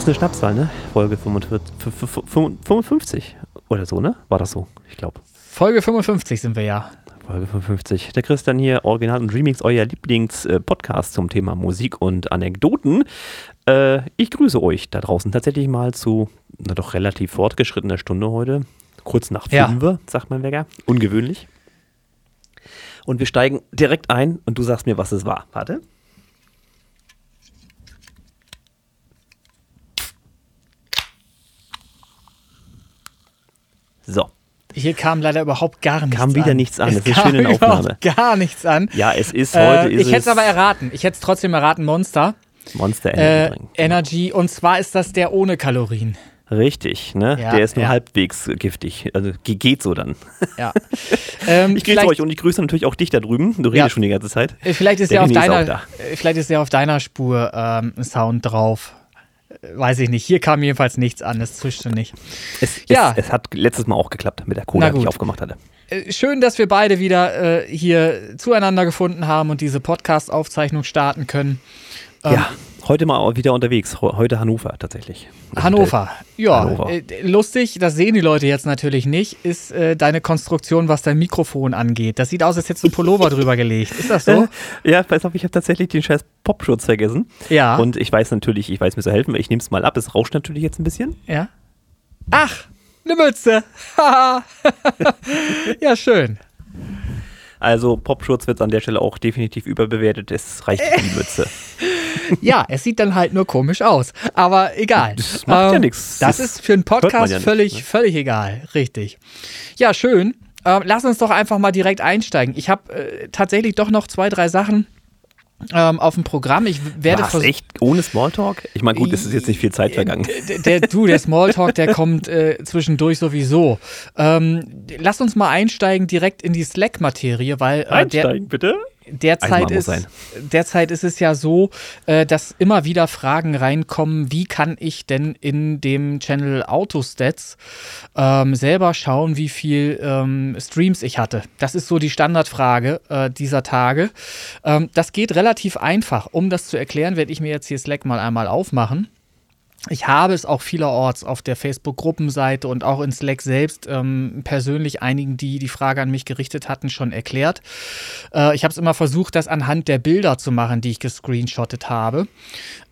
Ist eine Schnapszahl, ne? Folge 45, 55 oder so, ne? War das so? Ich glaube. Folge 55 sind wir ja. Folge 55. Der Christian hier, Original und Remix, euer Lieblings-Podcast zum Thema Musik und Anekdoten. Äh, ich grüße euch da draußen tatsächlich mal zu einer doch relativ fortgeschrittener Stunde heute. Kurz nach Ja. 5 sagt mein Wecker. Ungewöhnlich. Und wir steigen direkt ein und du sagst mir, was es war. Warte. So, Hier kam leider überhaupt gar nichts Kam wieder an. nichts an. Es Das ist kam überhaupt gar nichts an. ja, es ist heute Äh, ist ich hätte es aber erraten. Ich hätte es trotzdem erraten, Monster. Monster Energy Äh. Energy. Und zwar ist das der ohne Kalorien. Richtig, ne? Ja, Der ist nur ja. halbwegs giftig. Also ge- geht so dann. Ja. ähm, Ich grüße euch und ich grüße natürlich auch dich da drüben. Du Ja. redest schon die ganze Zeit. äh, vielleicht ist Der ja auf René deiner, äh, vielleicht ist ja auf deiner Spur ähm, Sound drauf. Äh, Weiß ich nicht. Hier kam jedenfalls nichts an. Es zischte nicht. Es, Ja. es, es hat letztes Mal auch geklappt mit der Cola, die ich aufgemacht hatte. Äh, Schön, dass wir beide wieder äh, hier zueinander gefunden haben und diese Podcast-Aufzeichnung starten können. Ähm, ja, heute mal wieder unterwegs. Heute Hannover tatsächlich. Hannover. Ja, Hannover. Äh, lustig, das sehen die Leute jetzt natürlich nicht, ist äh, deine Konstruktion, was dein Mikrofon angeht. Das sieht aus, als hättest du einen Pullover drüber gelegt. Ist das so? Äh, ja, pass auf, ich habe tatsächlich den scheiß Popschutz vergessen. Ja. Und ich weiß natürlich, ich weiß mir zu helfen, weil ich nehme es mal ab. Es rauscht natürlich jetzt ein bisschen. Ja. Ach, eine Mütze. Ja, schön. Also Popschutz wird an der Stelle auch definitiv überbewertet. Es reicht für die Mütze. Ja, es sieht dann halt nur komisch aus. Aber egal. Ähm, Das macht ja nix. Das Das ist für einen Podcast ja nicht, völlig, ne? völlig egal. Richtig. Ja, schön. Ähm, lass uns doch einfach mal direkt einsteigen. Ich habe äh, tatsächlich doch noch zwei, drei Sachen ähm, auf dem Programm. Ich werde Was, echt? Ohne Smalltalk? Ich meine, gut, es ist jetzt nicht viel Zeit vergangen. Der, der, du, der Smalltalk, der kommt äh, zwischendurch sowieso. Ähm, lass uns mal einsteigen direkt in die Slack-Materie, weil äh, der, Einsteigen, bitte. Derzeit, ist, derzeit ist es ja so, äh, dass immer wieder Fragen reinkommen, wie kann ich denn in dem Channel Autostats ähm, selber schauen, wie viel ähm, Streams ich hatte. Das ist so die Standardfrage äh, dieser Tage. Ähm, das geht relativ einfach. Um das zu erklären, werde ich mir jetzt hier Slack mal einmal aufmachen. Ich habe es auch vielerorts auf der Facebook-Gruppenseite und auch in Slack selbst ähm, persönlich einigen, die die Frage an mich gerichtet hatten, schon erklärt. Äh, ich habe es immer versucht, das anhand der Bilder zu machen, die ich gescreenshottet habe.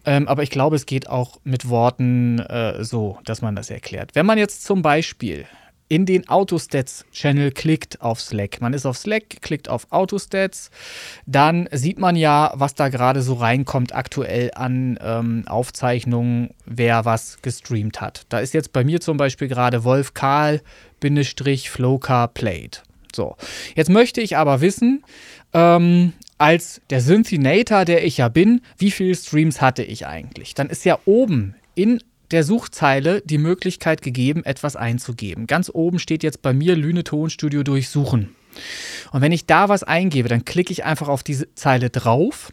Ähm, aber ich glaube, es geht auch mit Worten äh, so, dass man das erklärt. Wenn man jetzt zum Beispiel in den Autostats-Channel klickt auf Slack. Man ist auf Slack, klickt auf Autostats, dann sieht man ja, was da gerade so reinkommt aktuell an ähm, Aufzeichnungen, wer was gestreamt hat. Da ist jetzt bei mir zum Beispiel gerade Wolf Karl Flowcar Played. So, jetzt möchte ich aber wissen, ähm, als der Synthinator, der ich ja bin, wie viele Streams hatte ich eigentlich? Dann ist ja oben in der Suchzeile die Möglichkeit gegeben, etwas einzugeben. Ganz oben steht jetzt bei mir Lüne Tonstudio durchsuchen. Und wenn ich da was eingebe, dann klicke ich einfach auf diese Zeile drauf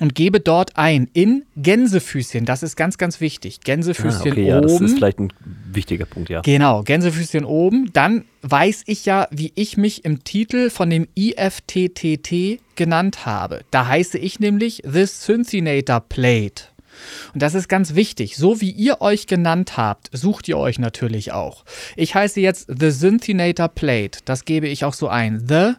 und gebe dort ein in Gänsefüßchen. Das ist ganz, ganz wichtig. Ah, Gänsefüßchen okay, ja, das oben. ist vielleicht ein wichtiger Punkt, ja. Genau, Gänsefüßchen oben. Dann weiß ich ja, wie ich mich im Titel von dem IFTTT genannt habe. Da heiße ich nämlich The Synthinator Plate. Und das ist ganz wichtig. So wie ihr euch genannt habt, sucht ihr euch natürlich auch. Ich heiße jetzt The Synthinator Plate. Das gebe ich auch so ein. The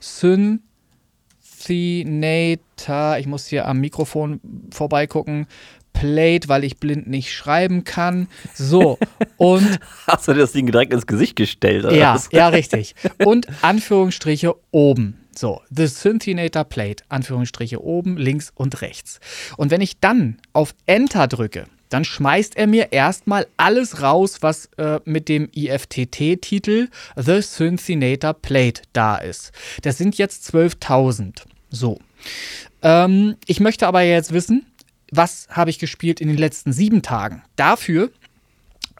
Synthinator. Ich muss hier am Mikrofon vorbeigucken. Plate, weil ich blind nicht schreiben kann. So, und Hast du dir das Ding direkt ins Gesicht gestellt? Oder ja, was? ja, richtig. Und Anführungsstriche oben. So, The Synthinator Plate, Anführungsstriche oben, links und rechts. Und wenn ich dann auf Enter drücke, dann schmeißt er mir erstmal alles raus, was äh, mit dem IFTT-Titel The Synthinator Plate da ist. Das sind jetzt 12.000. So. Ähm, ich möchte aber jetzt wissen, was habe ich gespielt in den letzten sieben Tagen? Dafür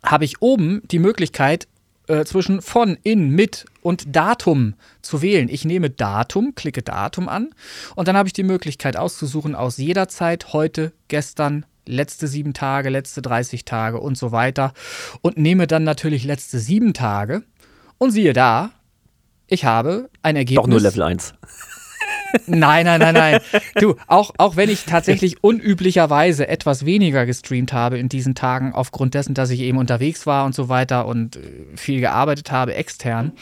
habe ich oben die Möglichkeit, äh, zwischen von, in, mit und Datum zu wählen. Ich nehme Datum, klicke Datum an und dann habe ich die Möglichkeit auszusuchen aus jeder Zeit, heute, gestern, letzte sieben Tage, letzte 30 Tage und so weiter und nehme dann natürlich letzte sieben Tage und siehe da, ich habe ein Ergebnis. Doch nur Level 1. Nein, nein, nein, nein. Du, auch, auch wenn ich tatsächlich unüblicherweise etwas weniger gestreamt habe in diesen Tagen, aufgrund dessen, dass ich eben unterwegs war und so weiter und äh, viel gearbeitet habe extern,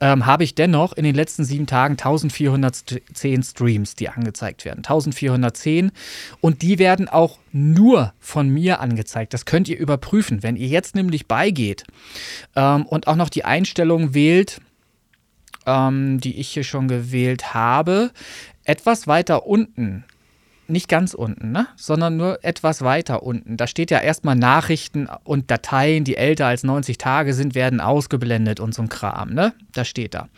ähm, habe ich dennoch in den letzten sieben Tagen 1410 Streams, die angezeigt werden. 1410 und die werden auch nur von mir angezeigt. Das könnt ihr überprüfen. Wenn ihr jetzt nämlich beigeht ähm, und auch noch die Einstellung wählt, ähm, die ich hier schon gewählt habe, etwas weiter unten nicht ganz unten, ne? sondern nur etwas weiter unten. Da steht ja erstmal Nachrichten und Dateien, die älter als 90 Tage sind, werden ausgeblendet und so ein Kram. Ne? Da steht da,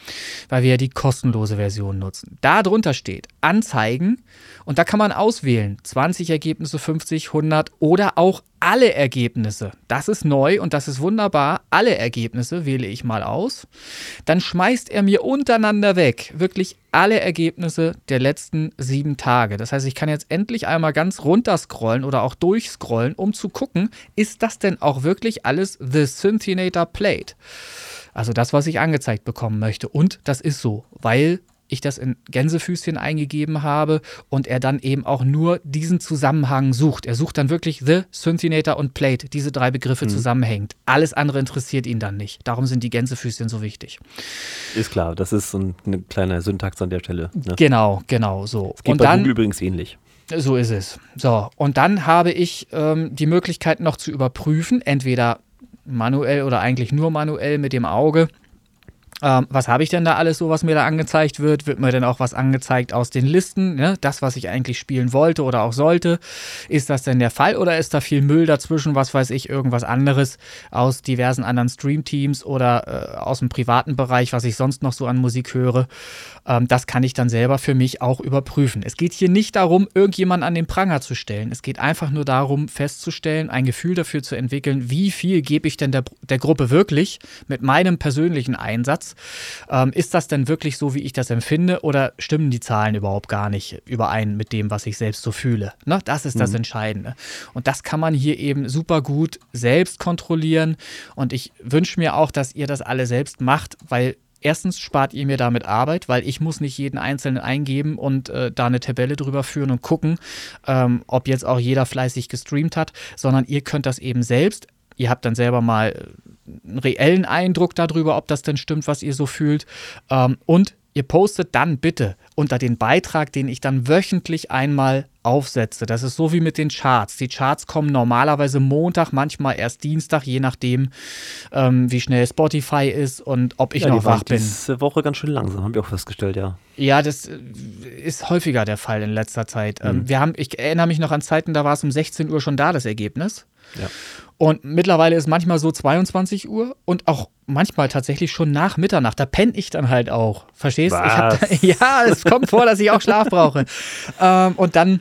weil wir ja die kostenlose Version nutzen. Da drunter steht Anzeigen und da kann man auswählen 20 Ergebnisse, 50, 100 oder auch alle Ergebnisse. Das ist neu und das ist wunderbar. Alle Ergebnisse wähle ich mal aus. Dann schmeißt er mir untereinander weg wirklich alle Ergebnisse der letzten sieben Tage. Das heißt, ich kann jetzt endlich einmal ganz runter scrollen oder auch durchscrollen, um zu gucken, ist das denn auch wirklich alles The Synthinator Plate? Also das, was ich angezeigt bekommen möchte. Und das ist so, weil ich das in Gänsefüßchen eingegeben habe und er dann eben auch nur diesen Zusammenhang sucht. Er sucht dann wirklich The, Synthinator und Plate, diese drei Begriffe mhm. zusammenhängt. Alles andere interessiert ihn dann nicht. Darum sind die Gänsefüßchen so wichtig. Ist klar, das ist so ein, eine kleine Syntax an der Stelle. Ne? Genau, genau so. Das geht und bei dann, Google übrigens ähnlich. So ist es. So, und dann habe ich ähm, die Möglichkeit noch zu überprüfen, entweder manuell oder eigentlich nur manuell mit dem Auge ähm, was habe ich denn da alles so, was mir da angezeigt wird? Wird mir denn auch was angezeigt aus den Listen? Ne? Das, was ich eigentlich spielen wollte oder auch sollte. Ist das denn der Fall oder ist da viel Müll dazwischen, was weiß ich, irgendwas anderes aus diversen anderen Streamteams oder äh, aus dem privaten Bereich, was ich sonst noch so an Musik höre? Ähm, das kann ich dann selber für mich auch überprüfen. Es geht hier nicht darum, irgendjemanden an den Pranger zu stellen. Es geht einfach nur darum, festzustellen, ein Gefühl dafür zu entwickeln, wie viel gebe ich denn der, der Gruppe wirklich mit meinem persönlichen Einsatz. Ähm, ist das denn wirklich so, wie ich das empfinde oder stimmen die Zahlen überhaupt gar nicht überein mit dem, was ich selbst so fühle? Ne? Das ist das mhm. Entscheidende. Und das kann man hier eben super gut selbst kontrollieren. Und ich wünsche mir auch, dass ihr das alle selbst macht, weil Erstens spart ihr mir damit Arbeit, weil ich muss nicht jeden einzelnen eingeben und äh, da eine Tabelle drüber führen und gucken, ähm, ob jetzt auch jeder fleißig gestreamt hat, sondern ihr könnt das eben selbst. Ihr habt dann selber mal äh, einen reellen Eindruck darüber, ob das denn stimmt, was ihr so fühlt. Ähm, und ihr postet dann bitte unter den Beitrag, den ich dann wöchentlich einmal aufsetze. Das ist so wie mit den Charts. Die Charts kommen normalerweise Montag, manchmal erst Dienstag, je nachdem, ähm, wie schnell Spotify ist und ob ich ja, noch wach bin. Diese Woche ganz schön langsam, haben wir auch festgestellt, ja. Ja, das äh, ist häufiger der Fall in letzter Zeit. Ähm, mhm. wir haben, ich erinnere mich noch an Zeiten, da war es um 16 Uhr schon da, das Ergebnis. Ja. Und mittlerweile ist manchmal so 22 Uhr und auch manchmal tatsächlich schon nach Mitternacht. Da penne ich dann halt auch. Verstehst? du? ja, es kommt vor, dass ich auch Schlaf brauche. ähm, und dann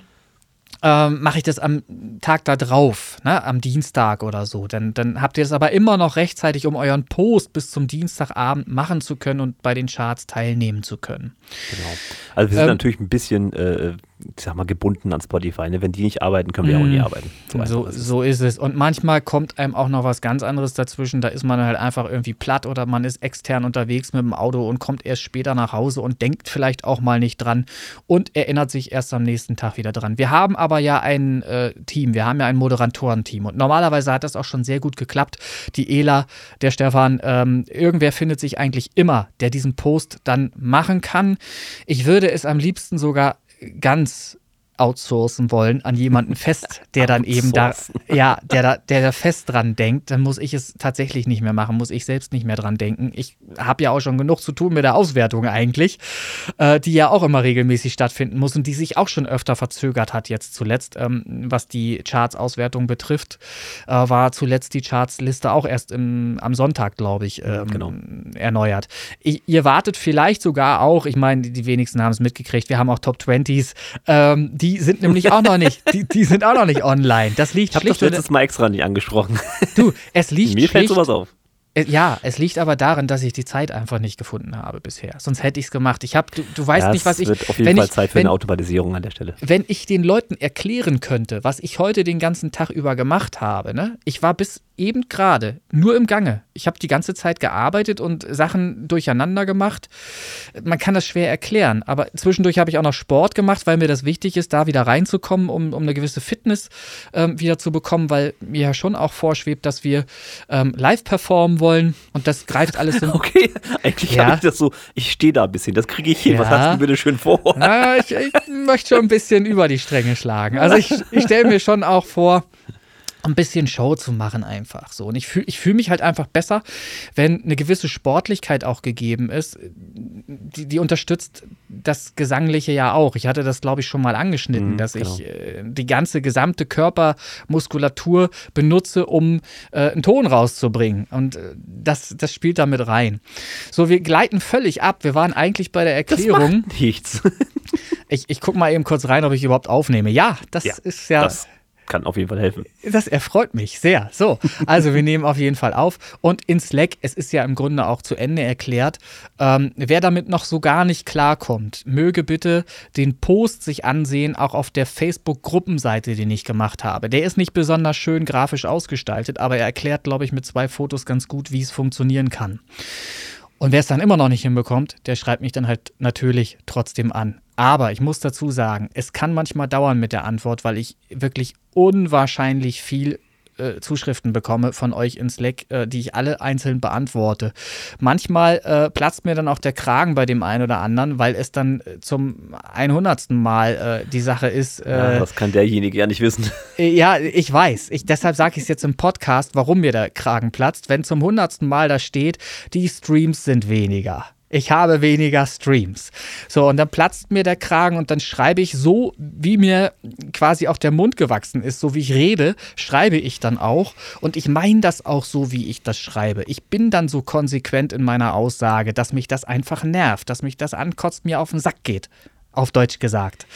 ähm, mache ich das am Tag da drauf, ne, am Dienstag oder so. Dann, dann habt ihr das aber immer noch rechtzeitig, um euren Post bis zum Dienstagabend machen zu können und bei den Charts teilnehmen zu können. Genau. Also wir sind ähm, natürlich ein bisschen äh, ich sag mal, gebunden an Spotify. Ne? Wenn die nicht arbeiten, können wir mm. auch nie mhm. arbeiten. So, so, ist so, ist es. Und manchmal kommt einem auch noch was ganz anderes dazwischen. Da ist man halt einfach irgendwie platt oder man ist extern unterwegs mit dem Auto und kommt erst später nach Hause und denkt vielleicht auch mal nicht dran und erinnert sich erst am nächsten Tag wieder dran. Wir haben aber ja ein äh, Team, wir haben ja ein Moderatorenteam und normalerweise hat das auch schon sehr gut geklappt. Die Ela, der Stefan, ähm, irgendwer findet sich eigentlich immer, der diesen Post dann machen kann. Ich würde es am liebsten sogar ganz outsourcen wollen an jemanden fest, der dann eben da, ja, der da, der da fest dran denkt, dann muss ich es tatsächlich nicht mehr machen, muss ich selbst nicht mehr dran denken. Ich habe ja auch schon genug zu tun mit der Auswertung eigentlich, äh, die ja auch immer regelmäßig stattfinden muss und die sich auch schon öfter verzögert hat jetzt zuletzt, ähm, was die Charts-Auswertung betrifft, äh, war zuletzt die Charts-Liste auch erst im, am Sonntag, glaube ich, ähm, genau. erneuert. Ich, ihr wartet vielleicht sogar auch, ich meine, die wenigsten haben es mitgekriegt, wir haben auch Top 20s, ähm, die sind nämlich auch noch nicht, die, die sind auch noch nicht online. Das liegt ich schlicht. Ich habe das letztes Mal extra nicht angesprochen. Du, es liegt Mir fällt sowas auf. Äh, ja, es liegt aber daran, dass ich die Zeit einfach nicht gefunden habe bisher. Sonst hätte ich es gemacht. Ich habe, du, du weißt ja, nicht, was ich. Es wird auf jeden Fall ich, Zeit für wenn, eine Automatisierung an der Stelle. Wenn ich den Leuten erklären könnte, was ich heute den ganzen Tag über gemacht habe, ne? Ich war bis eben gerade nur im Gange. Ich habe die ganze Zeit gearbeitet und Sachen durcheinander gemacht. Man kann das schwer erklären, aber zwischendurch habe ich auch noch Sport gemacht, weil mir das wichtig ist, da wieder reinzukommen, um, um eine gewisse Fitness ähm, wieder zu bekommen, weil mir ja schon auch vorschwebt, dass wir ähm, live performen wollen und das greift alles in. Okay, eigentlich ja. habe ich das so, ich stehe da ein bisschen, das kriege ich hin. Ja. Was hast du bitte schön vor? Na, ich, ich möchte schon ein bisschen über die Stränge schlagen. Also ich, ich stelle mir schon auch vor, ein bisschen Show zu machen einfach so. Und ich fühle ich fühl mich halt einfach besser, wenn eine gewisse Sportlichkeit auch gegeben ist. Die, die unterstützt das Gesangliche ja auch. Ich hatte das, glaube ich, schon mal angeschnitten, mhm, dass genau. ich äh, die ganze gesamte Körpermuskulatur benutze, um äh, einen Ton rauszubringen. Und äh, das, das spielt damit rein. So, wir gleiten völlig ab. Wir waren eigentlich bei der Erklärung. Das macht nichts. ich ich gucke mal eben kurz rein, ob ich überhaupt aufnehme. Ja, das ja, ist ja. Das kann auf jeden Fall helfen. Das erfreut mich sehr. So, also wir nehmen auf jeden Fall auf. Und in Slack, es ist ja im Grunde auch zu Ende erklärt, ähm, wer damit noch so gar nicht klarkommt, möge bitte den Post sich ansehen, auch auf der Facebook-Gruppenseite, den ich gemacht habe. Der ist nicht besonders schön grafisch ausgestaltet, aber er erklärt, glaube ich, mit zwei Fotos ganz gut, wie es funktionieren kann. Und wer es dann immer noch nicht hinbekommt, der schreibt mich dann halt natürlich trotzdem an. Aber ich muss dazu sagen, es kann manchmal dauern mit der Antwort, weil ich wirklich unwahrscheinlich viel äh, Zuschriften bekomme von euch in Slack, äh, die ich alle einzeln beantworte. Manchmal äh, platzt mir dann auch der Kragen bei dem einen oder anderen, weil es dann äh, zum 100. Mal äh, die Sache ist. ja, das kann derjenige ja nicht wissen. ja, ich weiß. Ich, deshalb sage ich es jetzt im Podcast, warum mir der Kragen platzt. Wenn zum 100. Mal da steht, die Streams sind weniger ich habe weniger Streams. So, und dann platzt mir der Kragen und dann schreibe ich so, wie mir quasi auch der Mund gewachsen ist, so wie ich rede, schreibe ich dann auch. Und ich meine das auch so, wie ich das schreibe. Ich bin dann so konsequent in meiner Aussage, dass mich das einfach nervt, dass mich das ankotzt, mir auf den Sack geht auf Deutsch gesagt.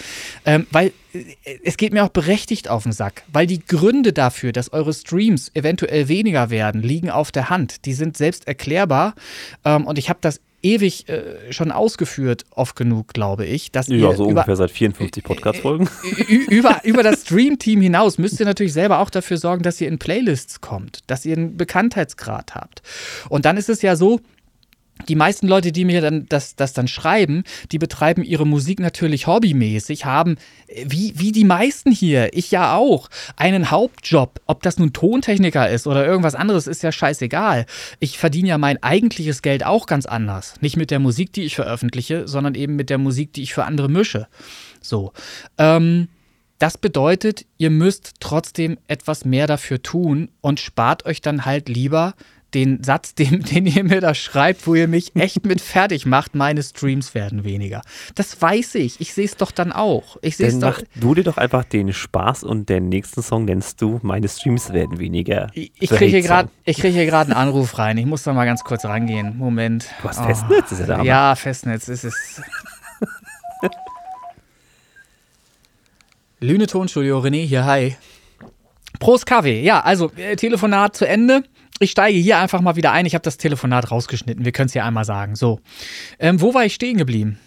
Ähm, weil äh, es geht mir auch berechtigt auf den Sack, weil die Gründe dafür, dass eure Streams eventuell weniger werden, liegen auf der Hand. Die sind selbst erklärbar ähm, und ich habe das ewig äh, schon ausgeführt, oft genug, glaube ich. Dass ja, so ungefähr seit 54 Podcast-Folgen. über, über das Stream-Team hinaus müsst ihr natürlich selber auch dafür sorgen, dass ihr in Playlists kommt, dass ihr einen Bekanntheitsgrad habt. Und dann ist es ja so, die meisten Leute, die mir dann das, das dann schreiben, die betreiben ihre Musik natürlich hobbymäßig, haben, wie, wie die meisten hier, ich ja auch, einen Hauptjob. Ob das nun Tontechniker ist oder irgendwas anderes, ist ja scheißegal. Ich verdiene ja mein eigentliches Geld auch ganz anders. Nicht mit der Musik, die ich veröffentliche, sondern eben mit der Musik, die ich für andere mische. So. Ähm, das bedeutet, ihr müsst trotzdem etwas mehr dafür tun und spart euch dann halt lieber den Satz, den, den ihr mir da schreibt, wo ihr mich echt mit fertig macht, meine Streams werden weniger. Das weiß ich. Ich sehe es doch dann auch. Ich dann mach du dir doch einfach den Spaß und den nächsten Song nennst du, meine Streams werden weniger. Ich, ich kriege hier gerade krieg einen Anruf rein. Ich muss da mal ganz kurz rangehen. Moment. Du hast oh. Festnetz, ist ja da. Ja, Festnetz ist es. Lüne Tonstudio, René hier, hi. Prost Kaffee. Ja, also äh, Telefonat zu Ende ich steige hier einfach mal wieder ein. Ich habe das Telefonat rausgeschnitten. Wir können es ja einmal sagen. So. Ähm, wo war ich stehen geblieben?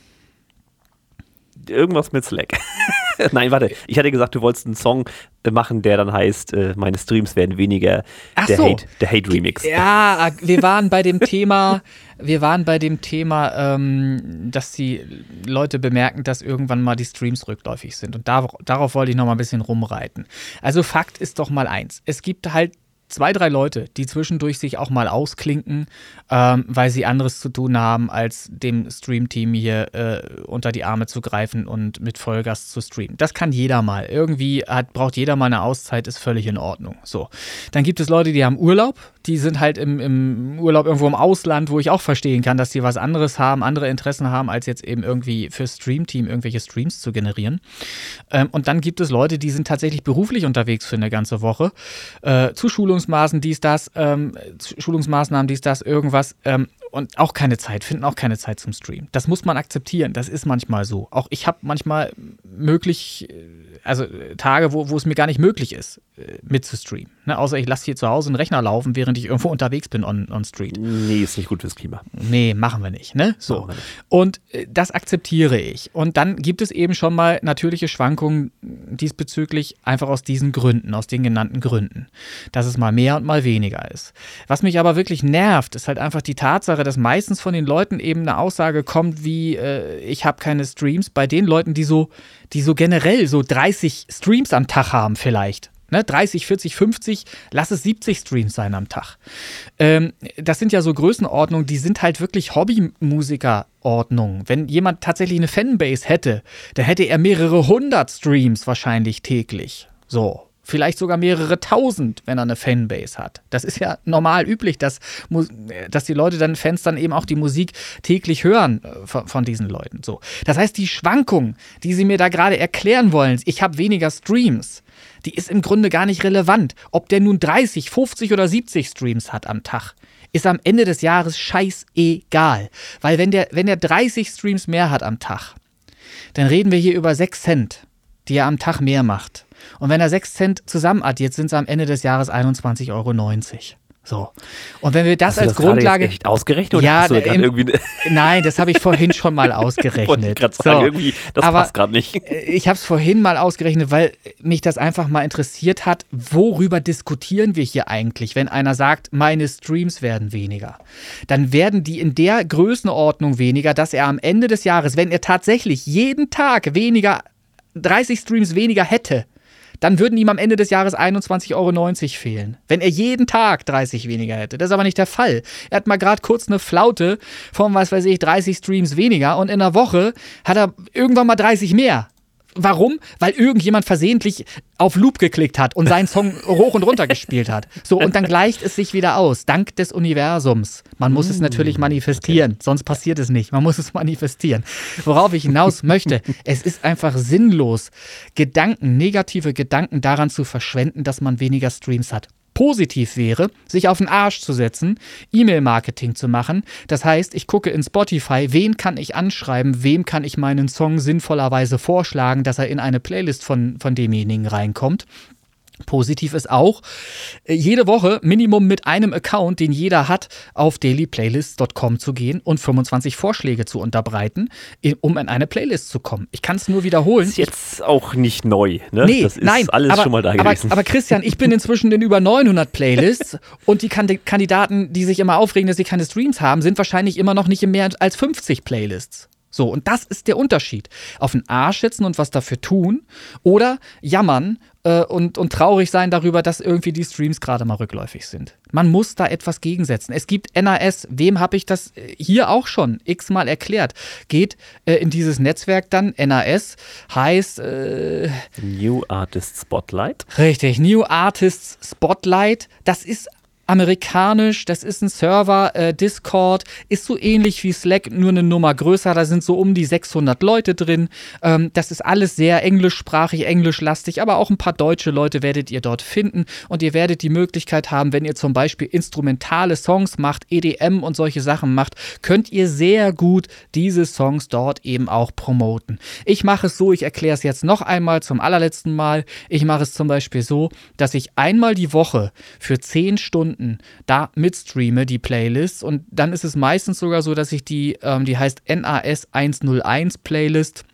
Irgendwas mit Slack. Nein, warte. Ich hatte gesagt, du wolltest einen Song äh, machen, der dann heißt, äh, meine Streams werden weniger. Ach der, so. Hate, der Hate Remix. Ja, wir waren bei dem Thema, wir waren bei dem Thema, ähm, dass die Leute bemerken, dass irgendwann mal die Streams rückläufig sind. Und darauf, darauf wollte ich noch mal ein bisschen rumreiten. Also Fakt ist doch mal eins. Es gibt halt zwei, drei Leute, die zwischendurch sich auch mal ausklinken, ähm, weil sie anderes zu tun haben, als dem Stream-Team hier äh, unter die Arme zu greifen und mit Vollgas zu streamen. Das kann jeder mal. Irgendwie hat, braucht jeder mal eine Auszeit, ist völlig in Ordnung. So. Dann gibt es Leute, die haben Urlaub, die sind halt im, im Urlaub irgendwo im Ausland, wo ich auch verstehen kann, dass die was anderes haben, andere Interessen haben, als jetzt eben irgendwie für Stream-Team irgendwelche Streams zu generieren. Ähm, und dann gibt es Leute, die sind tatsächlich beruflich unterwegs für eine ganze Woche. Äh, zu Schulungsmaßen, dies, das, ähm, Schulungsmaßnahmen, dies, das, irgendwas. Ähm, und auch keine Zeit, finden auch keine Zeit zum Stream. Das muss man akzeptieren, das ist manchmal so. Auch ich habe manchmal möglich, also Tage, wo, wo es mir gar nicht möglich ist, äh, mitzustreamen. Ne? Außer ich lasse hier zu Hause einen Rechner laufen, während ich irgendwo unterwegs bin on, on Street. Nee, ist nicht gut fürs Klima. Nee, machen wir nicht. Ne? So. Nicht. Und äh, das akzeptiere ich. Und dann gibt es eben schon mal natürliche Schwankungen diesbezüglich, einfach aus diesen Gründen, aus den genannten Gründen. Dass es mal mehr und mal weniger ist. Was mich aber wirklich nervt, ist halt einfach die Tatsache, dass meistens von den Leuten eben eine Aussage kommt, wie äh, ich habe keine Streams, bei den Leuten, die so, die so generell so 30 Streams am Tag haben, vielleicht. Ne, 30, 40, 50, lass es 70 Streams sein am Tag. Ähm, das sind ja so Größenordnungen, die sind halt wirklich Hobbymusikerordnungen. Wenn jemand tatsächlich eine Fanbase hätte, dann hätte er mehrere hundert Streams wahrscheinlich täglich. So, vielleicht sogar mehrere tausend, wenn er eine Fanbase hat. Das ist ja normal üblich, dass, dass die Leute dann, Fans dann eben auch die Musik täglich hören äh, von, von diesen Leuten. So. Das heißt, die Schwankung, die sie mir da gerade erklären wollen, ich habe weniger Streams, die ist im Grunde gar nicht relevant. Ob der nun 30, 50 oder 70 Streams hat am Tag, ist am Ende des Jahres scheißegal. Weil wenn der, wenn der 30 Streams mehr hat am Tag, dann reden wir hier über 6 Cent, die er am Tag mehr macht. Und wenn er 6 Cent zusammenaddiert, sind es am Ende des Jahres 21,90 Euro. So. Und wenn wir das hast als das Grundlage. Echt ausgerechnet oder ja, hast du im, irgendwie nein, das habe ich vorhin schon mal ausgerechnet. ich sagen, so. irgendwie, das Aber passt gerade nicht. Äh, ich habe es vorhin mal ausgerechnet, weil mich das einfach mal interessiert hat, worüber diskutieren wir hier eigentlich, wenn einer sagt, meine Streams werden weniger. Dann werden die in der Größenordnung weniger, dass er am Ende des Jahres, wenn er tatsächlich jeden Tag weniger 30 Streams weniger hätte, dann würden ihm am Ende des Jahres 21,90 Euro fehlen. Wenn er jeden Tag 30 weniger hätte. Das ist aber nicht der Fall. Er hat mal gerade kurz eine Flaute von, was weiß ich, 30 Streams weniger und in einer Woche hat er irgendwann mal 30 mehr. Warum? Weil irgendjemand versehentlich auf Loop geklickt hat und seinen Song hoch und runter gespielt hat. So, und dann gleicht es sich wieder aus, dank des Universums. Man muss mm, es natürlich manifestieren, okay. sonst passiert es nicht. Man muss es manifestieren. Worauf ich hinaus möchte, es ist einfach sinnlos, Gedanken, negative Gedanken daran zu verschwenden, dass man weniger Streams hat positiv wäre, sich auf den Arsch zu setzen, E-Mail-Marketing zu machen. Das heißt, ich gucke in Spotify, wen kann ich anschreiben, wem kann ich meinen Song sinnvollerweise vorschlagen, dass er in eine Playlist von, von demjenigen reinkommt. Positiv ist auch, äh, jede Woche Minimum mit einem Account, den jeder hat, auf dailyplaylists.com zu gehen und 25 Vorschläge zu unterbreiten, um in eine Playlist zu kommen. Ich kann es nur wiederholen. Ist jetzt auch nicht neu, ne? Nee, das ist nein, alles aber, schon mal da gewesen. Aber, aber Christian, ich bin inzwischen in über 900 Playlists und die Kandidaten, die sich immer aufregen, dass sie keine Streams haben, sind wahrscheinlich immer noch nicht in mehr als 50 Playlists. So, und das ist der Unterschied. Auf den Arsch setzen und was dafür tun oder jammern äh, und, und traurig sein darüber, dass irgendwie die Streams gerade mal rückläufig sind. Man muss da etwas gegensetzen. Es gibt NAS, wem habe ich das äh, hier auch schon x-mal erklärt? Geht äh, in dieses Netzwerk dann, NAS heißt äh, New Artist Spotlight. Richtig, New Artist Spotlight. Das ist amerikanisch, das ist ein Server, äh, Discord, ist so ähnlich wie Slack, nur eine Nummer größer, da sind so um die 600 Leute drin. Ähm, das ist alles sehr englischsprachig, englischlastig, aber auch ein paar deutsche Leute werdet ihr dort finden und ihr werdet die Möglichkeit haben, wenn ihr zum Beispiel instrumentale Songs macht, EDM und solche Sachen macht, könnt ihr sehr gut diese Songs dort eben auch promoten. Ich mache es so, ich erkläre es jetzt noch einmal zum allerletzten Mal. Ich mache es zum Beispiel so, dass ich einmal die Woche für 10 Stunden Stunden da mitstreame, die Playlists. Und dann ist es meistens sogar so, dass ich die, ähm, die heißt NAS 101 Playlist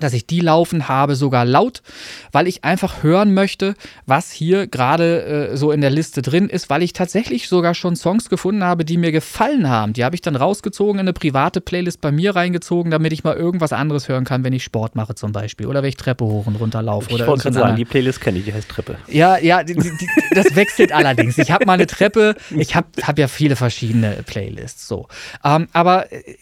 dass ich die laufen habe, sogar laut, weil ich einfach hören möchte, was hier gerade äh, so in der Liste drin ist, weil ich tatsächlich sogar schon Songs gefunden habe, die mir gefallen haben. Die habe ich dann rausgezogen, in eine private Playlist bei mir reingezogen, damit ich mal irgendwas anderes hören kann, wenn ich Sport mache zum Beispiel oder wenn ich Treppe hoch und runter laufe. Ich wollte gerade sagen, die Playlist kenne ich, die heißt Treppe. Ja, ja, die, die, das wechselt allerdings. Ich habe mal eine Treppe, ich habe hab ja viele verschiedene Playlists, so. Ähm, aber äh,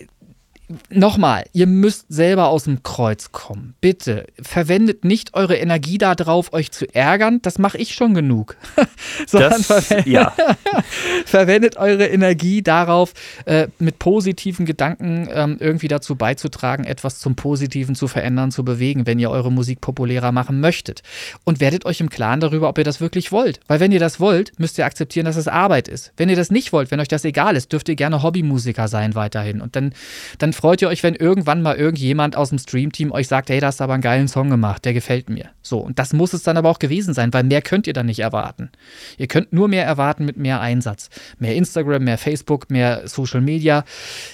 Nochmal, ihr müsst selber aus dem Kreuz kommen. Bitte verwendet nicht eure Energie darauf, euch zu ärgern. Das mache ich schon genug. Sondern das, verwendet, ja. verwendet eure Energie darauf, äh, mit positiven Gedanken ähm, irgendwie dazu beizutragen, etwas zum Positiven zu verändern, zu bewegen, wenn ihr eure Musik populärer machen möchtet. Und werdet euch im Klaren darüber, ob ihr das wirklich wollt. Weil wenn ihr das wollt, müsst ihr akzeptieren, dass es Arbeit ist. Wenn ihr das nicht wollt, wenn euch das egal ist, dürft ihr gerne Hobbymusiker sein weiterhin. Und dann, dann freut ihr euch, wenn irgendwann mal irgendjemand aus dem Streamteam euch sagt, hey, da hast du aber einen geilen Song gemacht, der gefällt mir. So, und das muss es dann aber auch gewesen sein, weil mehr könnt ihr dann nicht erwarten. Ihr könnt nur mehr erwarten mit mehr Einsatz. Mehr Instagram, mehr Facebook, mehr Social Media.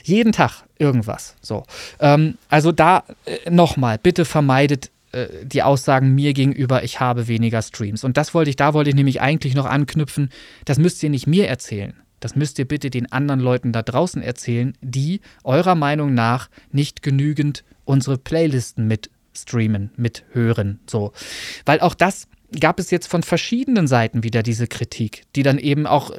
Jeden Tag irgendwas. So. Ähm, also da äh, nochmal, bitte vermeidet äh, die Aussagen mir gegenüber, ich habe weniger Streams. Und das wollte ich, da wollte ich nämlich eigentlich noch anknüpfen. Das müsst ihr nicht mir erzählen. Das müsst ihr bitte den anderen Leuten da draußen erzählen, die eurer Meinung nach nicht genügend unsere Playlisten mit streamen, mit hören, so. Weil auch das gab es jetzt von verschiedenen Seiten wieder diese Kritik, die dann eben auch äh,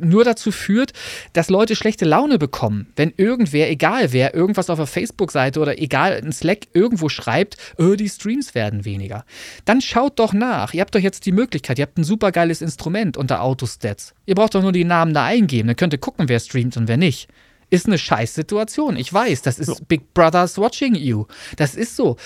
nur dazu führt, dass Leute schlechte Laune bekommen. Wenn irgendwer, egal wer, irgendwas auf der Facebook-Seite oder egal in Slack irgendwo schreibt, oh, die Streams werden weniger. Dann schaut doch nach. Ihr habt doch jetzt die Möglichkeit, ihr habt ein super geiles Instrument unter Autostats. Ihr braucht doch nur die Namen da eingeben, dann könnt ihr gucken, wer streamt und wer nicht ist eine Scheißsituation. Ich weiß, das ist so. Big Brother's watching you. Das ist so.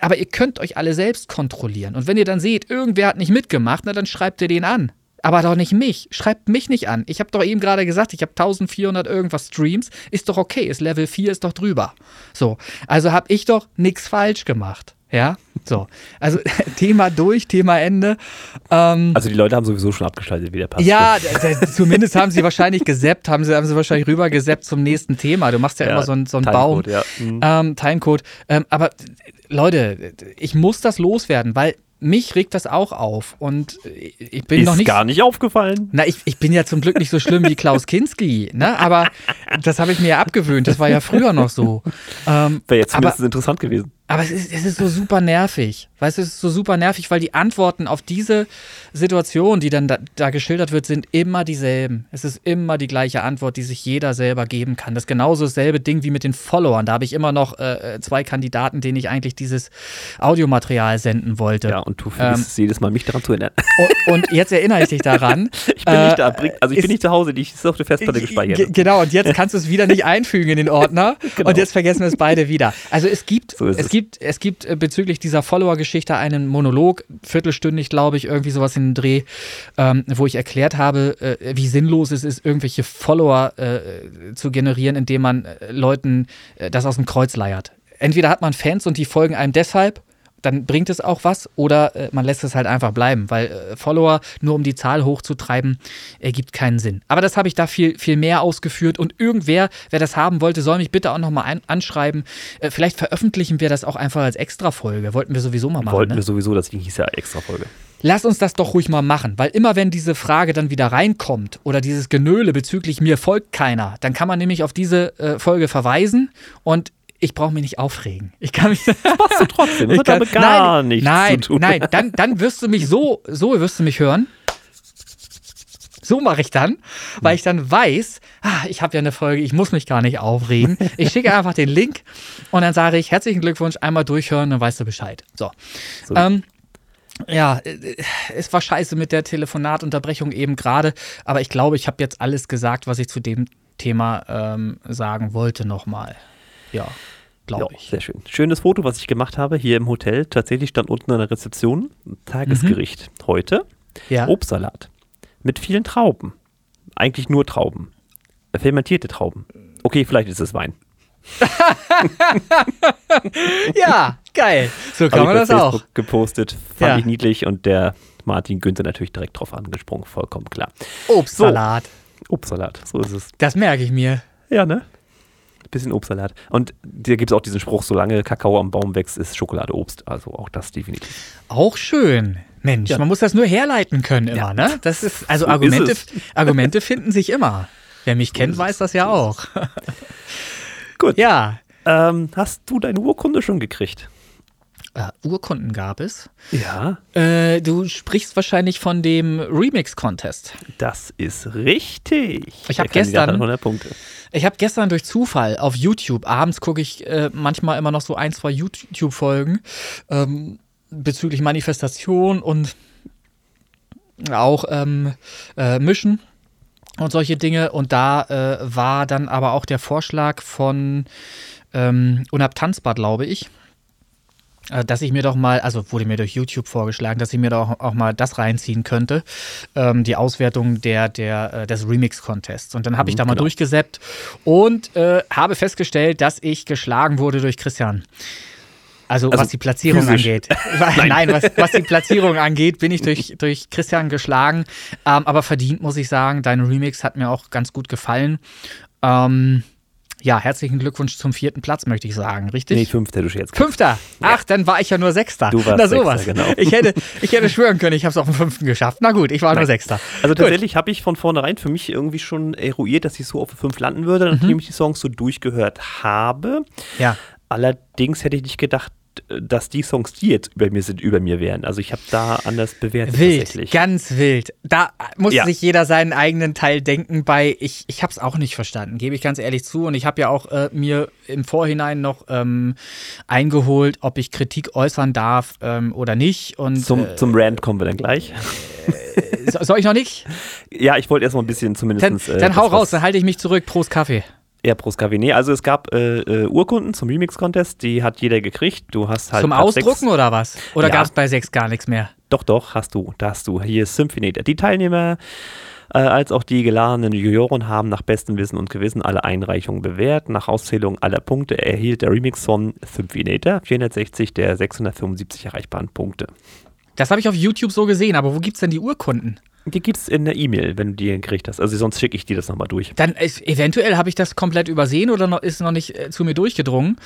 Aber ihr könnt euch alle selbst kontrollieren. Und wenn ihr dann seht, irgendwer hat nicht mitgemacht, na, dann schreibt ihr den an. Aber doch nicht mich. Schreibt mich nicht an. Ich habe doch eben gerade gesagt, ich habe 1400 irgendwas Streams. Ist doch okay. Ist Level 4 ist doch drüber. So. Also habe ich doch nichts falsch gemacht. Ja, so. Also Thema durch, Thema Ende. Ähm, also die Leute haben sowieso schon abgeschaltet, wie der passt. Ja, zumindest haben sie wahrscheinlich gesappt, haben sie, haben sie wahrscheinlich rübergesappt zum nächsten Thema. Du machst ja, ja immer so, ein, so einen Baum. Ja. Mhm. Ähm, Timecode. Ähm, aber Leute, ich muss das loswerden, weil mich regt das auch auf. Und ich bin ist noch nicht. gar nicht aufgefallen. Na, ich, ich bin ja zum Glück nicht so schlimm wie Klaus Kinski, ne? Aber das habe ich mir ja abgewöhnt. Das war ja früher noch so. Ähm, Wäre jetzt zumindest aber, interessant gewesen. Aber es ist, es ist so super nervig. Weißt du, es ist so super nervig, weil die Antworten auf diese Situation, die dann da, da, geschildert wird, sind immer dieselben. Es ist immer die gleiche Antwort, die sich jeder selber geben kann. Das ist genauso dasselbe Ding wie mit den Followern. Da habe ich immer noch äh, zwei Kandidaten, denen ich eigentlich dieses Audiomaterial senden wollte. Ja, und du findest ähm, jedes Mal, mich daran zu erinnern. Und, und, jetzt erinnere ich dich daran. ich bin äh, nicht da, also ich ist, bin nicht zu Hause, die ist auf der Festplatte gespeichert. Genau, und jetzt kannst du es wieder nicht einfügen in den Ordner. genau. Und jetzt vergessen wir es beide wieder. Also es gibt, so es, es gibt, es gibt äh, bezüglich dieser Follower-Geschichte einen Monolog, viertelstündig, glaube ich, irgendwie sowas in den Dreh, ähm, wo ich erklärt habe, äh, wie sinnlos es ist, irgendwelche Follower äh, zu generieren, indem man äh, Leuten äh, das aus dem Kreuz leiert. Entweder hat man Fans und die folgen einem deshalb dann bringt es auch was oder äh, man lässt es halt einfach bleiben, weil äh, Follower nur um die Zahl hochzutreiben, ergibt keinen Sinn. Aber das habe ich da viel, viel mehr ausgeführt und irgendwer, wer das haben wollte, soll mich bitte auch nochmal anschreiben. Äh, vielleicht veröffentlichen wir das auch einfach als Extra-Folge. Wollten wir sowieso mal machen. Wollten ne? wir sowieso, das hieß ja Extra-Folge. Lass uns das doch ruhig mal machen, weil immer wenn diese Frage dann wieder reinkommt oder dieses Genöle bezüglich mir folgt keiner, dann kann man nämlich auf diese äh, Folge verweisen und ich brauche mich nicht aufregen. Ich kann mich. Das machst du trotzdem. Das hat damit gar nein, nichts nein, zu tun. Nein, dann, dann wirst du mich so, so wirst du mich hören. So mache ich dann, weil ich dann weiß, ah, ich habe ja eine Folge, ich muss mich gar nicht aufregen. Ich schicke einfach den Link und dann sage ich herzlichen Glückwunsch, einmal durchhören, dann weißt du Bescheid. So. so. Ähm, ja, äh, es war scheiße mit der Telefonatunterbrechung eben gerade, aber ich glaube, ich habe jetzt alles gesagt, was ich zu dem Thema ähm, sagen wollte nochmal. Ja glaube ja, ich. Sehr schön. Schönes Foto, was ich gemacht habe hier im Hotel. Tatsächlich stand unten an der Rezeption Tagesgericht mhm. heute. Ja. Obstsalat mit vielen Trauben. Eigentlich nur Trauben. Fermentierte Trauben. Okay, vielleicht ist es Wein. ja, geil. So kann man das Facebook auch. gepostet. Fand ja. ich niedlich und der Martin Günther natürlich direkt drauf angesprungen. Vollkommen klar. Obstsalat. So. Obstsalat, so ist es. Das merke ich mir. Ja, ne? Bisschen Obstsalat. Und da gibt es auch diesen Spruch, solange Kakao am Baum wächst, ist Schokolade Obst. Also auch das definitiv. Auch schön. Mensch, ja. man muss das nur herleiten können immer, ja. ne? Das ist, also so Argumente, ist Argumente finden sich immer. Wer mich kennt, weiß das ja auch. Gut. Ja. Ähm, hast du deine Urkunde schon gekriegt? Äh, Urkunden gab es. Ja. Äh, du sprichst wahrscheinlich von dem Remix-Contest. Das ist richtig. Ich habe gestern 100 Punkte. Ich habe gestern durch Zufall auf YouTube, abends gucke ich äh, manchmal immer noch so ein, zwei YouTube-Folgen ähm, bezüglich Manifestation und auch ähm, äh, Mischen und solche Dinge. Und da äh, war dann aber auch der Vorschlag von ähm, Unab Tanzbar, glaube ich dass ich mir doch mal, also wurde mir durch YouTube vorgeschlagen, dass ich mir doch auch mal das reinziehen könnte, ähm, die Auswertung der, der, äh, des Remix-Contests. Und dann habe ich Mhm, da mal genau. durchgesäppt und äh, habe festgestellt, dass ich geschlagen wurde durch Christian. Also, Also was die Platzierung physisch. angeht. Nein, was, was die Platzierung angeht, bin ich durch, durch Christian geschlagen. Ähm, aber verdient, muss ich sagen. Dein Remix hat mir auch ganz gut gefallen. Ähm, ja, herzlichen Glückwunsch zum vierten Platz, möchte ich sagen, richtig? Nee, fünfter, du jetzt. Fünfter. Ach, dann war ich ja nur Sechster. Du warst Na sowas. Sechster, genau. Ich hätte, ich hätte schwören können, ich habe es auf den fünften geschafft. Na gut, ich war nur Nein. Sechster. Also Gut. tatsächlich habe ich von vornherein für mich irgendwie schon eruiert, dass ich so auf 5 landen würde, Mhm. nachdem ich die Songs so durchgehört habe. Ja. Allerdings hätte ich nicht gedacht, dass die Songs, die jetzt über mir sind, über mir wären. Also ich habe da anders bewertet Wild, tatsächlich. ganz wild. Da muss Ja. sich jeder seinen eigenen Teil denken bei. Ich, ich habe es auch nicht verstanden, gebe ich ganz ehrlich zu. Und ich habe ja auch äh, mir im Vorhinein noch ähm, eingeholt, ob ich Kritik äußern darf ähm, oder nicht. Und Zum, äh, zum Rant kommen wir dann gleich. so- soll ich noch nicht? Ja, ich wollte erstmal ein bisschen zumindest. Dann, dann hau raus, dann halte ich mich zurück. Prost Kaffee. Ja, Prost. Nee, also es gab äh, äh, Urkunden zum Remix-Contest, die hat jeder gekriegt. Du hast halt Zum Platz sechs- Ausdrucken oder was? Oder Ja. gab es bei sechs gar nichts mehr? Doch, doch, hast du, da hast du. Hier ist Symphinator. Die Teilnehmer äh, als auch die geladenen Juroren haben nach bestem Wissen und Gewissen alle Einreichungen bewährt. Nach Auszählung aller Punkte erhielt der Remix von Symphinator 460 der 675 erreichbaren Punkte. Das habe ich auf YouTube so gesehen, aber wo gibt es denn die Urkunden? Die gibt es in der E-Mail, wenn du die gekriegt hast. Also sonst schicke ich dir das nochmal durch. Dann ist, eventuell habe ich das komplett übersehen oder noch, ist noch nicht äh, zu mir durchgedrungen.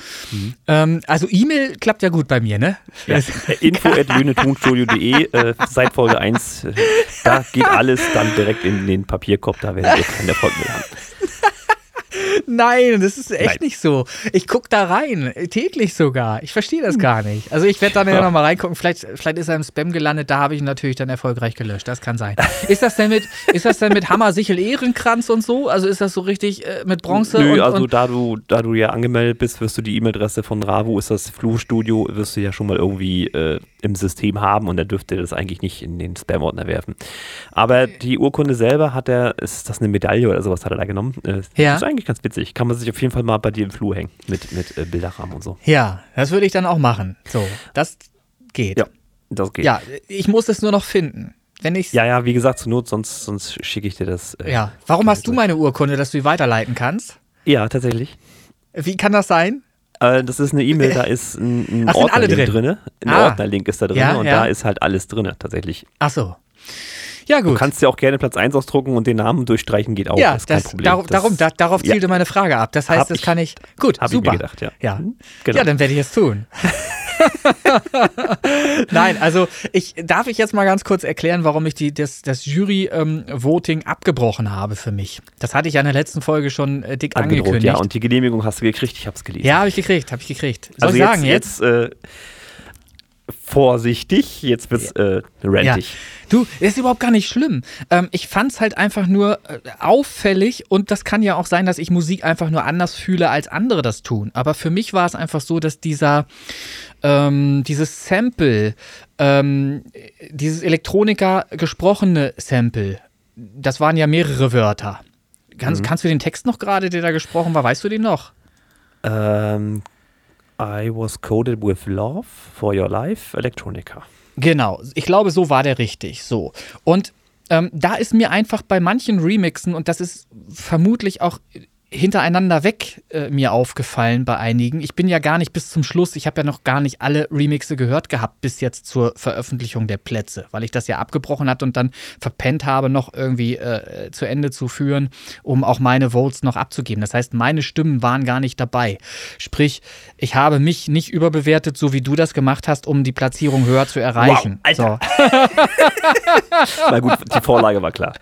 Ähm, also E-Mail klappt ja gut bei mir, ne? Ja. Info at äh, seit Folge 1, äh, da geht alles dann direkt in den Papierkorb, da werdet ihr keinen Erfolg mehr haben. Nein, das ist echt Nein. nicht so. Ich gucke da rein, täglich sogar. Ich verstehe das gar nicht. Also ich werde dann ja nochmal reingucken. Vielleicht, vielleicht ist er im Spam gelandet, da habe ich ihn natürlich dann erfolgreich gelöscht. Das kann sein. Ist das denn mit, ist das denn mit Hammer, Sichel, Ehrenkranz und so? Also ist das so richtig äh, mit Bronze Nö, und, also und da du, da du ja angemeldet bist, wirst du die E-Mail-Adresse von Ravu, ist das Fluchstudio, wirst du ja schon mal irgendwie äh, im System haben und er dürfte das eigentlich nicht in den Spam-Ordner werfen. Aber die Urkunde selber hat er, ist das eine Medaille oder sowas hat er da genommen? Äh, Ja. Das ist eigentlich ganz witzig. Kann man sich auf jeden Fall mal bei dir im Flur hängen mit, mit äh, Bilderrahmen und so. Ja, das würde ich dann auch machen. So, das geht. Ja, das geht. Ja, ich muss es nur noch finden. Wenn ich Ja, ja, wie gesagt, zur Not, sonst, sonst schicke ich dir das. äh, ja. Warum hast du meine Urkunde, dass du sie weiterleiten kannst? Ja, tatsächlich. Wie kann das sein? Äh, das ist eine E-Mail, da ist ein, ein Ach, Ordnerlink drin? drin. Ein Ah. Ordnerlink ist da drin Ja, und ja. da ist halt alles drin, tatsächlich. Ach so. Ja, Du gut. kannst ja auch gerne Platz 1 ausdrucken und den Namen durchstreichen, geht auch. ja, ist kein das, Problem. dar Das darum, da, darauf ja. zielte meine Frage ab. Das heißt, Hab das ich- kann ich. Gut, hab ich mir super. gedacht, ja. Ja. Hm, genau. ja, dann werde ich es tun. Nein, also ich darf ich jetzt mal ganz kurz erklären, warum ich die, das, das Jury-Voting abgebrochen habe für mich. Das hatte ich ja in der letzten Folge schon äh, dick Angedroht, angekündigt. ja. Und die Genehmigung hast du gekriegt, ich habe es gelesen. Ja, habe ich gekriegt, habe ich gekriegt. Soll also ich jetzt, sagen jetzt? jetzt, äh, vorsichtig, jetzt wird's äh, rantig. Du, das ist überhaupt gar nicht schlimm. Ähm, ich fand es halt einfach nur äh, auffällig und das kann ja auch sein, dass ich Musik einfach nur anders fühle, als andere das tun. Aber für mich war es einfach so, dass dieser, ähm, dieses Sample, ähm, dieses Elektroniker gesprochene Sample, das waren ja mehrere Wörter. Kannst, kannst du den Text noch gerade, der da gesprochen war, weißt du den noch? Ähm, I was coded with love for your life, Electronica. Genau, ich glaube, so war der richtig. So. Und ähm, da ist mir einfach bei manchen Remixen, und das ist vermutlich auch hintereinander weg äh, mir aufgefallen bei einigen. Ich bin ja gar nicht bis zum Schluss, ich habe ja noch gar nicht alle Remixe gehört gehabt bis jetzt zur Veröffentlichung der Plätze, weil ich das ja abgebrochen hatte und dann verpennt habe, noch irgendwie äh, zu Ende zu führen, um auch meine Votes noch abzugeben. Das heißt, meine Stimmen waren gar nicht dabei. Sprich, ich habe mich nicht überbewertet, so wie du das gemacht hast, um die Platzierung höher zu erreichen. Alter. Na gut, die Vorlage war klar.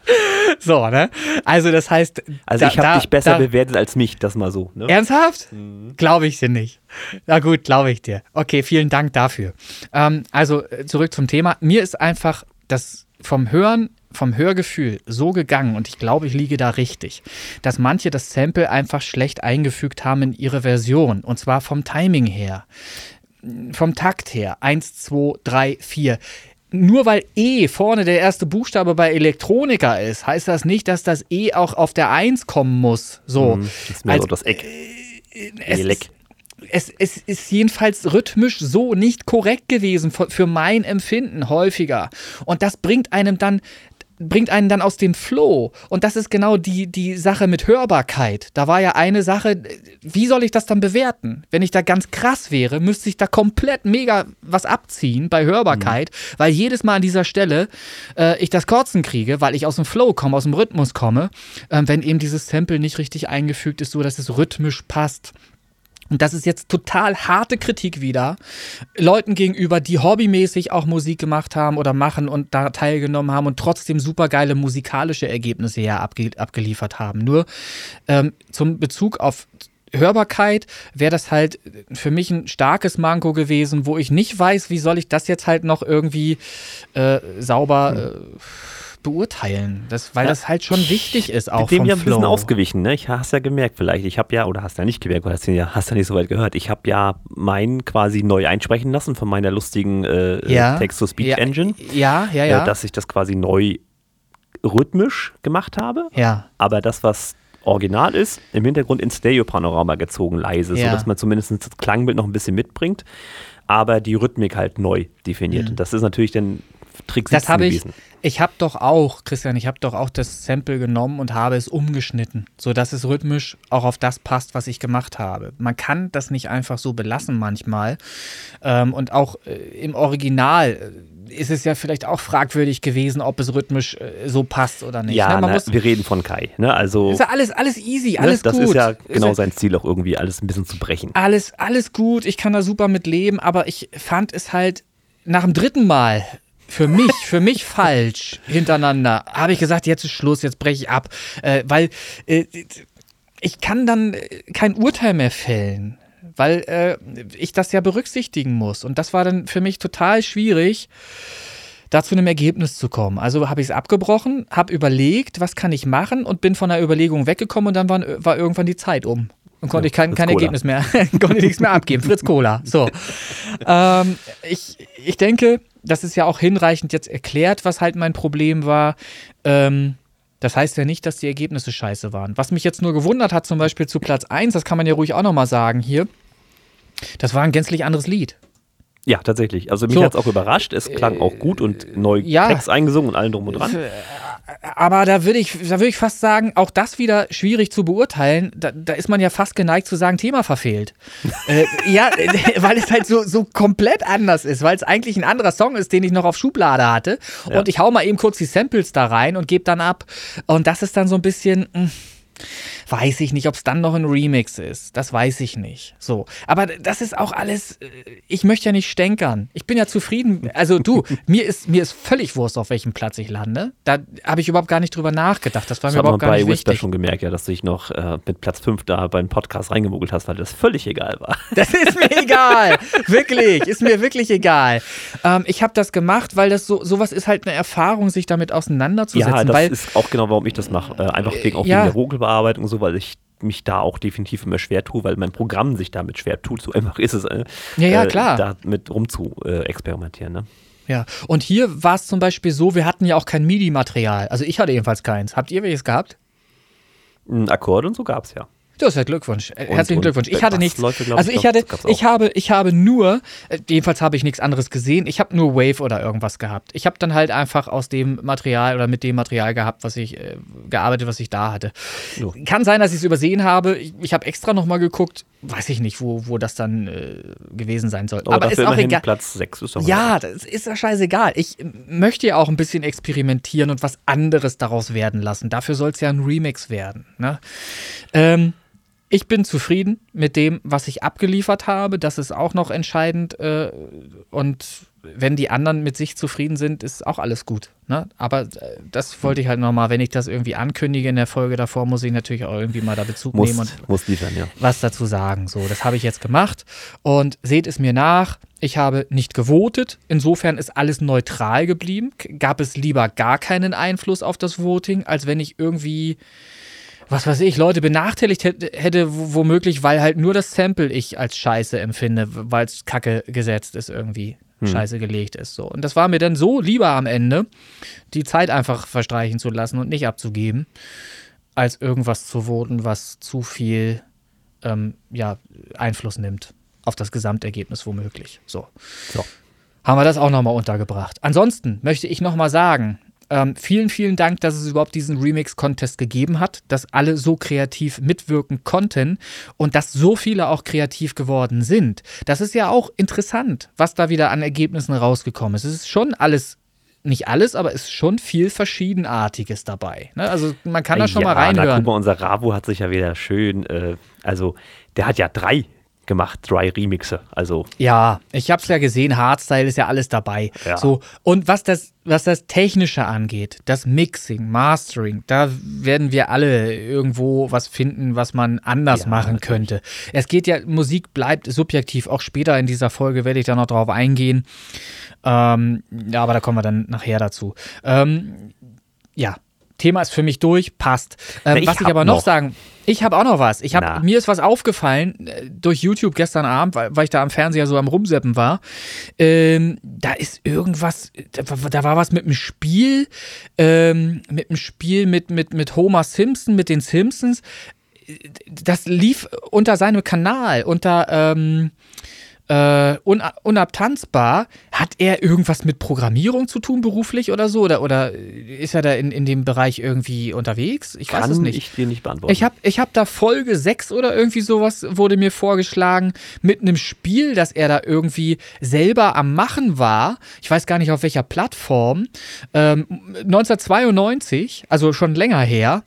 so, so, ne? Also das heißt, Also ich habe dich besser da- bewertet als mich, das mal so. Ne? Ernsthaft? Glaube ich dir nicht. Na gut, glaube ich dir. Okay, vielen Dank dafür. Ähm, also äh, zurück zum Thema. Mir ist einfach das vom Hören, vom Hörgefühl so gegangen und ich glaube, ich liege da richtig, dass manche das Sample einfach schlecht eingefügt haben in ihre Version und zwar vom Timing her, vom Takt her. Eins, zwei, drei, vier. Nur weil E vorne der erste Buchstabe bei Elektronika ist, heißt das nicht, dass das E auch auf der Eins kommen muss. So. Mhm, Das ist mehr Als- so das Eck. es Elek. ist, es, es ist jedenfalls rhythmisch so nicht korrekt gewesen für mein Empfinden häufiger. Und das bringt einem dann bringt einen dann aus dem Flow. Und das ist genau die, die Sache mit Hörbarkeit. Da war ja eine Sache, wie soll ich das dann bewerten? Wenn ich da ganz krass wäre, müsste ich da komplett mega was abziehen bei Hörbarkeit, mhm. weil jedes Mal an dieser Stelle äh, ich das Kotzen kriege, weil ich aus dem Flow komme, aus dem Rhythmus komme, äh, wenn eben dieses Sample nicht richtig eingefügt ist, so dass es rhythmisch passt. Und das ist jetzt total harte Kritik wieder. Leuten gegenüber, die hobbymäßig auch Musik gemacht haben oder machen und da teilgenommen haben und trotzdem supergeile musikalische Ergebnisse ja abge abgeliefert haben. Nur ähm, zum Bezug auf Hörbarkeit wäre das halt für mich ein starkes Manko gewesen, wo ich nicht weiß, wie soll ich das jetzt halt noch irgendwie äh, sauber. Äh, beurteilen, das, weil ja. das halt schon wichtig ist auch Dem ja ein bisschen ausgewichen, ne? Ich hast ja gemerkt vielleicht, ich habe ja, oder hast ja nicht gemerkt, oder hast ja, hast ja nicht so weit gehört, ich habe ja meinen quasi neu einsprechen lassen von meiner lustigen äh, ja. Text-to-Speech-Engine. Ja, ja, ja. Äh, dass ich das quasi neu rhythmisch gemacht habe. Ja. Aber das, was original ist, im Hintergrund ins Stereo-Panorama gezogen, leise, ja. sodass man zumindest das Klangbild noch ein bisschen mitbringt, aber die Rhythmik halt neu definiert. Mhm. Und das ist natürlich dann Trick das habe ich. Ich habe doch auch, Christian, ich habe doch auch das Sample genommen und habe es umgeschnitten, sodass es rhythmisch auch auf das passt, was ich gemacht habe. Man kann das nicht einfach so belassen manchmal. Ähm, und auch äh, im Original äh, ist es ja vielleicht auch fragwürdig gewesen, ob es rhythmisch äh, so passt oder nicht. Ja, ne? na, wir reden von Kai. Ne? Also, ist ja alles, alles easy, ne? alles ne? das gut. Das ist ja genau ist sein Ziel auch irgendwie, alles ein bisschen zu brechen. Alles, alles gut, ich kann da super mit leben, aber ich fand es halt nach dem dritten Mal für mich, für mich falsch hintereinander, habe ich gesagt, jetzt ist Schluss, jetzt breche ich ab. Äh, weil äh, ich kann dann äh, kein Urteil mehr fällen, weil äh, ich das ja berücksichtigen muss. Und das war dann für mich total schwierig, da zu einem Ergebnis zu kommen. Also habe ich es abgebrochen, habe überlegt, was kann ich machen und bin von der Überlegung weggekommen und dann war, war irgendwann die Zeit um. Und konnte ja, ich kein, kein Ergebnis mehr, konnte nichts mehr abgeben. Fritz Cola. So. ähm, ich, ich denke, das ist ja auch hinreichend jetzt erklärt, was halt mein Problem war. Ähm, das heißt ja nicht, dass die Ergebnisse scheiße waren. Was mich jetzt nur gewundert hat, zum Beispiel zu Platz 1, das kann man ja ruhig auch nochmal sagen hier, das war ein gänzlich anderes Lied. Ja, tatsächlich. Also mich so. hat es auch überrascht. Es klang auch gut und neu ja, Text eingesungen und allen drum und dran. Äh, aber da würde ich, da würde ich fast sagen, auch das wieder schwierig zu beurteilen. Da, da ist man ja fast geneigt zu sagen, Thema verfehlt. äh, ja, weil es halt so, so komplett anders ist, weil es eigentlich ein anderer Song ist, den ich noch auf Schublade hatte. Ja. Und ich hau mal eben kurz die Samples da rein und gebe dann ab. Und das ist dann so ein bisschen. Mh, hm, weiß ich nicht, ob es dann noch ein Remix ist. Das weiß ich nicht. So. Aber das ist auch alles, äh, ich möchte ja nicht stänkern. Ich bin ja zufrieden. Also du, mir ist, mir ist völlig Wurst, auf welchem Platz ich lande. Da habe ich überhaupt gar nicht drüber nachgedacht. Das war das mir überhaupt gar nicht wichtig. bei schon gemerkt, ja, dass du dich noch äh, mit Platz 5 da beim Podcast reingemogelt hast, weil das völlig egal war. Das ist mir egal. wirklich. Ist mir wirklich egal. Ähm, ich habe das gemacht, weil das so, sowas ist halt eine Erfahrung, sich damit auseinanderzusetzen. Ja, das weil, ist auch genau, warum ich das mache. Äh, einfach wegen, auch ja, wegen der Vogelbearbeitung und so, weil ich mich da auch definitiv immer schwer tue, weil mein Programm sich damit schwer tut. So einfach ist es, äh, ja, ja, klar. da mit rum zu äh, experimentieren. Ne? Ja, und hier war es zum Beispiel so, wir hatten ja auch kein MIDI-Material. Also ich hatte jedenfalls keins. Habt ihr welches gehabt? Ein Akkord und so gab es ja. Du hast ja Glückwunsch. Und, Herzlichen Glückwunsch. Ich hatte nichts. also ich hatte, ich habe, ich habe nur, äh, jedenfalls habe ich nichts anderes gesehen. Ich habe nur Wave oder irgendwas gehabt. Ich habe dann halt einfach aus dem Material oder mit dem Material gehabt, was ich äh, gearbeitet, was ich da hatte. So. Kann sein, dass ich es übersehen habe. Ich, ich habe extra noch mal geguckt. Weiß ich nicht, wo, wo das dann äh, gewesen sein soll. Aber, Aber ist auch egal. Platz 6 ist doch Ja, das ist ja scheißegal. Ich möchte ja auch ein bisschen experimentieren und was anderes daraus werden lassen. Dafür soll es ja ein Remix werden. Ne? Ähm, ich bin zufrieden mit dem, was ich abgeliefert habe. Das ist auch noch entscheidend. Äh, und wenn die anderen mit sich zufrieden sind, ist auch alles gut. Ne? Aber äh, das wollte ich halt nochmal, wenn ich das irgendwie ankündige in der Folge davor, muss ich natürlich auch irgendwie mal da Bezug muss, nehmen und muss liefern, ja. was dazu sagen. So, das habe ich jetzt gemacht. Und seht es mir nach, ich habe nicht gewotet. Insofern ist alles neutral geblieben. Gab es lieber gar keinen Einfluss auf das Voting, als wenn ich irgendwie was weiß ich, Leute benachteiligt hätte, hätte womöglich, weil halt nur das Sample ich als scheiße empfinde, weil es kacke gesetzt ist irgendwie. Hm. Scheiße gelegt ist. So. Und das war mir dann so lieber am Ende, die Zeit einfach verstreichen zu lassen und nicht abzugeben, als irgendwas zu voten, was zu viel ähm, ja, Einfluss nimmt auf das Gesamtergebnis womöglich. So. so. Haben wir das auch nochmal untergebracht. Ansonsten möchte ich nochmal sagen, ähm, vielen, vielen Dank, dass es überhaupt diesen Remix-Contest gegeben hat, dass alle so kreativ mitwirken konnten und dass so viele auch kreativ geworden sind. Das ist ja auch interessant, was da wieder an Ergebnissen rausgekommen ist. Es ist schon alles nicht alles, aber es ist schon viel Verschiedenartiges dabei. Ne? Also man kann da schon ja, mal reinhören. Na, guck mal, unser Ravo hat sich ja wieder schön, äh, also der hat ja drei gemacht, drei Remixe. Also ja, ich habe es ja gesehen, Hardstyle ist ja alles dabei. Ja. So und was das was das technische angeht, das Mixing, Mastering, da werden wir alle irgendwo was finden, was man anders ja, machen natürlich. könnte. Es geht ja Musik bleibt subjektiv. Auch später in dieser Folge werde ich da noch drauf eingehen. Ähm, ja, aber da kommen wir dann nachher dazu. Ähm, ja, Thema ist für mich durch, passt. Ähm, Na, was ich aber noch, noch sagen, ich habe auch noch was. Ich hab, mir ist was aufgefallen äh, durch YouTube gestern Abend, weil, weil, ich da am Fernseher so am Rumseppen war. Ähm, da ist irgendwas, da, da, war was mit dem Spiel, ähm, mit dem Spiel mit, mit, mit Homer Simpson, mit den Simpsons. Das lief unter seinem Kanal, unter ähm, äh, un unabtanzbar. Hat er irgendwas mit Programmierung zu tun beruflich oder so? Oder, oder ist er da in, in dem Bereich irgendwie unterwegs? Ich Kann weiß es nicht. ich dir nicht beantworten. Ich habe ich hab da Folge 6 oder irgendwie sowas wurde mir vorgeschlagen mit einem Spiel, das er da irgendwie selber am Machen war. Ich weiß gar nicht auf welcher Plattform. Ähm, 1992, also schon länger her.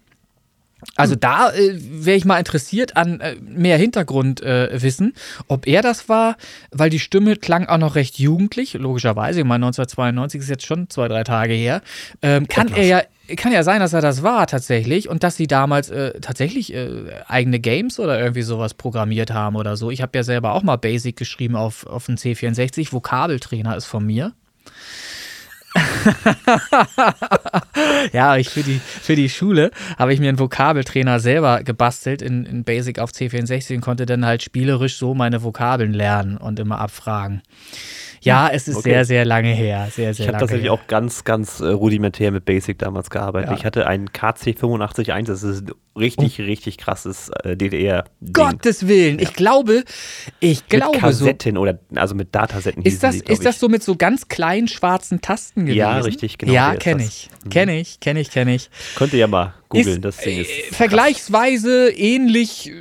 Also da äh, wäre ich mal interessiert an äh, mehr Hintergrundwissen, äh, ob er das war, weil die Stimme klang auch noch recht jugendlich, logischerweise. Ich meine, 1992 ist jetzt schon zwei, drei Tage her. Ähm, kann er ja kann ja sein, dass er das war tatsächlich und dass sie damals äh, tatsächlich äh, eigene Games oder irgendwie sowas programmiert haben oder so. Ich habe ja selber auch mal Basic geschrieben auf, auf dem C64. Vokabeltrainer ist von mir. ja, ich für die, für die Schule habe ich mir einen Vokabeltrainer selber gebastelt in, in Basic auf C64 und konnte dann halt spielerisch so meine Vokabeln lernen und immer abfragen. Ja, es ist okay. sehr, sehr lange her. Sehr, sehr ich habe tatsächlich her. auch ganz, ganz äh, rudimentär mit Basic damals gearbeitet. Ja. Ich hatte einen KC851, das ist ein richtig, oh. richtig krasses äh, DDR. -Ding. Gottes Willen, ja. ich glaube, ich glaube mit Kassetten so. oder also mit Datasetten. Ist das, die, ist das so mit so ganz kleinen schwarzen Tasten gewesen? Ja, richtig, genau. Ja, kenne ich. Mhm. Kenne ich, kenne ich, kenne ich. Könnt ihr ja mal googeln, das Ding ist. Äh, vergleichsweise ähnlich äh,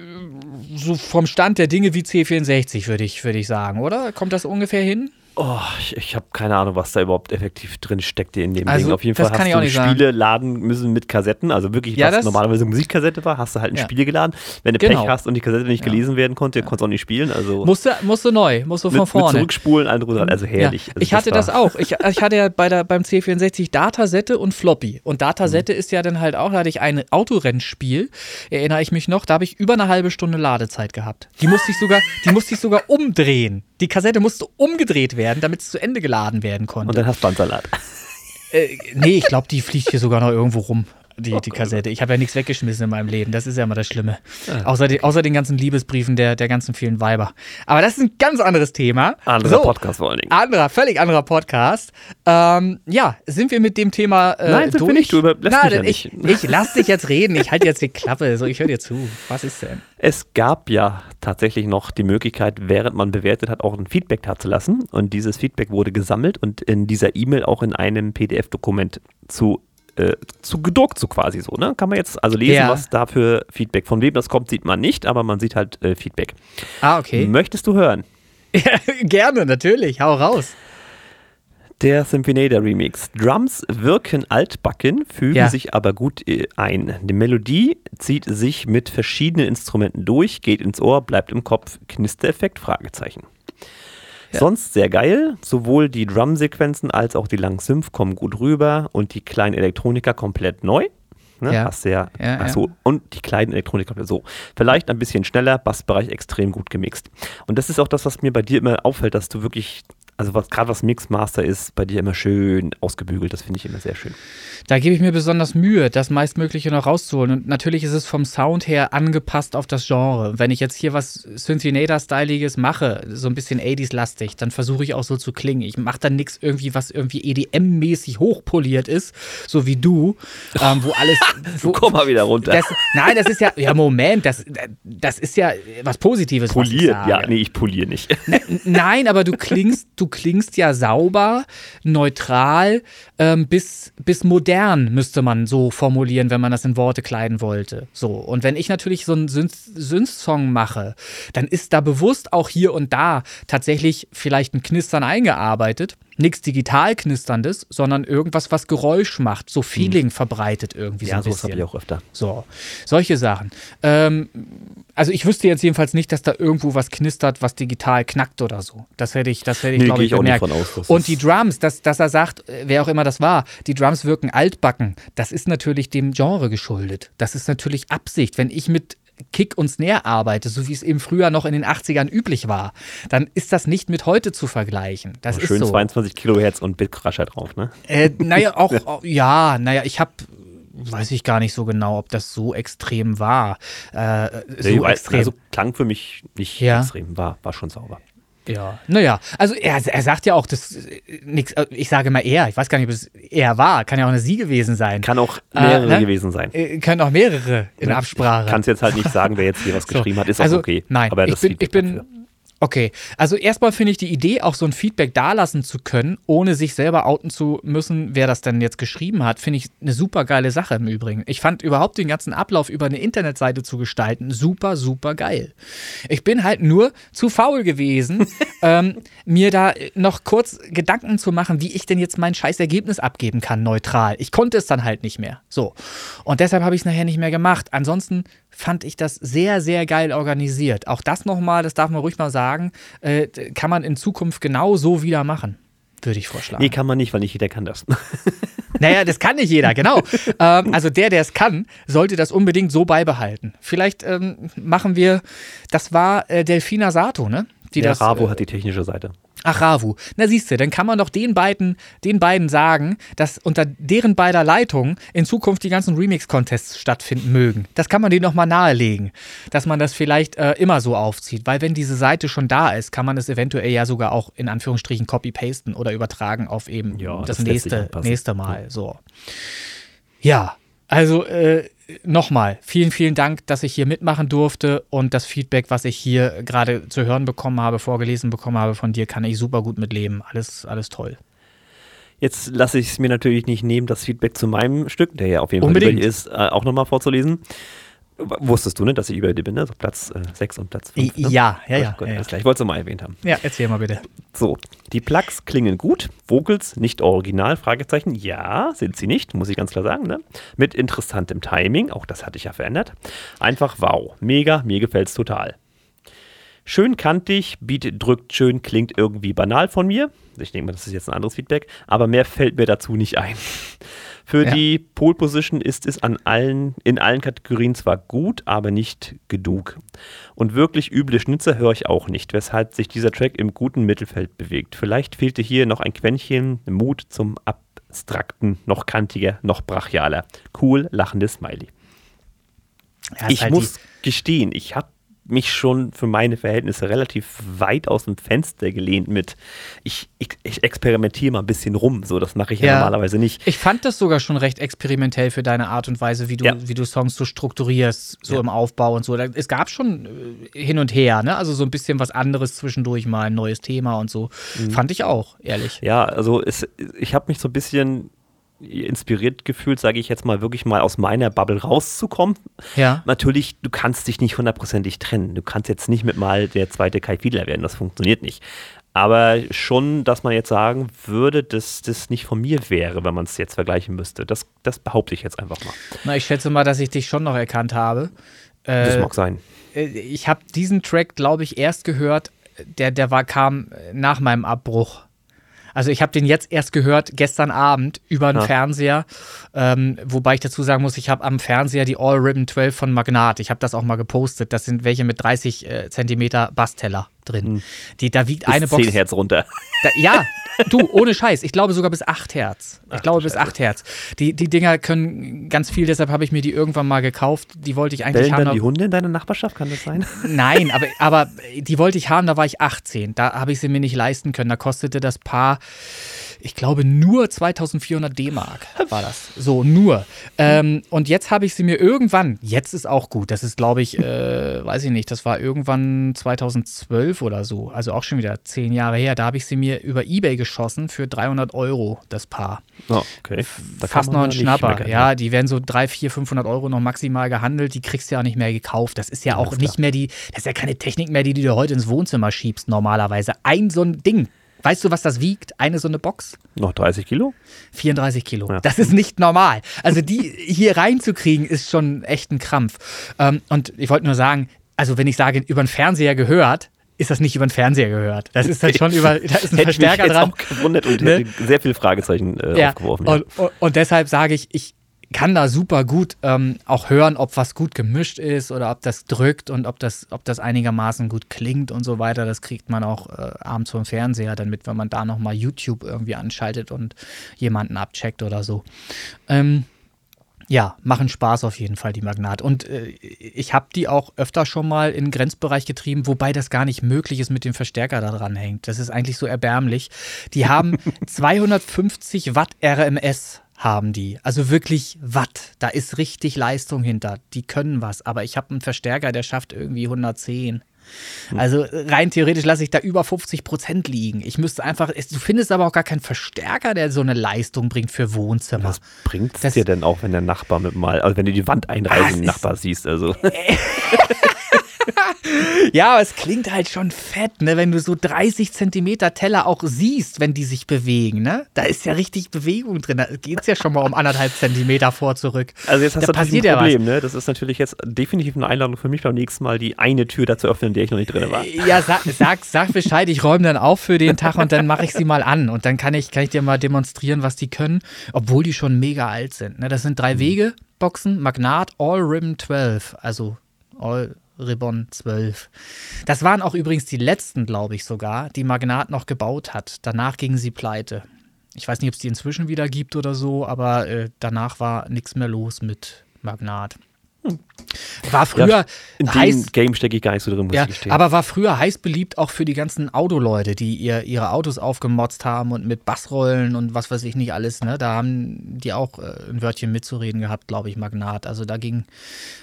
so vom Stand der Dinge wie C64, würde ich, würd ich sagen, oder? Kommt das ungefähr hin? Oh, ich, ich habe keine Ahnung, was da überhaupt effektiv drin steckt in dem also, Ding. Auf jeden Fall hast du Spiele laden müssen mit Kassetten, also wirklich, ja, was normalerweise Musikkassette war, hast du halt ein ja. Spiel geladen. Wenn du genau. Pech hast und die Kassette nicht ja. gelesen werden konnte, konntest du auch nicht spielen. Also musste, musste neu, musste von mit, vorne. Mit zurückspulen, also herrlich. Also ich hatte das, das auch. Ich, ich hatte ja bei der, beim C64 Datasette und Floppy. Und Datasette mhm. ist ja dann halt auch, da hatte ich ein Autorennspiel, erinnere ich mich noch, da habe ich über eine halbe Stunde Ladezeit gehabt. Die musste ich sogar, die musste ich sogar umdrehen. Die Kassette musste umgedreht werden, damit es zu Ende geladen werden konnte. Und dann hast du einen Salat. Äh, nee, ich glaube, die fliegt hier sogar noch irgendwo rum die, oh die Kassette. Ich habe ja nichts weggeschmissen in meinem Leben. Das ist ja immer das Schlimme. Ja. Außer, die, außer den ganzen Liebesbriefen der, der ganzen vielen Weiber. Aber das ist ein ganz anderes Thema. Anderer so, Podcast vor allen Dingen. Anderer, völlig anderer Podcast. Ähm, ja, sind wir mit dem Thema äh, Nein, sind durch? wir nicht. Du lässt Na, mich ja ich, nicht. ich lass dich jetzt reden. Ich halte jetzt die Klappe. So, ich höre dir zu. Was ist denn? Es gab ja tatsächlich noch die Möglichkeit, während man bewertet hat, auch ein Feedback dazulassen. Und dieses Feedback wurde gesammelt und in dieser E-Mail auch in einem PDF-Dokument zu äh, zu gedruckt, so quasi so. Ne? Kann man jetzt also lesen, ja. was da für Feedback von wem das kommt, sieht man nicht, aber man sieht halt äh, Feedback. Ah, okay. Möchtest du hören? Ja, gerne, natürlich. Hau raus. Der Symphonator Remix. Drums wirken altbacken, fügen ja. sich aber gut äh, ein. Die Melodie zieht sich mit verschiedenen Instrumenten durch, geht ins Ohr, bleibt im Kopf. Knistereffekt? Fragezeichen. Ja. Sonst sehr geil. Sowohl die Drum-Sequenzen als auch die langen Synth kommen gut rüber und die kleinen Elektroniker komplett neu. Ne? Ja. Hast ja, ja, achso, ja. und die kleinen Elektroniker so. Vielleicht ein bisschen schneller, Bassbereich extrem gut gemixt. Und das ist auch das, was mir bei dir immer auffällt, dass du wirklich also was gerade was Mixmaster ist, bei dir immer schön ausgebügelt. Das finde ich immer sehr schön. Da gebe ich mir besonders Mühe, das meistmögliche noch rauszuholen. Und natürlich ist es vom Sound her angepasst auf das Genre. Wenn ich jetzt hier was Synthinator-Styliges mache, so ein bisschen 80s-lastig, dann versuche ich auch so zu klingen. Ich mache dann nichts irgendwie, was irgendwie EDM-mäßig hochpoliert ist, so wie du, ähm, wo alles. Wo, Komm mal wieder runter. Das, nein, das ist ja, ja, Moment, das, das ist ja was Positives. Poliert, ja, nee, ich poliere nicht. Nein, aber du klingst, du klingst ja sauber, neutral, ähm, bis, bis modern, müsste man so formulieren, wenn man das in Worte kleiden wollte. So. Und wenn ich natürlich so einen Synth-Song mache, dann ist da bewusst auch hier und da tatsächlich vielleicht ein Knistern eingearbeitet nichts digital knisterndes, sondern irgendwas, was Geräusch macht, so Feeling hm. verbreitet irgendwie ja, so ein bisschen. habe ich auch öfter. So, solche Sachen. Ähm, also ich wüsste jetzt jedenfalls nicht, dass da irgendwo was knistert, was digital knackt oder so. Das hätte ich, das hätte ich, nee, glaube ich, ich bemerkt. Aus, Und die Drums, dass, dass er sagt, äh, wer auch immer das war, die Drums wirken altbacken, das ist natürlich dem Genre geschuldet. Das ist natürlich Absicht. Wenn ich mit Kick und Snare arbeite, so wie es eben früher noch in den 80ern üblich war, dann ist das nicht mit heute zu vergleichen. Das schön ist so. 22 Kilohertz und Bitcrusher drauf, ne? Äh, naja, auch, ja, naja, ich habe weiß ich gar nicht so genau, ob das so extrem war. Äh, so nee, extrem. Also klang für mich nicht ja. extrem, war, war schon sauber. Ja, naja, also er, er sagt ja auch, das äh, nix, äh, ich sage mal er, ich weiß gar nicht, ob es er war, kann ja auch eine sie gewesen sein. Kann auch mehrere äh, ne? gewesen sein. Äh, können auch mehrere in ne? Absprache. Kannst jetzt halt nicht sagen, wer jetzt hier was so. geschrieben hat, ist also, auch okay. Nein, aber ich bin, ich bin Okay, also erstmal finde ich die Idee, auch so ein Feedback dalassen zu können, ohne sich selber outen zu müssen, wer das denn jetzt geschrieben hat, finde ich eine super geile Sache im Übrigen. Ich fand überhaupt den ganzen Ablauf über eine Internetseite zu gestalten super, super geil. Ich bin halt nur zu faul gewesen, ähm, mir da noch kurz Gedanken zu machen, wie ich denn jetzt mein scheiß Ergebnis abgeben kann, neutral. Ich konnte es dann halt nicht mehr. So. Und deshalb habe ich es nachher nicht mehr gemacht. Ansonsten fand ich das sehr, sehr geil organisiert. Auch das nochmal, das darf man ruhig mal sagen, äh, kann man in Zukunft genau so wieder machen, würde ich vorschlagen. Nee, kann man nicht, weil nicht jeder kann das. Naja, das kann nicht jeder, genau. ähm, also der, der es kann, sollte das unbedingt so beibehalten. Vielleicht ähm, machen wir, das war äh, Delfina Sato, ne? Die ja, das, Ravo äh, hat die technische Seite. Ach, Ravu. Na siehst du, dann kann man doch den beiden, den beiden sagen, dass unter deren beider Leitung in Zukunft die ganzen Remix-Contests stattfinden mögen. Das kann man denen nochmal nahelegen, dass man das vielleicht äh, immer so aufzieht. Weil wenn diese Seite schon da ist, kann man es eventuell ja sogar auch in Anführungsstrichen copy-pasten oder übertragen auf eben ja, das, das nächste, nächste Mal. So. Ja, also äh, nochmal, vielen, vielen Dank, dass ich hier mitmachen durfte und das Feedback, was ich hier gerade zu hören bekommen habe, vorgelesen bekommen habe von dir, kann ich super gut mitleben. Alles, alles toll. Jetzt lasse ich es mir natürlich nicht nehmen, das Feedback zu meinem Stück, der ja auf jeden Fall über ist, äh, auch nochmal vorzulesen. Wusstest du, ne, dass ich über dir bin, ne? Also Platz 6 äh, und Platz 5. Ne? Ja, ja, ja. Gut, ja, ja. Ich wollte es mal erwähnt haben. Ja, erzähl mal bitte. So, die Plugs klingen gut, Vocals nicht original, Fragezeichen. Ja, sind sie nicht, muss ich ganz klar sagen, ne? Mit interessantem Timing, auch das hatte ich ja verändert. Einfach wow, mega, mir gefällt's total. Schön kantig, Beat drückt schön, klingt irgendwie banal von mir. Ich denke mal, das ist jetzt ein anderes Feedback, aber mehr fällt mir dazu nicht ein. Für ja. die Pole Position ist es an allen, in allen Kategorien zwar gut, aber nicht genug. Und wirklich üble Schnitzer höre ich auch nicht, weshalb sich dieser Track im guten Mittelfeld bewegt. Vielleicht fehlte hier noch ein Quäntchen Mut zum Abstrakten, noch kantiger, noch brachialer. Cool, lachendes Smiley. Ja, ich halt muss gestehen, ich habe mich schon für meine Verhältnisse relativ weit aus dem Fenster gelehnt mit, ich, ich, ich experimentiere mal ein bisschen rum. So, das mache ich ja, ja, normalerweise nicht. Ich fand das sogar schon recht experimentell für deine Art und Weise, wie du, ja. wie du Songs so strukturierst, so ja. im Aufbau und so. Es gab schon äh, hin und her, ne? Also so ein bisschen was anderes zwischendurch mal, ein neues Thema und so. Mhm. Fand ich auch, ehrlich. Ja, also es, ich habe mich so ein bisschen inspiriert gefühlt, sage ich jetzt mal, wirklich mal aus meiner Bubble rauszukommen. Ja. Natürlich, du kannst dich nicht hundertprozentig trennen. Du kannst jetzt nicht mit mal der zweite Kai Fiedler werden, das funktioniert nicht. Aber schon, dass man jetzt sagen würde, dass das nicht von mir wäre, wenn man es jetzt vergleichen müsste. Das, das behaupte ich jetzt einfach mal. Na, ich schätze mal, dass ich dich schon noch erkannt habe. Das äh, mag sein. Äh, ich habe diesen Track, glaube ich, erst gehört, der, der war, kam nach meinem Abbruch also ich habe den jetzt erst gehört, gestern Abend, über den ja. Fernseher. Ähm, wobei ich dazu sagen muss, ich habe am Fernseher die All Ribbon 12 von Magnat. Ich habe das auch mal gepostet. Das sind welche mit 30 äh, Zentimeter Bassteller. Drin. Hm. Die, da wiegt Bis eine Box. 10 Hertz runter. Da, ja, du, ohne Scheiß. Ich glaube sogar bis 8 Hertz. Ich Ach, glaube bis Scheiße. 8 Hertz. Die, die Dinger können ganz viel, deshalb habe ich mir die irgendwann mal gekauft. Die wollte ich eigentlich Bellen haben. dann die Hunde in deiner Nachbarschaft, kann das sein? Nein, aber, aber die wollte ich haben, da war ich 18. Da habe ich sie mir nicht leisten können. Da kostete das Paar, ich glaube, nur 2400 D-Mark war das. So, nur. Ähm, und jetzt habe ich sie mir irgendwann, jetzt ist auch gut, das ist, glaube ich, äh, weiß ich nicht, das war irgendwann 2012 oder so, also auch schon wieder zehn Jahre her. Da habe ich sie mir über Ebay geschossen für 300 Euro, das Paar. Oh, okay. Da Fast noch ein Schnapper. Ja, die werden so 300, 400, 500 Euro noch maximal gehandelt. Die kriegst du ja auch nicht mehr gekauft. Das ist ja auch nicht mehr die, das ist ja keine Technik mehr, die du dir heute ins Wohnzimmer schiebst normalerweise. Ein so ein Ding. Weißt du, was das wiegt? Eine so eine Box? Noch 30 Kilo? 34 Kilo. Ja. Das ist nicht normal. Also die hier reinzukriegen, ist schon echt ein Krampf. Ähm, und ich wollte nur sagen, also wenn ich sage, über den Fernseher gehört, ist das nicht über den Fernseher gehört. Das ist dann schon über, da ist ein Verstärker dran. auch gewundert und Ne? hätte sehr viele Fragezeichen äh, Ja, aufgeworfen. und, und, und deshalb sage ich, ich kann da super gut ähm, auch hören, ob was gut gemischt ist oder ob das drückt und ob das, ob das einigermaßen gut klingt und so weiter. Das kriegt man auch äh, abends vom Fernseher dann mit, wenn man da nochmal YouTube irgendwie anschaltet und jemanden abcheckt oder so. Ähm, ja, machen Spaß auf jeden Fall, die Magnat. Und äh, ich habe die auch öfter schon mal in den Grenzbereich getrieben, wobei das gar nicht möglich ist mit dem Verstärker da dran hängt. Das ist eigentlich so erbärmlich. Die haben 250 Watt RMS haben die. Also wirklich Watt. Da ist richtig Leistung hinter. Die können was. Aber ich habe einen Verstärker, der schafft irgendwie 110. Also rein theoretisch lasse ich da über 50 Prozent liegen. Ich müsste einfach, du findest aber auch gar keinen Verstärker, der so eine Leistung bringt für Wohnzimmer. Was bringt es Das- dir denn auch, wenn der Nachbar mit mal, also wenn du die Wand Ah, einreißen, den ist- Nachbar siehst? Also Ja, aber es klingt halt schon fett, ne? Wenn du so 30 Zentimeter Teller auch siehst, wenn die sich bewegen, ne? Da ist ja richtig Bewegung drin. Da geht es ja schon mal um anderthalb Zentimeter vor zurück. Also jetzt hast Da du passiert ein ja was. Problem, ne? Das ist natürlich jetzt definitiv eine Einladung für mich beim nächsten Mal, die eine Tür da zu öffnen, in der ich noch nicht drin war. Ja, sag, sag, sag Bescheid, ich räume dann auf für den Tag und dann mache ich sie mal an. Und dann kann ich, kann ich dir mal demonstrieren, was die können, obwohl die schon mega alt sind. Ne? Das sind drei Wege, Boxen, Magnat, All Ribbon 12, also All Ribbon 12. Das waren auch übrigens die letzten, glaube ich sogar, die Magnat noch gebaut hat. Danach gingen sie pleite. Ich weiß nicht, ob es die inzwischen wieder gibt oder so, aber äh, danach war nichts mehr los mit Magnat. War früher Ja, in heiß, dem Game stecke ich gar nicht so drin, muss ja, ich gestehen. aber war früher heiß beliebt auch für die ganzen Autoleute, die ihr, ihre Autos aufgemotzt haben und mit Bassrollen und was weiß ich nicht alles. Ne? Da haben die auch äh, ein Wörtchen mitzureden gehabt, glaube ich, Magnat. Also da ging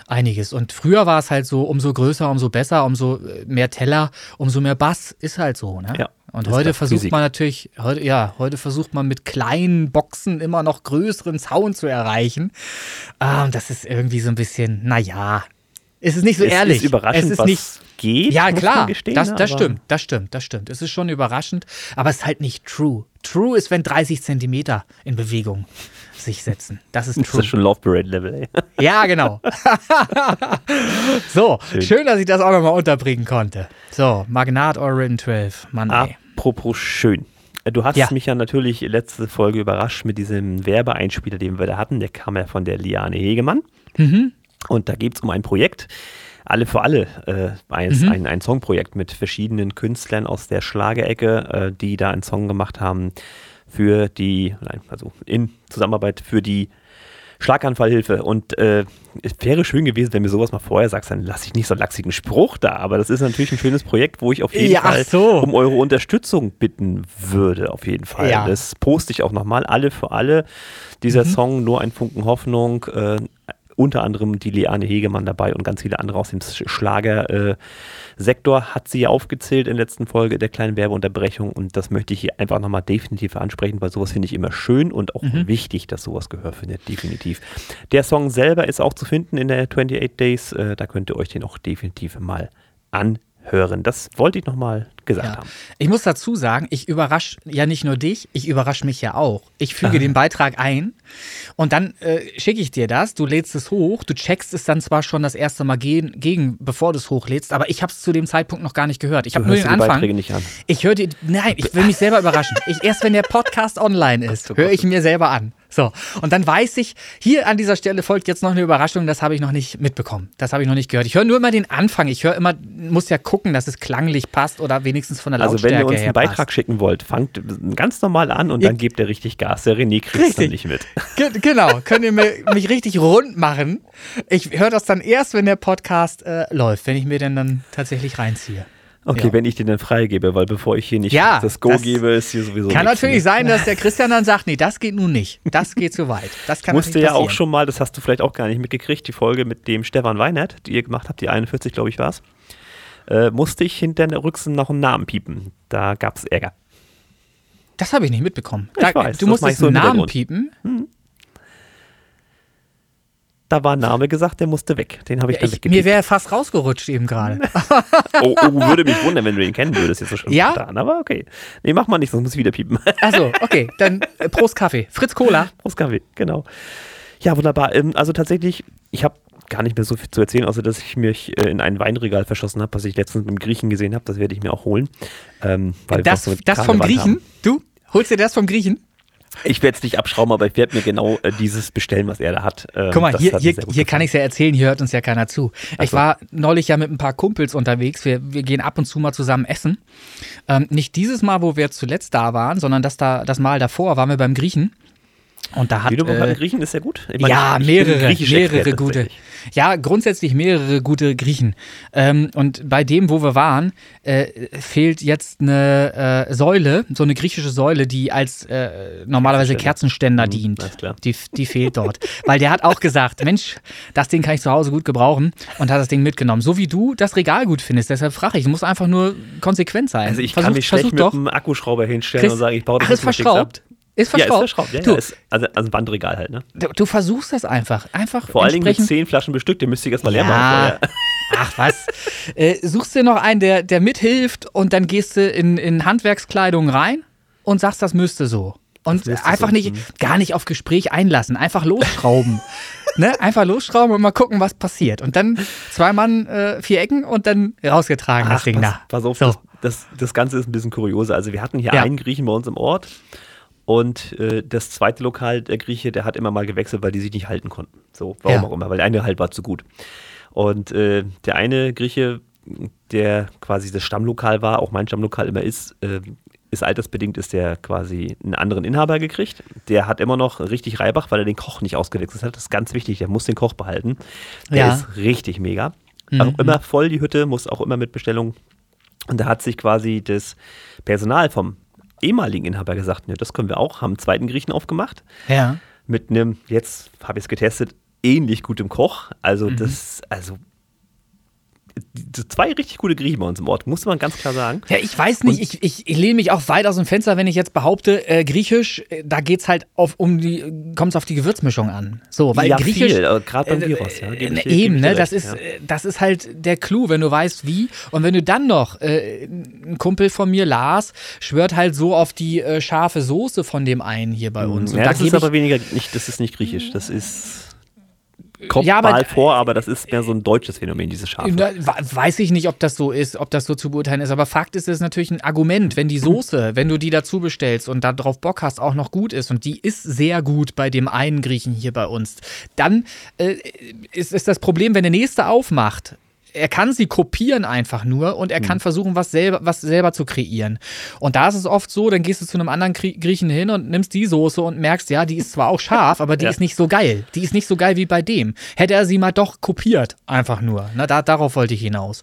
einiges. Und früher war es halt so, umso größer, umso besser, umso äh, mehr Teller, umso mehr Bass. Ist halt so. Ne? Ja, Und heute das versucht Physik. man natürlich, heute, ja, heute versucht man mit kleinen Boxen immer noch größeren Sound zu erreichen. Ah, und das ist irgendwie so ein bisschen, naja, es ist nicht so es ehrlich. ist überraschend, es ist was nicht, geht. ja, klar, gestehen, das, das stimmt, das stimmt, das stimmt. Es ist schon überraschend, aber es ist halt nicht true. True ist, wenn 30 Zentimeter in Bewegung sich setzen. Das ist Das true. ist schon Love Parade Level, ey. Ja, genau. so, schön. Schön. dass ich das auch nochmal unterbringen konnte. So, Magnat Orin 12. Mann, ey. Apropos schön. Du hast Ja. mich ja natürlich letzte Folge überrascht mit diesem Werbeeinspieler, den wir da hatten. Der kam ja von der Liane Hegemann. Mhm. Und da geht es um ein Projekt, alle für alle, äh, ein, Mhm. ein, ein Songprojekt mit verschiedenen Künstlern aus der Schlagerecke, äh, die da einen Song gemacht haben für die, nein, also in Zusammenarbeit für die Schlaganfallhilfe. Und äh, es wäre schön gewesen, wenn mir sowas mal vorher sagst, dann lasse ich nicht so einen lachsigen Spruch da. Aber das ist natürlich ein schönes Projekt, wo ich auf jeden Ja, Fall so. um eure Unterstützung bitten würde, auf jeden Fall. Ja. Das poste ich auch nochmal. Alle für alle. Dieser Mhm. Song, nur ein Funken Hoffnung. Äh, unter anderem die Liane Hegemann dabei und ganz viele andere aus dem Schlager-Sektor hat sie ja aufgezählt in der letzten Folge der kleinen Werbeunterbrechung und das möchte ich hier einfach nochmal definitiv ansprechen, weil sowas finde ich immer schön und auch Mhm. wichtig, dass sowas Gehör findet, definitiv. Der Song selber ist auch zu finden in der 28 Days, äh, da könnt ihr euch den auch definitiv mal anhören. Das wollte ich nochmal gesagt Ja. haben. Ich muss dazu sagen, ich überrasche ja nicht nur dich, ich überrasche mich ja auch. Ich füge den Beitrag ein und dann äh, schicke ich dir das, du lädst es hoch, du checkst es dann zwar schon das erste Mal gegen, gegen bevor du es hochlädst, aber ich habe es zu dem Zeitpunkt noch gar nicht gehört. Ich habe nur den dir Anfang. Beiträge nicht an. Ich höre die, nein, ich will mich selber überraschen. Ich, erst wenn der Podcast online ist, höre ich mir selber an. So, und dann weiß ich, hier an dieser Stelle folgt jetzt noch eine Überraschung, das habe ich noch nicht mitbekommen. Das habe ich noch nicht gehört. Ich höre nur immer den Anfang. Ich höre immer, muss ja gucken, dass es klanglich passt oder wenigstens von der Lautstärke Also wenn ihr uns einen Beitrag passt. schicken wollt, fangt ganz normal an und dann gebt ihr richtig Gas. Der René kriegt es dann nicht mit. Ge genau, könnt ihr mir, mich richtig rund machen. Ich höre das dann erst, wenn der Podcast äh, läuft, wenn ich mir den dann tatsächlich reinziehe. Okay, Ja. wenn ich den dann freigebe, weil bevor ich hier nicht Ja, das Go das gebe, ist hier sowieso Kann natürlich ne? sein, dass der Christian dann sagt, nee, das geht nun nicht. Das geht zu weit. Das kann musste ja auch schon mal, das hast du vielleicht auch gar nicht mitgekriegt, die Folge mit dem Stefan Weinert, die ihr gemacht habt, die 41, glaube ich, war es, äh, musste ich hinter der Rücksen noch einen Namen piepen. Da gab es Ärger. Das habe ich nicht mitbekommen. Ich Da, weiß, du musstest so einen Namen piepen. Da war ein Name gesagt, der musste weg. Den habe ich Ja, dann ich, mir wäre fast rausgerutscht eben gerade. Oh, oh, würde mich wundern, wenn du ihn kennen würdest, jetzt so schon Ja? spontan. Aber okay. Nee, mach mal nicht, sonst muss ich wieder piepen. Also, okay, dann äh, Prost Kaffee. Fritz Cola. Prost Kaffee, genau. Ja, wunderbar. Ähm, also tatsächlich, ich habe gar nicht mehr so viel zu erzählen, außer dass ich mich äh, in ein Weinregal verschossen habe, was ich letztens mit dem Griechen gesehen habe. Das werde ich mir auch holen. Ähm, Das, das vom Griechen? haben. Du? Holst dir das vom Griechen? Ich werde es nicht abschrauben, aber ich werde mir genau äh, dieses bestellen, was er da hat. Ähm, Guck mal, hier, hier, hier kann ich es ja erzählen, hier hört uns ja keiner zu. Ich so. war neulich ja mit ein paar Kumpels unterwegs. Wir, wir gehen ab und zu mal zusammen essen. Ähm, nicht dieses Mal, wo wir zuletzt da waren, sondern das, da, das Mal davor waren wir beim Griechen. Und da hat. Hat äh, einen Griechen, ist ja gut. Ich ja, mehrere, mehrere gute. Ja, grundsätzlich mehrere gute Griechen. Ähm, und bei dem, wo wir waren, äh, fehlt jetzt eine äh, Säule, so eine griechische Säule, die als äh, normalerweise Kerzenständer Mhm, dient. alles klar. Die, die fehlt dort. Weil der hat auch gesagt, Mensch, das Ding kann ich zu Hause gut gebrauchen und hat das Ding mitgenommen. So wie du das Regal gut findest. Deshalb frage ich, du musst einfach nur konsequent sein. Also ich Versuch- kann mich schlecht mit doch. einem Akkuschrauber hinstellen Chris- und sagen, ich baue das Ach, ist verschraubt? Ja, ist verschraubt. Ja, Du, ja, ist, also, also ein Bandregal halt, ne? du, du versuchst das einfach. Einfach Vor allen Dingen mit zehn Flaschen bestückt, den müsste ich erstmal leer machen Ja. Ach was. äh, suchst dir noch einen, der, der mithilft und dann gehst du in, in Handwerkskleidung rein und sagst, das müsste so. Und einfach so, nicht, hm. gar nicht auf Gespräch einlassen, einfach losschrauben. ne? Einfach losschrauben und mal gucken, was passiert. Und dann zwei Mann, äh, vier Ecken und dann rausgetragen das Ach, Ding pass, da. pass auf, So. das, das, das Ganze ist ein bisschen kurioser. Also wir hatten hier Ja. einen Griechen bei uns im Ort und äh, das zweite Lokal, der Grieche, der hat immer mal gewechselt, weil die sich nicht halten konnten. So, warum Ja. auch immer, weil der eine halt war zu gut. Und äh, der eine Grieche, der quasi das Stammlokal war, auch mein Stammlokal immer ist, äh, ist altersbedingt, ist der quasi einen anderen Inhaber gekriegt. Der hat immer noch richtig Reibach, weil er den Koch nicht ausgewechselt hat. Das ist ganz wichtig, der muss den Koch behalten. Der Ja. ist richtig mega. Auch Mhm. immer voll die Hütte, muss auch immer mit Bestellung. Und da hat sich quasi das Personal vom ehemaligen Inhaber gesagt, ne, das können wir auch, haben einen zweiten Griechen aufgemacht Ja. mit einem, jetzt habe ich es getestet, ähnlich gutem Koch. Also Mhm. das, also zwei richtig gute Griechen bei uns im Ort, muss man ganz klar sagen. Ja, ich weiß nicht, ich, ich, ich lehne mich auch weit aus dem Fenster, wenn ich jetzt behaupte, äh, Griechisch, äh, da geht's halt auf, um die, kommt es auf die Gewürzmischung an. So, weil ja, Griechisch. äh, gerade beim äh, Gyros, ja. gebe äh, ich eben, gebe ich dir ne? Das ist, ja. äh, das ist halt der Clou, wenn du weißt, wie. Und wenn du dann noch, äh, ein Kumpel von mir, Lars, schwört halt so auf die äh, scharfe Soße von dem einen hier bei uns. Und ja, da das ist aber weniger, nicht, das ist nicht griechisch, das ist, kommt Ja, aber- mal vor, aber das ist mehr so ein deutsches Phänomen, diese Schafe. Weiß ich nicht, ob das so ist, ob das so zu beurteilen ist, aber Fakt ist, es ist natürlich ein Argument, wenn die Soße, wenn du die dazu bestellst und darauf Bock hast, auch noch gut ist und die ist sehr gut bei dem einen Griechen hier bei uns, dann äh, ist, ist das Problem, wenn der nächste aufmacht. Er kann sie kopieren einfach nur und er Mhm. kann versuchen, was selber, was selber zu kreieren. Und da ist es oft so, dann gehst du zu einem anderen Grie- Griechen hin und nimmst die Soße und merkst, ja, die ist zwar auch scharf, aber die Ja. ist nicht so geil. Die ist nicht so geil wie bei dem. Hätte er sie mal doch kopiert, einfach nur. Na, da, darauf wollte ich hinaus.